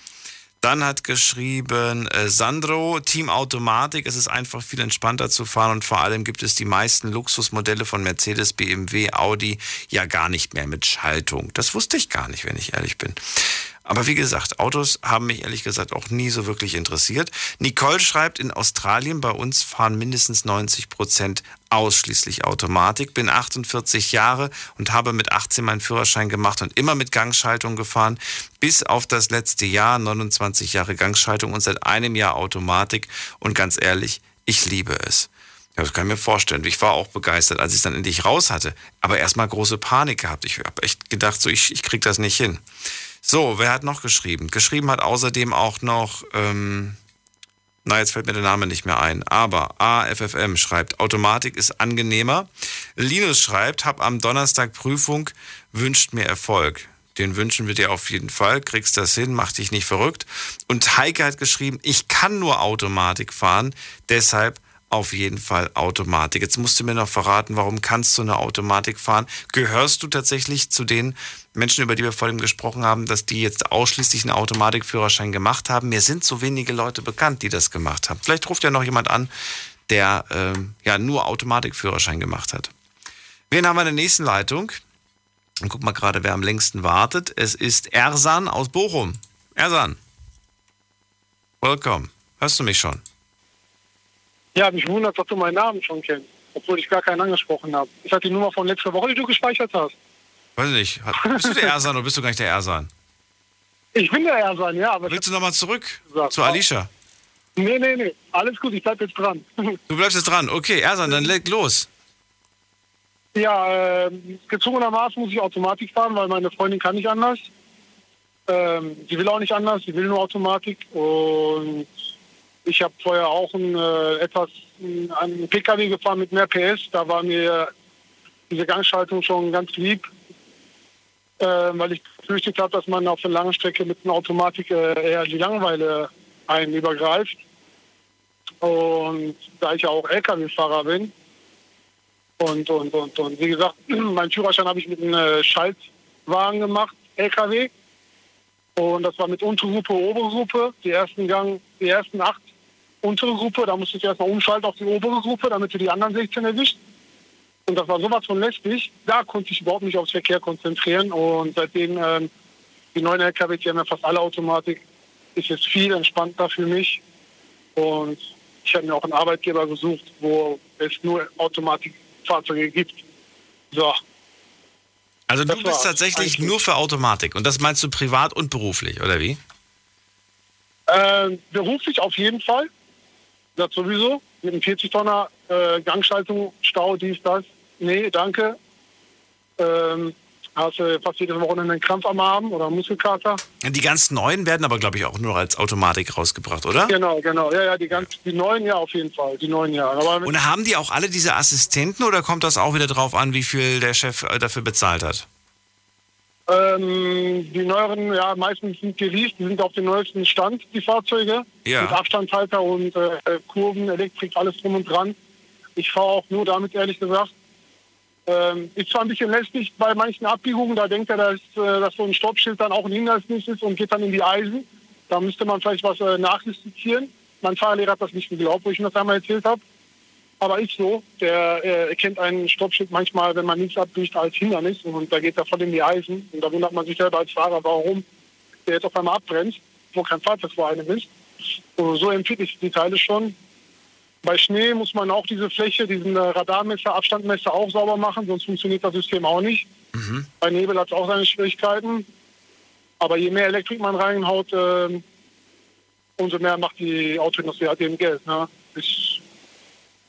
Dann hat geschrieben äh, Sandro, Team Automatik, es ist einfach viel entspannter zu fahren und vor allem gibt es die meisten Luxusmodelle von Mercedes, BMW, Audi ja gar nicht mehr mit Schaltung. Das wusste ich gar nicht, wenn ich ehrlich bin. Aber wie gesagt, Autos haben mich ehrlich gesagt auch nie so wirklich interessiert. Nicole schreibt, in Australien bei uns fahren mindestens 90 Prozent ausschließlich Automatik. Bin 48 Jahre und habe mit 18 meinen Führerschein gemacht und immer mit Gangschaltung gefahren. Bis auf das letzte Jahr 29 Jahre Gangschaltung und seit einem Jahr Automatik. Und ganz ehrlich, ich liebe es. Ja, das kann ich mir vorstellen. Ich war auch begeistert, als ich es dann endlich raus hatte. Aber erstmal große Panik gehabt. Ich habe echt gedacht, so ich, ich krieg das nicht hin. So, wer hat noch geschrieben? Geschrieben hat außerdem auch noch, ähm, na, jetzt fällt mir der Name nicht mehr ein, aber AFFM schreibt, Automatik ist angenehmer. Linus schreibt, hab am Donnerstag Prüfung, wünscht mir Erfolg. Den wünschen wir dir auf jeden Fall. Kriegst das hin, mach dich nicht verrückt. Und Heike hat geschrieben, ich kann nur Automatik fahren, deshalb auf jeden Fall Automatik. Jetzt musst du mir noch verraten, warum kannst du eine Automatik fahren? Gehörst du tatsächlich zu den Menschen, über die wir vorhin gesprochen haben, dass die jetzt ausschließlich einen Automatikführerschein gemacht haben? Mir sind so wenige Leute bekannt, die das gemacht haben. Vielleicht ruft ja noch jemand an, der ähm, ja nur Automatikführerschein gemacht hat. Wen haben wir in der nächsten Leitung? Und guck mal gerade, wer am längsten wartet. Es ist Ersan aus Bochum. Ersan. Welcome. Hörst du mich schon? Ja, mich wundert, dass du meinen Namen schon kennst, obwohl ich gar keinen angesprochen habe. Ist das die Nummer von letzter Woche, die du gespeichert hast? Weiß ich nicht. Bist du der Ersan oder bist du gar nicht der Ersan? Ich bin der Ersan, ja, aber... Willst du nochmal zurück gesagt, zu Alicia? Nee, nee, nee. Alles gut, ich bleib jetzt dran. Du bleibst jetzt dran. Okay, Ersan, dann leg los. Ja, ähm, gezwungenermaßen muss ich Automatik fahren, weil meine Freundin kann nicht anders. Ähm, sie will auch nicht anders, sie will nur Automatik. Und ich habe vorher auch ein, äh, etwas einen PKW gefahren mit mehr PS. Da war mir diese Gangschaltung schon ganz lieb, äh, weil ich befürchtet habe, dass man auf der langen Strecke mit einer Automatik äh, eher die Langeweile einen übergreift. Und da ich ja auch LKW-Fahrer bin, und, und, und, und wie gesagt, meinen Führerschein habe ich mit einem äh, Schaltwagen gemacht, LKW. Und das war mit Untergruppe, obere Gruppe. Die ersten Gang, die ersten acht untere Gruppe, da musste ich erstmal umschalten auf die obere Gruppe, damit du die anderen 16 erwischt. Und das war sowas von lästig. Da konnte ich überhaupt nicht aufs Verkehr konzentrieren. Und seitdem ähm, die neuen LKW, die haben ja fast alle Automatik, ist es viel entspannter für mich. Und ich habe mir auch einen Arbeitgeber gesucht, wo es nur Automatikfahrzeuge gibt. So. Also du Das bist tatsächlich nur für Automatik. Und das meinst du privat und beruflich, oder wie? Ähm, beruflich auf jeden Fall. Das sowieso. Mit einem 40-Tonner äh, Gangschaltung, Stau, dies, das. Nee, danke. Ähm, hast du fast jedes Wochenende einen Krampf am Arm oder einen Muskelkater. Die ganz neuen werden aber, glaube ich, auch nur als Automatik rausgebracht, oder? Genau, genau. Ja, ja, die, ganz, die neuen ja auf jeden Fall. Die neuen ja. Aber Und haben die auch alle diese Assistenten oder kommt das auch wieder drauf an, wie viel der Chef äh, dafür bezahlt hat? Ähm, die neueren, ja, meistens sind geleast, die sind auf dem neuesten Stand, die Fahrzeuge. Ja. Mit Abstandshalter und äh, Kurven, Elektrik, alles drum und dran. Ich fahre auch nur damit, ehrlich gesagt. Ähm, ist zwar ein bisschen lästig bei manchen Abbiegungen, da denkt er, dass, äh, dass so ein Stoppschild dann auch ein Hindernis ist und geht dann in die Eisen. Da müsste man vielleicht was äh, nachjustizieren. Mein Fahrlehrer hat das nicht geglaubt, wo ich ihm das einmal erzählt habe. Aber ich so, der äh, erkennt einen Stoppschild manchmal, wenn man nichts abbiegt, als Hindernis und da geht er voll in die Eisen. Und da wundert man sich selber als Fahrer, warum der jetzt auf einmal abbremst, wo kein Fahrzeug vor einem ist. So, so empfinde ich die Teile schon. Bei Schnee muss man auch diese Fläche, diesen äh, Radarmesser, Abstandmesser auch sauber machen, sonst funktioniert das System auch nicht. Bei Nebel hat es auch seine Schwierigkeiten. Aber je mehr Elektrik man reinhaut, ähm, umso mehr macht die Autoindustrie halt eben Geld. Ne? Ist,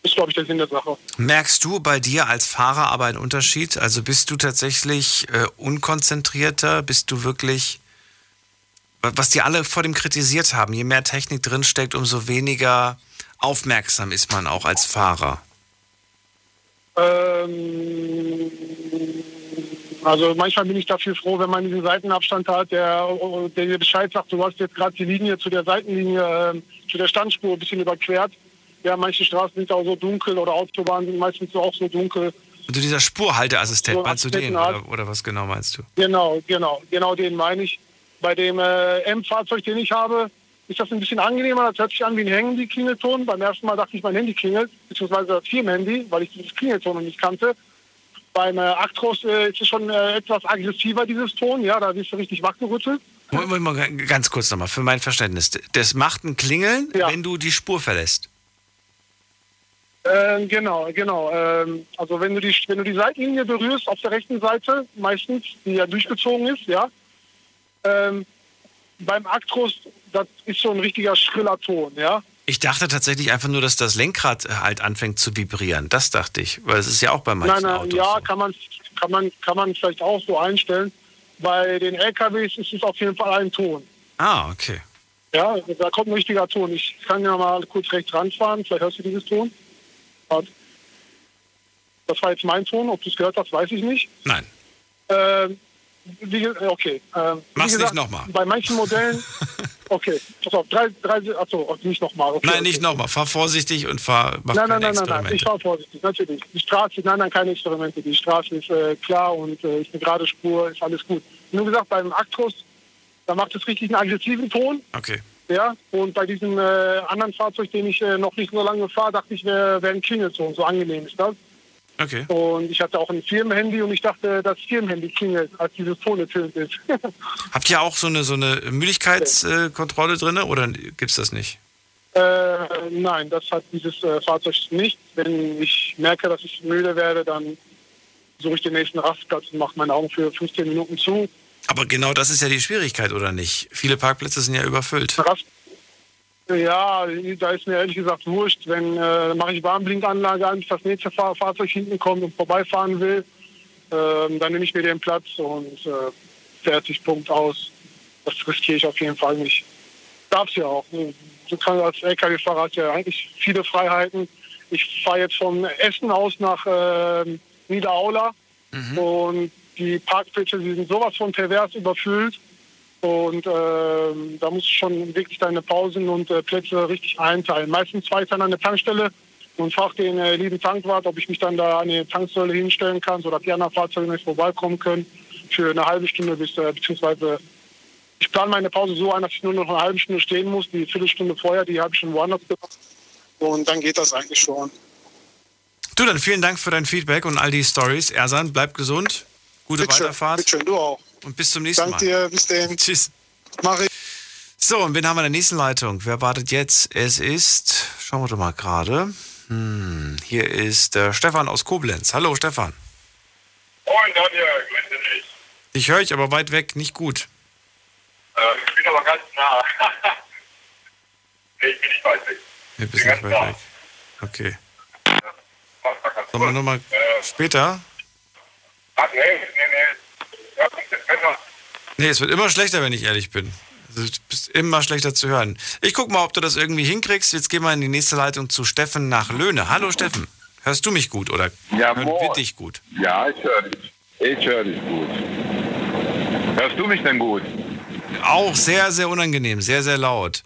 ist glaube ich, der Sinn der Sache. Merkst du bei dir als Fahrer aber einen Unterschied? Also bist du tatsächlich äh, unkonzentrierter? Bist du wirklich, wa- was die alle vor dem kritisiert haben, je mehr Technik drinsteckt, umso weniger aufmerksam ist man auch als Fahrer. Ähm, also manchmal bin ich dafür froh, wenn man diesen Seitenabstand hat, der, der dir Bescheid sagt, du hast jetzt gerade die Linie zu der Seitenlinie, ähm, zu der Standspur ein bisschen überquert. Ja, manche Straßen sind auch so dunkel oder Autobahnen sind meistens auch so dunkel. Also dieser Spurhalteassistent, So meinst du den? Oder, oder was genau meinst du? Genau, genau, genau den meine ich. Bei dem äh, M-Fahrzeug, den ich habe, ist das ein bisschen angenehmer. Das hört sich an wie ein Handy-Klingelton. Beim ersten Mal dachte ich, mein Handy klingelt, beziehungsweise das Firmenhandy, weil ich dieses Klingelton noch nicht kannte. Beim äh, Actros äh, ist es schon äh, etwas aggressiver, dieses Ton. Ja, da wirst du richtig wachgerüttelt. Moment, mal ganz kurz nochmal, für mein Verständnis. Das macht ein Klingeln, wenn du die Spur verlässt. Ähm, genau, genau. Ähm, also wenn du die wenn du die Seitenlinie berührst auf der rechten Seite, meistens, die ja durchgezogen ist, ja. Ähm, beim Actros, das ist so ein richtiger schriller Ton, ja. Ich dachte tatsächlich einfach nur, dass das Lenkrad äh, halt anfängt zu vibrieren. Das dachte ich, weil es ist ja auch bei manchen nein, nein, Autos. ja, kann man, kann man, kann man vielleicht auch so einstellen. Bei den LKWs ist es auf jeden Fall ein Ton. Ah, okay. Ja, da kommt ein richtiger Ton. Ich kann ja mal kurz rechts ranfahren, vielleicht hörst du dieses Ton. Warte. Das war jetzt mein Ton, ob du es gehört hast, weiß ich nicht. Nein. Ähm, wie, okay. Ähm, wie Mach's nicht gesagt, nochmal. Bei manchen Modellen, okay, pass auf, drei, drei, achso, nicht nochmal. Okay, Nein, nicht nochmal. Fahr vorsichtig und fahr, mach nein, nein, keine nein, nein, ich war vorsichtig, natürlich. Die Straße, nein, nein, keine Experimente. Die Straße ist äh, klar und äh, ist eine gerade Spur, ist alles gut. Nur gesagt, beim Actros, da macht es richtig einen aggressiven Ton. Okay. Ja, und bei diesem äh, anderen Fahrzeug, den ich äh, noch nicht so lange fahre, dachte ich, wäre wär ein Klingelton. So angenehm ist das. Okay. Und ich hatte auch ein Firmenhandy und ich dachte, das Firmenhandy klingelt, als dieses Ton ertönt ist. Habt ihr auch so eine, so eine Müdigkeitskontrolle drin oder gibt's das nicht? äh, nein, das hat dieses äh, Fahrzeug nicht. Wenn ich merke, dass ich müde werde, dann suche ich den nächsten Rastplatz und mache meine Augen für 15 Minuten zu. Aber genau das ist ja die Schwierigkeit, oder nicht? Viele Parkplätze sind ja überfüllt. Ja, da ist mir ehrlich gesagt wurscht. Wenn äh, mache ich Warnblinkanlage an, bis das nächste Fahr Fahrzeug hinten kommt und vorbeifahren will, ähm, dann nehme ich mir den Platz und äh, fertig, Punkt aus. Das riskiere ich auf jeden Fall nicht. Darf's ja auch. Du kannst als LKW-Fahrer ja eigentlich viele Freiheiten. Ich fahre jetzt von Essen aus nach äh, Niederaula und die Parkplätze, die sind sowas von pervers überfüllt. Und ähm, da musst du schon wirklich deine Pausen und äh, Plätze richtig einteilen. Meistens fahre ich dann an der Tankstelle und frage den äh, lieben Tankwart, ob ich mich dann da an die Tanksäule hinstellen kann, sodass die anderen Fahrzeuge nicht vorbeikommen können für eine halbe Stunde bis, äh, beziehungsweise ich plane meine Pause so ein, dass ich nur noch eine halbe Stunde stehen muss. Die Viertelstunde vorher, die habe ich schon woanders gemacht. Und dann geht das eigentlich schon. Du, dann vielen Dank für dein Feedback und all die Stories. Ersan, bleib gesund. Gute Bitte schön, Weiterfahrt. bitte schön, du auch. Und bis zum nächsten Danke Mal. dir, bis dahin. Tschüss. Mach ich. So, und wen haben wir in der nächsten Leitung? Wer wartet jetzt? Es ist, schauen wir doch mal gerade. Hm, hier ist äh, Stefan aus Koblenz. Hallo, Stefan. Moin Daniel, grüße dich. Ich höre euch aber weit weg, nicht gut. Äh, ich bin aber ganz nah. nee, ich bin nicht weit weg. Ein bisschen weit weg. Okay. Sollen wir nochmal später? Ach nee, nee, nee. Ja, jetzt besser. Nee, es wird immer schlechter, wenn ich ehrlich bin. Also, du bist immer schlechter zu hören. Ich guck mal, ob du das irgendwie hinkriegst. Jetzt gehen wir in die nächste Leitung zu Steffen nach Löhne. Hallo Steffen. Hörst du mich gut oder Ja, hören wir dich gut? Ja, ich höre dich. Ich höre dich gut. Hörst du mich denn gut? Auch sehr, sehr unangenehm, sehr, sehr laut.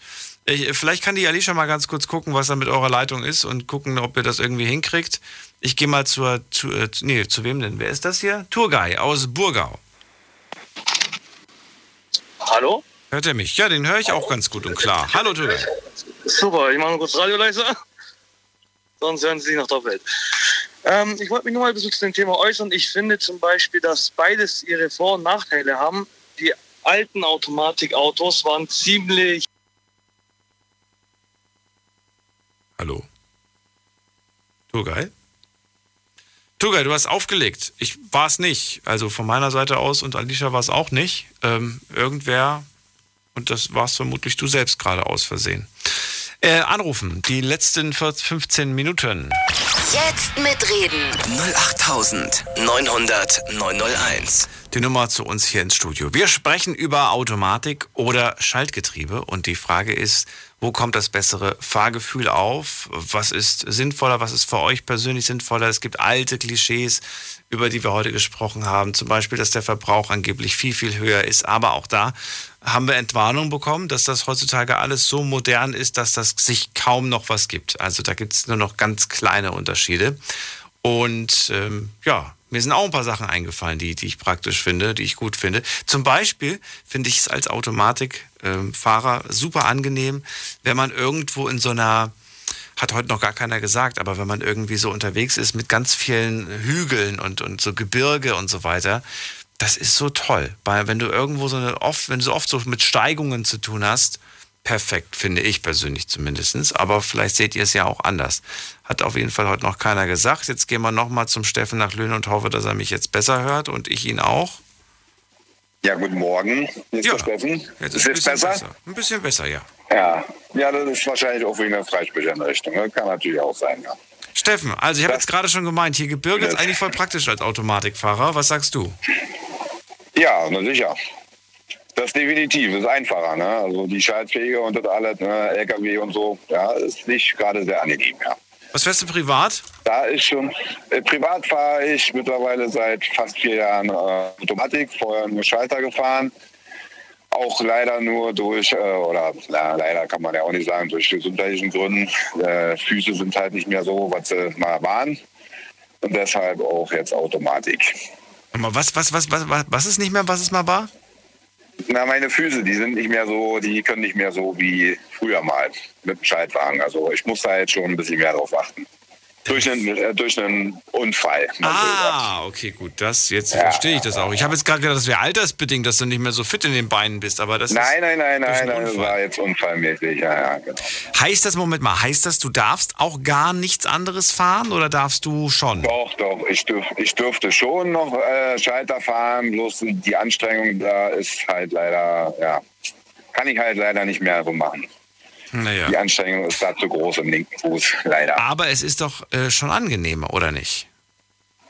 Ich, vielleicht kann die Alicia mal ganz kurz gucken, was da mit eurer Leitung ist und gucken, ob ihr das irgendwie hinkriegt. Ich gehe mal zur, zu, äh, nee, zu wem denn? Wer ist das hier? Turgay aus Burgau. Hallo? Hört er mich? Ja, den höre ich auch ganz gut und klar. Hallo Turgay. Super, ich mache nur kurz Radio leiser. Sonst hören Sie sich noch doppelt. Ähm, ich wollte mich nur mal ein bisschen zu dem Thema äußern. Ich finde zum Beispiel, dass beides ihre Vor- und Nachteile haben. Die alten Automatikautos waren ziemlich Hallo. Turgay? Turgay, du hast aufgelegt. Ich war es nicht. Also von meiner Seite aus und Alicia war es auch nicht. Ähm, irgendwer, und das warst vermutlich du selbst gerade aus Versehen. Äh, anrufen, die letzten 14, 15 Minuten. Jetzt mitreden. 08900 901. Die Nummer zu uns hier ins Studio. Wir sprechen über Automatik oder Schaltgetriebe und die Frage ist, wo kommt das bessere Fahrgefühl auf? Was ist sinnvoller? Was ist für euch persönlich sinnvoller? Es gibt alte Klischees, über die wir heute gesprochen haben. Zum Beispiel, dass der Verbrauch angeblich viel, viel höher ist. Aber auch da haben wir Entwarnung bekommen, dass das heutzutage alles so modern ist, dass das sich kaum noch was gibt. Also da gibt es nur noch ganz kleine Unterschiede. Und ähm, ja, mir sind auch ein paar Sachen eingefallen, die, die ich praktisch finde, die ich gut finde. Zum Beispiel finde ich es als Automatikfahrer super angenehm, wenn man irgendwo in so einer, hat heute noch gar keiner gesagt, aber wenn man irgendwie so unterwegs ist mit ganz vielen Hügeln und, und so Gebirge und so weiter, das ist so toll. Weil wenn du irgendwo so eine, oft, wenn du so oft so mit Steigungen zu tun hast, perfekt, finde ich persönlich zumindest. Aber vielleicht seht ihr es ja auch anders. Hat auf jeden Fall heute noch keiner gesagt. Jetzt gehen wir nochmal zum Steffen nach Löhne und hoffe, dass er mich jetzt besser hört und ich ihn auch. Ja, guten Morgen. Hier ist der Steffen. Jetzt ist ein es besser? besser. Ein bisschen besser, ja. Ja. ja, das ist wahrscheinlich auch wegen der Freisprecheinrichtung. ne? Kann natürlich auch sein, ja. Steffen, also ich habe jetzt gerade schon gemeint, hier Gebirge ist eigentlich voll praktisch als Automatikfahrer. Was sagst du? Ja, na sicher. Das definitiv, ist einfacher. Ne? Also die Schaltpflege und das alles, ne? LKW und so, ja, ist nicht gerade sehr angenehm, ja. Was fährst du privat? Da ist schon, äh, privat fahre ich mittlerweile seit fast vier Jahren äh, Automatik, vorher nur Schalter gefahren. Auch leider nur durch, äh, oder na, leider kann man ja auch nicht sagen, durch gesundheitlichen Gründen. Äh, Füße sind halt nicht mehr so, was sie mal waren. Und deshalb auch jetzt Automatik. Aber was, was, was, was, was- was ist nicht mehr, was ist mal war? Na, meine Füße, die sind nicht mehr so, die können nicht mehr so wie früher mal mit dem Schaltwagen. Also ich muss da jetzt schon ein bisschen mehr drauf achten. Durch einen, äh, durch einen Unfall. Ah, okay, gut. Das, jetzt Ja. verstehe ich das auch. Ich habe jetzt gerade gedacht, das wäre altersbedingt, dass du nicht mehr so fit in den Beinen bist, aber das Nein, ist. nein, nein, nein, nein, das war jetzt unfallmäßig. Ja, ja, genau. Heißt das, Moment mal, heißt das, du darfst auch gar nichts anderes fahren oder darfst du schon? Doch, doch, ich, dürf, ich dürfte schon noch äh, Schalter fahren, bloß die Anstrengung da ist halt leider, ja, kann ich halt leider nicht mehr so machen. Naja. Die Anstrengung ist da zu groß im linken Fuß, leider. Aber es ist doch äh, schon angenehmer, oder nicht?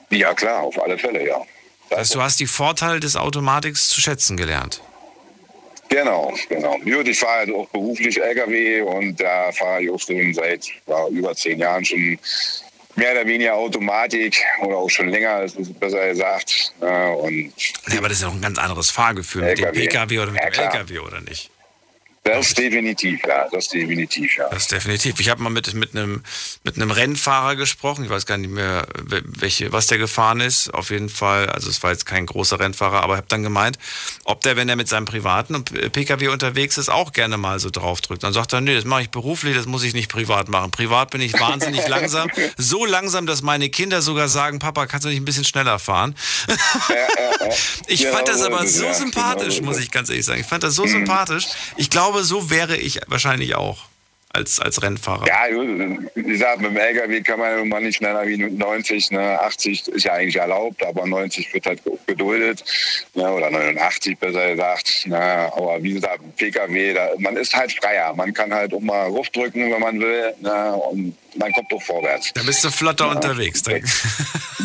Ja, klar, auf alle Fälle, ja. Also du hast die Vorteile des Automatiks zu schätzen gelernt. Genau, genau. Gut, ich fahre halt auch beruflich LKW und da fahre ich auch schon seit ja, über zehn Jahren schon mehr oder weniger Automatik oder auch schon länger, das ist besser gesagt. Ja, und Ja, aber das ist ja auch ein ganz anderes Fahrgefühl mit dem PKW oder mit dem LKW, oder nicht? Das definitiv, ja, das definitiv, ja. Das ist definitiv. Ich habe mal mit, mit, einem, mit einem Rennfahrer gesprochen. Ich weiß gar nicht mehr, wel- welche, was der gefahren ist. Auf jeden Fall, also es war jetzt kein großer Rennfahrer, aber ich habe dann gemeint, ob der, wenn er mit seinem privaten Pkw unterwegs ist, auch gerne mal so draufdrückt. Dann sagt er, nee, das mache ich beruflich, das muss ich nicht privat machen. Privat bin ich wahnsinnig langsam. So langsam, dass meine Kinder sogar sagen, Papa, kannst du nicht ein bisschen schneller fahren? Ich Genau fand das so aber so sympathisch, Genau muss ich ganz ehrlich sagen. Ich fand das so sympathisch. Ich glaube, so wäre ich wahrscheinlich auch als, als Rennfahrer. Ja, gut, wie gesagt, mit dem LKW kann man ja nun mal nicht schneller wie 90, ne? 80 ist ja eigentlich erlaubt, aber 90 wird halt geduldet, ne? oder 89 besser gesagt. Ne? Aber wie gesagt, PKW, da, man ist halt freier. Man kann halt auch mal drücken, wenn man will, ne? und man kommt doch vorwärts. Da bist du flotter unterwegs. Da-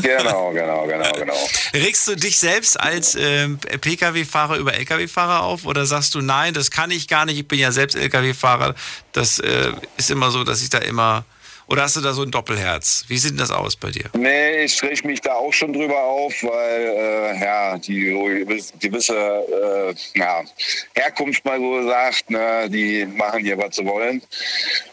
Genau, genau, genau, genau. Regst du dich selbst als ähm, Pkw-Fahrer über Lkw-Fahrer auf oder sagst du, nein, das kann ich gar nicht, ich bin ja selbst Lkw-Fahrer. Das äh, ist immer so, dass ich da immer. Oder hast du da so ein Doppelherz? Wie sieht das aus bei dir? Nee, ich reg mich da auch schon drüber auf, weil äh, ja, die gewisse äh, ja, Herkunft mal so gesagt, ne, die machen hier, was sie wollen.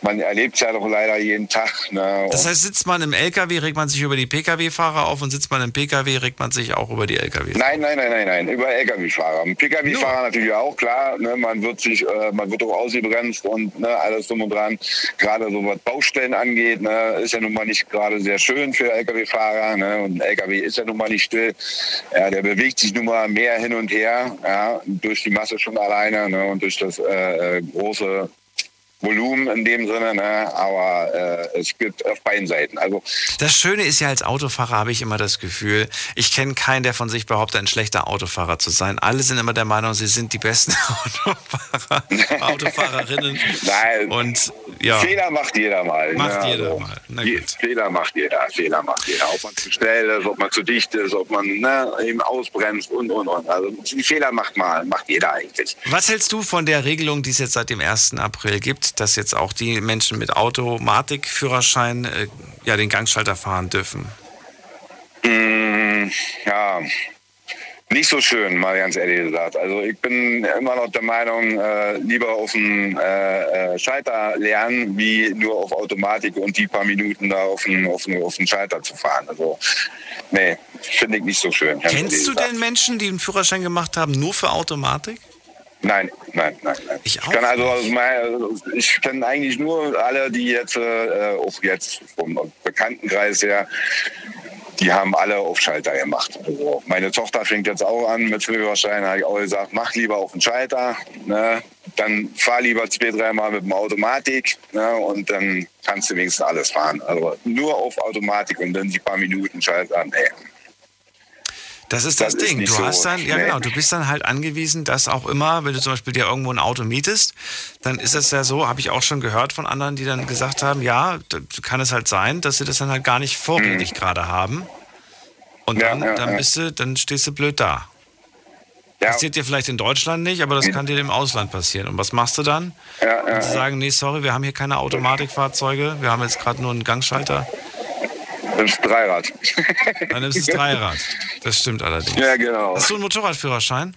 Man erlebt es ja doch leider jeden Tag. Ne, Das heißt, sitzt man im LKW, regt man sich über die Pkw-Fahrer auf und sitzt man im Pkw, regt man sich auch über die LKW. Nein, nein, nein, nein, nein, über LKW-Fahrer. Pkw-Fahrer natürlich auch, klar. Ne, man wird sich, äh, man wird auch ausgebremst und ne, alles drum und dran. Gerade so was Baustellen angeht, ne, ist ja nun mal nicht gerade sehr schön für LKW-Fahrer. Ne, und ein LKW ist ja nun mal nicht still. Ja, der bewegt sich nun mal mehr hin und her, ja, durch die Masse schon alleine ne, und durch das äh, äh, große Volumen in dem Sinne, ne? aber äh, es gibt auf beiden Seiten. Also Das Schöne ist ja, als Autofahrer habe ich immer das Gefühl, ich kenne keinen, der von sich behauptet, ein schlechter Autofahrer zu sein. Alle sind immer der Meinung, sie sind die besten Autofahrer, Autofahrerinnen. Nein. Und ja. Fehler macht jeder mal. Macht ne? jeder Also, mal. Na je- Fehler macht jeder. Fehler macht jeder. Ob man zu schnell ist, ob man zu dicht ist, ob man ne, eben ausbremst und und und. Also die Fehler macht mal, macht jeder eigentlich. Was hältst du von der Regelung, die es jetzt seit dem 1. April gibt, dass jetzt auch die Menschen mit Automatikführerschein äh, ja den Gangschalter fahren dürfen? Mm, ja, nicht so schön, mal ganz ehrlich gesagt. Also ich bin immer noch der Meinung, äh, lieber auf den äh, äh, Schalter lernen, wie nur auf Automatik und die paar Minuten da auf den, auf den, auf den Schalter zu fahren. Also nee, finde ich nicht so schön. Kennst du denn Menschen, die einen Führerschein gemacht haben, nur für Automatik? Nein, nein, nein, nein. Ich auch kann also, mein, ich kenne eigentlich nur alle, die jetzt, äh, auch jetzt vom Bekanntenkreis her, die haben alle auf Schalter gemacht. Also meine Tochter fängt jetzt auch an mit Führerschein, habe ich auch gesagt, mach lieber auf den Schalter, ne? dann fahr lieber zwei, dreimal mit dem Automatik ne? und dann kannst du wenigstens alles fahren. Also nur auf Automatik und dann die paar Minuten Schalter, nee. Das ist das, Das ist Ding. nicht Du so hast dann, ja genau, du bist dann halt angewiesen, dass auch immer, wenn du zum Beispiel dir irgendwo ein Auto mietest, dann ist es ja so, habe ich auch schon gehört von anderen, die dann gesagt haben, ja, kann es halt sein, dass sie das dann halt gar nicht vorrätig gerade haben. Und dann, Mhm. ja, dann ja. bist du, dann stehst du blöd da. Passiert dir vielleicht in Deutschland nicht, aber das kann dir im Ausland passieren. Und was machst du dann? Ja, Wenn sie sagen, nee, sorry, wir haben hier keine Automatikfahrzeuge, wir haben jetzt gerade nur einen Gangschalter. Das ist Dreirad. Dann nimmst du das Dreirad. Das stimmt allerdings. Ja, genau. Hast du einen Motorradführerschein?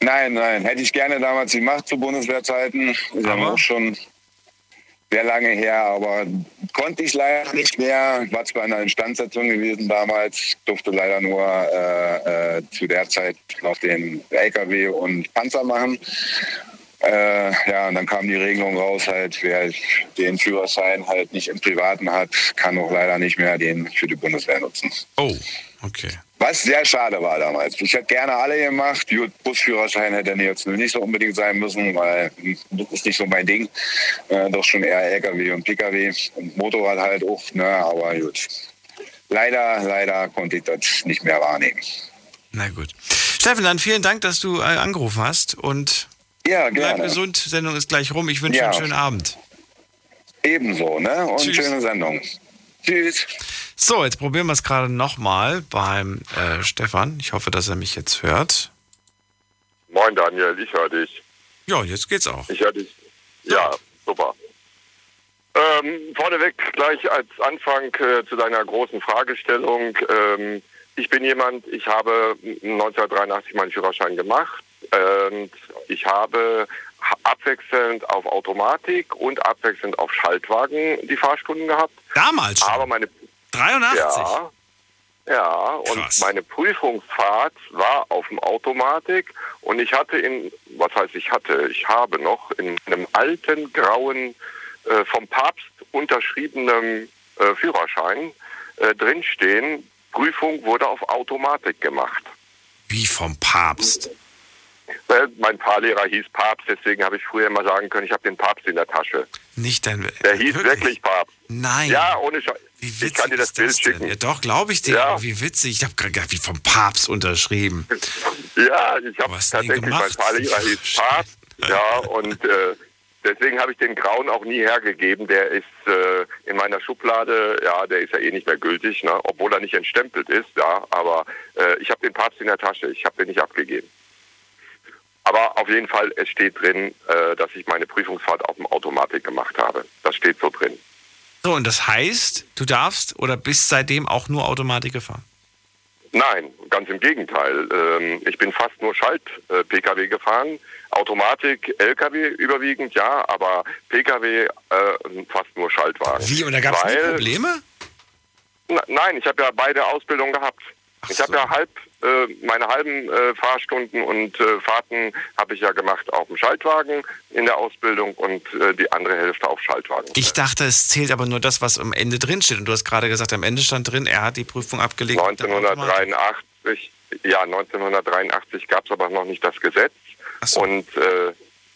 Nein, nein, hätte ich gerne damals gemacht zu Bundeswehrzeiten. Ist Aber? auch schon sehr lange her, aber konnte ich leider nicht mehr. War zwar in der Instandsetzung gewesen damals, durfte leider nur äh, äh, zu der Zeit noch den LKW und Panzer machen. Äh, ja, und dann kam die Regelung raus, halt, wer den Führerschein halt nicht im Privaten hat, kann auch leider nicht mehr den für die Bundeswehr nutzen. Oh, okay. Was sehr schade war damals. Ich hätte gerne alle gemacht. Gut, Busführerschein hätte jetzt nicht so unbedingt sein müssen, weil das ist nicht so mein Ding. Äh, doch schon eher LKW und PKW und Motorrad halt auch. Ne, aber gut. Leider, leider konnte ich das nicht mehr wahrnehmen. Na gut. Steffen, dann vielen Dank, dass du äh, angerufen hast und Ja, Bleib gerne. gesund, Sendung ist gleich rum. Ich wünsche Ja. einen schönen Abend. Ebenso, ne? Und Tschüss. schöne Sendung. Tschüss. So, jetzt probieren wir es gerade nochmal beim äh, Stefan. Ich hoffe, dass er mich jetzt hört. Moin Daniel, ich höre dich. Ja, jetzt geht's auch. Ich höre dich. Ja, super. Ähm, vorneweg gleich als Anfang äh, zu deiner großen Fragestellung. Ähm, ich bin jemand, ich habe 1983 meinen Führerschein gemacht und ich habe ha- abwechselnd auf Automatik und abwechselnd auf Schaltwagen die Fahrstunden gehabt. Damals schon? Aber meine 83? Ja, ja und meine Prüfungsfahrt war auf dem Automatik und ich hatte in, was heißt ich hatte, ich habe noch in einem alten grauen, äh, vom Papst unterschriebenen äh, Führerschein äh, drinstehen, Prüfung wurde auf Automatik gemacht. Wie vom Papst? Weil mein Fahrlehrer hieß Papst, deswegen habe ich früher immer sagen können, ich habe den Papst in der Tasche. Nicht dein. Der hieß wirklich, Papst. Nein. Ja, ohne Scheiß. Wie Ich witzig kann dir das Bild das schicken. Ja, doch, glaube ich dir. Ja. Wie witzig. Ich habe gerade wie vom Papst unterschrieben. Ja, ich habe tatsächlich, mein? Fahrlehrer hieß Papst, ja, und äh, deswegen habe ich den Grauen auch nie hergegeben. Der ist äh, in meiner Schublade, ja, der ist ja eh nicht mehr gültig, ne, obwohl er nicht entstempelt ist, ja, aber äh, ich habe den Papst in der Tasche, ich habe den nicht abgegeben. Aber auf jeden Fall, es steht drin, äh, dass ich meine Prüfungsfahrt auf dem Automatik gemacht habe. Das steht so drin. So, und das heißt, du darfst oder bist seitdem auch nur Automatik gefahren? Nein, ganz im Gegenteil. Ähm, ich bin fast nur Schalt-Pkw gefahren. Automatik, Lkw überwiegend, ja, aber Pkw äh, fast nur Schaltwagen. Wie? Und da gab es Probleme? Nein, ich habe ja beide Ausbildungen gehabt. Ich habe ja halb äh, meine halben äh, Fahrstunden und äh, Fahrten habe ich ja gemacht auf dem Schaltwagen in der Ausbildung und äh, die andere Hälfte auf Schaltwagen. Ich dachte, es zählt aber nur das, was am Ende drin steht. Und du hast gerade gesagt, am Ende stand drin, er hat die Prüfung abgelegt. 1983, ja, 1983 gab es aber noch nicht das Gesetz. Und äh,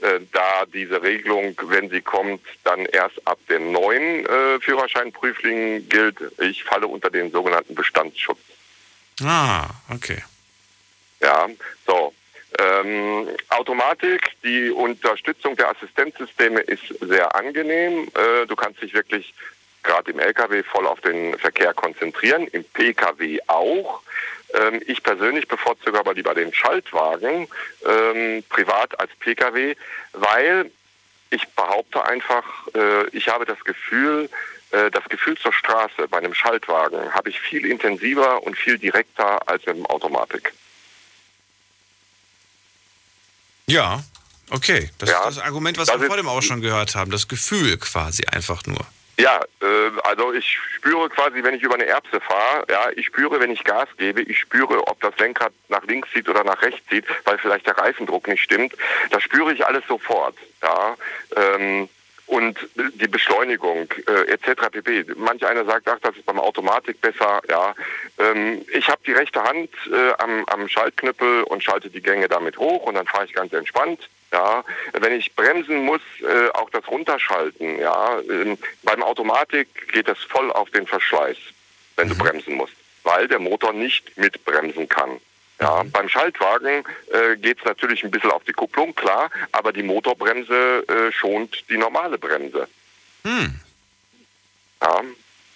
äh, da diese Regelung, wenn sie kommt, dann erst ab dem neuen äh, Führerscheinprüfling gilt, ich falle unter den sogenannten Bestandsschutz. Ah, okay. Ja, so. Ähm, Automatik, die Unterstützung der Assistenzsysteme ist sehr angenehm. Äh, du kannst dich wirklich gerade im LKW voll auf den Verkehr konzentrieren, im PKW auch. Ähm, ich persönlich bevorzuge aber lieber den Schaltwagen ähm, privat als PKW, weil ich behaupte einfach, äh, ich habe das Gefühl, das Gefühl zur Straße bei einem Schaltwagen habe ich viel intensiver und viel direkter als mit dem Automatik. Ja, okay. Das Ja, ist das Argument, was das wir vor dem auch schon gehört haben. Das Gefühl quasi einfach nur. Ja, äh, also ich spüre quasi, wenn ich über eine Erbse fahre, ja, ich spüre, wenn ich Gas gebe, ich spüre, ob das Lenkrad nach links zieht oder nach rechts zieht, weil vielleicht der Reifendruck nicht stimmt. Das spüre ich alles sofort, ja. Ähm, und die Beschleunigung äh, etc. pp. Manch einer sagt, ach, das ist beim Automatik besser. Ja, ähm, ich habe die rechte Hand äh, am, am Schaltknüppel und schalte die Gänge damit hoch und dann fahre ich ganz entspannt. Ja, wenn ich bremsen muss, äh, auch das runterschalten. Ja, ähm, beim Automatik geht es voll auf den Verschleiß, wenn du bremsen musst, weil der Motor nicht mitbremsen kann. Ja, beim Schaltwagen äh, geht es natürlich ein bisschen auf die Kupplung, klar, aber die Motorbremse äh, schont die normale Bremse. Hm. Ja,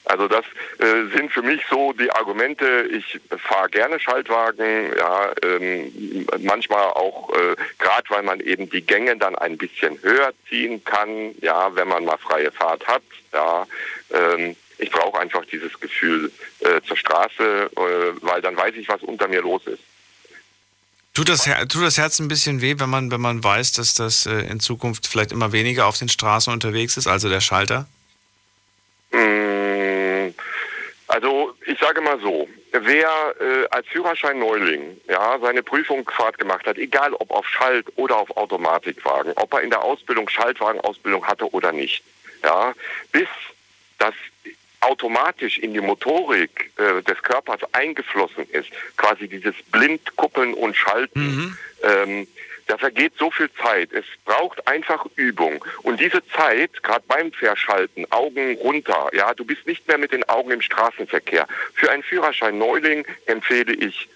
also das äh, sind für mich so die Argumente. Ich fahre gerne Schaltwagen, ja, ähm, manchmal auch, äh, gerade weil man eben die Gänge dann ein bisschen höher ziehen kann, ja, wenn man mal freie Fahrt hat, ja. Ähm, ich brauche einfach dieses Gefühl äh, zur Straße, äh, weil dann weiß ich, was unter mir los ist. Tut das, tut das Herz ein bisschen weh, wenn man, wenn man weiß, dass das äh, in Zukunft vielleicht immer weniger auf den Straßen unterwegs ist, also der Schalter? Mm, Also ich sage mal so, wer äh, als Führerschein-Neuling ja, seine Prüfungsfahrt gemacht hat, egal ob auf Schalt- oder auf Automatikwagen, ob er in der Ausbildung Schaltwagenausbildung hatte oder nicht, ja, bis das automatisch in die Motorik äh, des Körpers eingeflossen ist, quasi dieses Blindkuppeln und Schalten, ähm, da vergeht so viel Zeit. Es braucht einfach Übung. Und diese Zeit, gerade beim Verschalten, Augen runter, ja, du bist nicht mehr mit den Augen im Straßenverkehr. Für einen Führerschein Neuling empfehle ich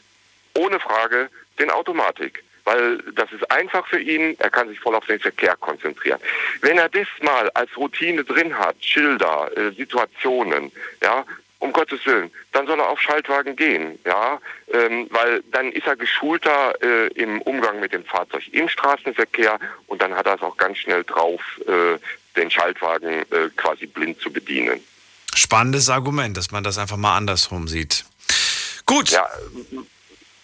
ohne Frage den Automatik. Weil das ist einfach für ihn, er kann sich voll auf den Verkehr konzentrieren. Wenn er das mal als Routine drin hat, Schilder, äh, Situationen, ja, um Gottes Willen, dann soll er auf Schaltwagen gehen, ja, ähm, weil dann ist er geschulter äh, im Umgang mit dem Fahrzeug im Straßenverkehr und dann hat er es auch ganz schnell drauf, äh, den Schaltwagen äh, quasi blind zu bedienen. Spannendes Argument, dass man das einfach mal andersrum sieht. Gut. Ja,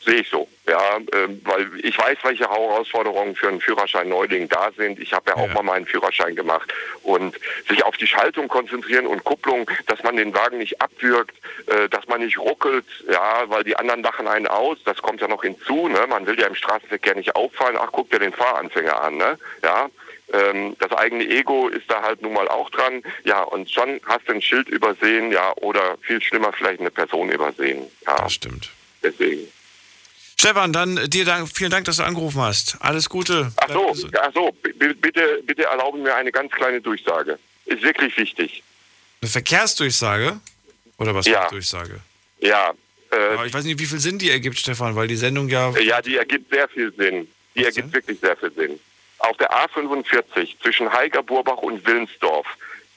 sehe ich so. Ja, äh, weil ich weiß, welche Herausforderungen für einen Führerschein Neuling da sind. Ich habe ja auch ja. mal meinen Führerschein gemacht und sich auf die Schaltung konzentrieren und Kupplung, dass man den Wagen nicht abwürgt, äh, dass man nicht ruckelt, ja, weil die anderen lachen einen aus. Das kommt ja noch hinzu. Ne? Man will ja im Straßenverkehr nicht auffallen. Ach, guck dir den Fahranfänger an. Ne? Ja, ähm, das eigene Ego ist da halt nun mal auch dran. Ja, und schon hast du ein Schild übersehen, ja, oder viel schlimmer vielleicht eine Person übersehen. Ja, das stimmt. Deswegen. Stefan, dann dir Dank, vielen Dank, dass du angerufen hast. Alles Gute. Ach so, ach so bitte, bitte erlauben mir eine ganz kleine Durchsage. Ist wirklich wichtig. Eine Verkehrsdurchsage? Oder was ja. für Durchsage? Ja. Äh, ich weiß nicht, wie viel Sinn die ergibt, Stefan, weil die Sendung ja. Ja, die ergibt sehr viel Sinn. Die was ergibt denn? wirklich sehr viel Sinn. Auf der A45 zwischen Heigerburbach und Willensdorf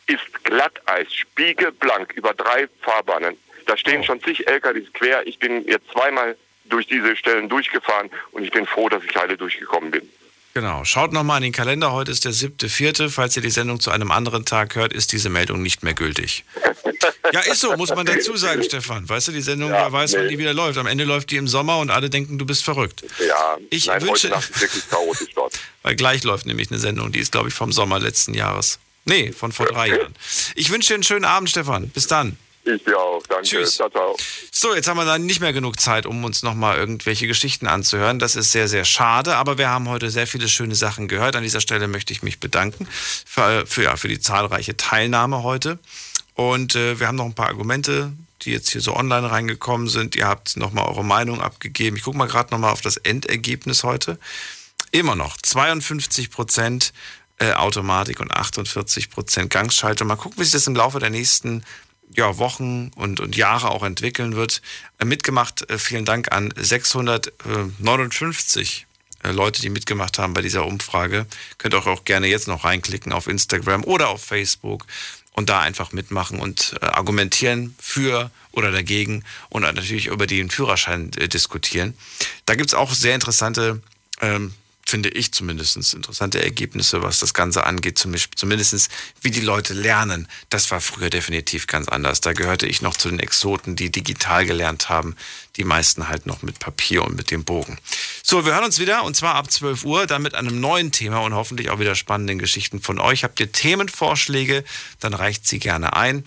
ist Glatteis, spiegelblank über drei Fahrbahnen. Da stehen oh. schon zig LKWs quer. Ich bin jetzt zweimal durch diese Stellen durchgefahren und ich bin froh, dass ich heile durchgekommen bin. Genau. Schaut nochmal in den Kalender. Heute ist der siebte, vierte. Falls ihr die Sendung zu einem anderen Tag hört, ist diese Meldung nicht mehr gültig. ja, ist so, muss man dazu sagen, Stefan. Weißt du, die Sendung, ja, weiß, nee. wann die wieder läuft. Am Ende läuft die im Sommer und alle denken, du bist verrückt. Ja, ich nein, wünsche. Weil gleich läuft nämlich eine Sendung, die ist, glaube ich, vom Sommer letzten Jahres. Nee, von vor drei Jahren. Ich wünsche dir einen schönen Abend, Stefan. Bis dann. Ich dir auch. Danke. Tschüss. Ciao, ciao. So, jetzt haben wir dann nicht mehr genug Zeit, um uns nochmal irgendwelche Geschichten anzuhören. Das ist sehr, sehr schade, aber wir haben heute sehr viele schöne Sachen gehört. An dieser Stelle möchte ich mich bedanken für, für, ja, für die zahlreiche Teilnahme heute. Und äh, wir haben noch ein paar Argumente, die jetzt hier so online reingekommen sind. Ihr habt nochmal eure Meinung abgegeben. Ich gucke mal gerade nochmal auf das Endergebnis heute. Immer noch 52 Prozent äh, Automatik und 48 Prozent Gangschaltung. Mal gucken, wie sich das im Laufe der nächsten ja, Wochen und, und Jahre auch entwickeln wird. Äh, mitgemacht, äh, vielen Dank an 659 äh, Leute, die mitgemacht haben bei dieser Umfrage. Könnt ihr auch gerne jetzt noch reinklicken auf Instagram oder auf Facebook und da einfach mitmachen und argumentieren für oder dagegen und natürlich über den Führerschein diskutieren. Da gibt es auch sehr interessante ähm, finde ich zumindest interessante Ergebnisse, was das Ganze angeht, zumindest wie die Leute lernen. Das war früher definitiv ganz anders. Da gehörte ich noch zu den Exoten, die digital gelernt haben. Die meisten halt noch mit Papier und mit dem Bogen. So, wir hören uns wieder und zwar ab 12 Uhr, dann mit einem neuen Thema und hoffentlich auch wieder spannenden Geschichten von euch. Habt ihr Themenvorschläge, dann reicht sie gerne ein.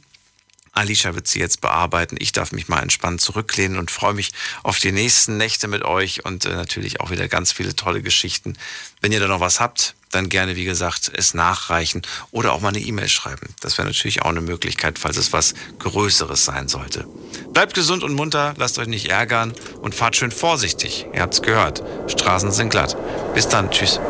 Alicia wird sie jetzt bearbeiten. Ich darf mich mal entspannt zurücklehnen und freue mich auf die nächsten Nächte mit euch und äh, natürlich auch wieder ganz viele tolle Geschichten. Wenn ihr da noch was habt, dann gerne, wie gesagt, es nachreichen oder auch mal eine E-Mail schreiben. Das wäre natürlich auch eine Möglichkeit, falls es was Größeres sein sollte. Bleibt gesund und munter, lasst euch nicht ärgern und fahrt schön vorsichtig. Ihr habt's gehört. Straßen sind glatt. Bis dann. Tschüss.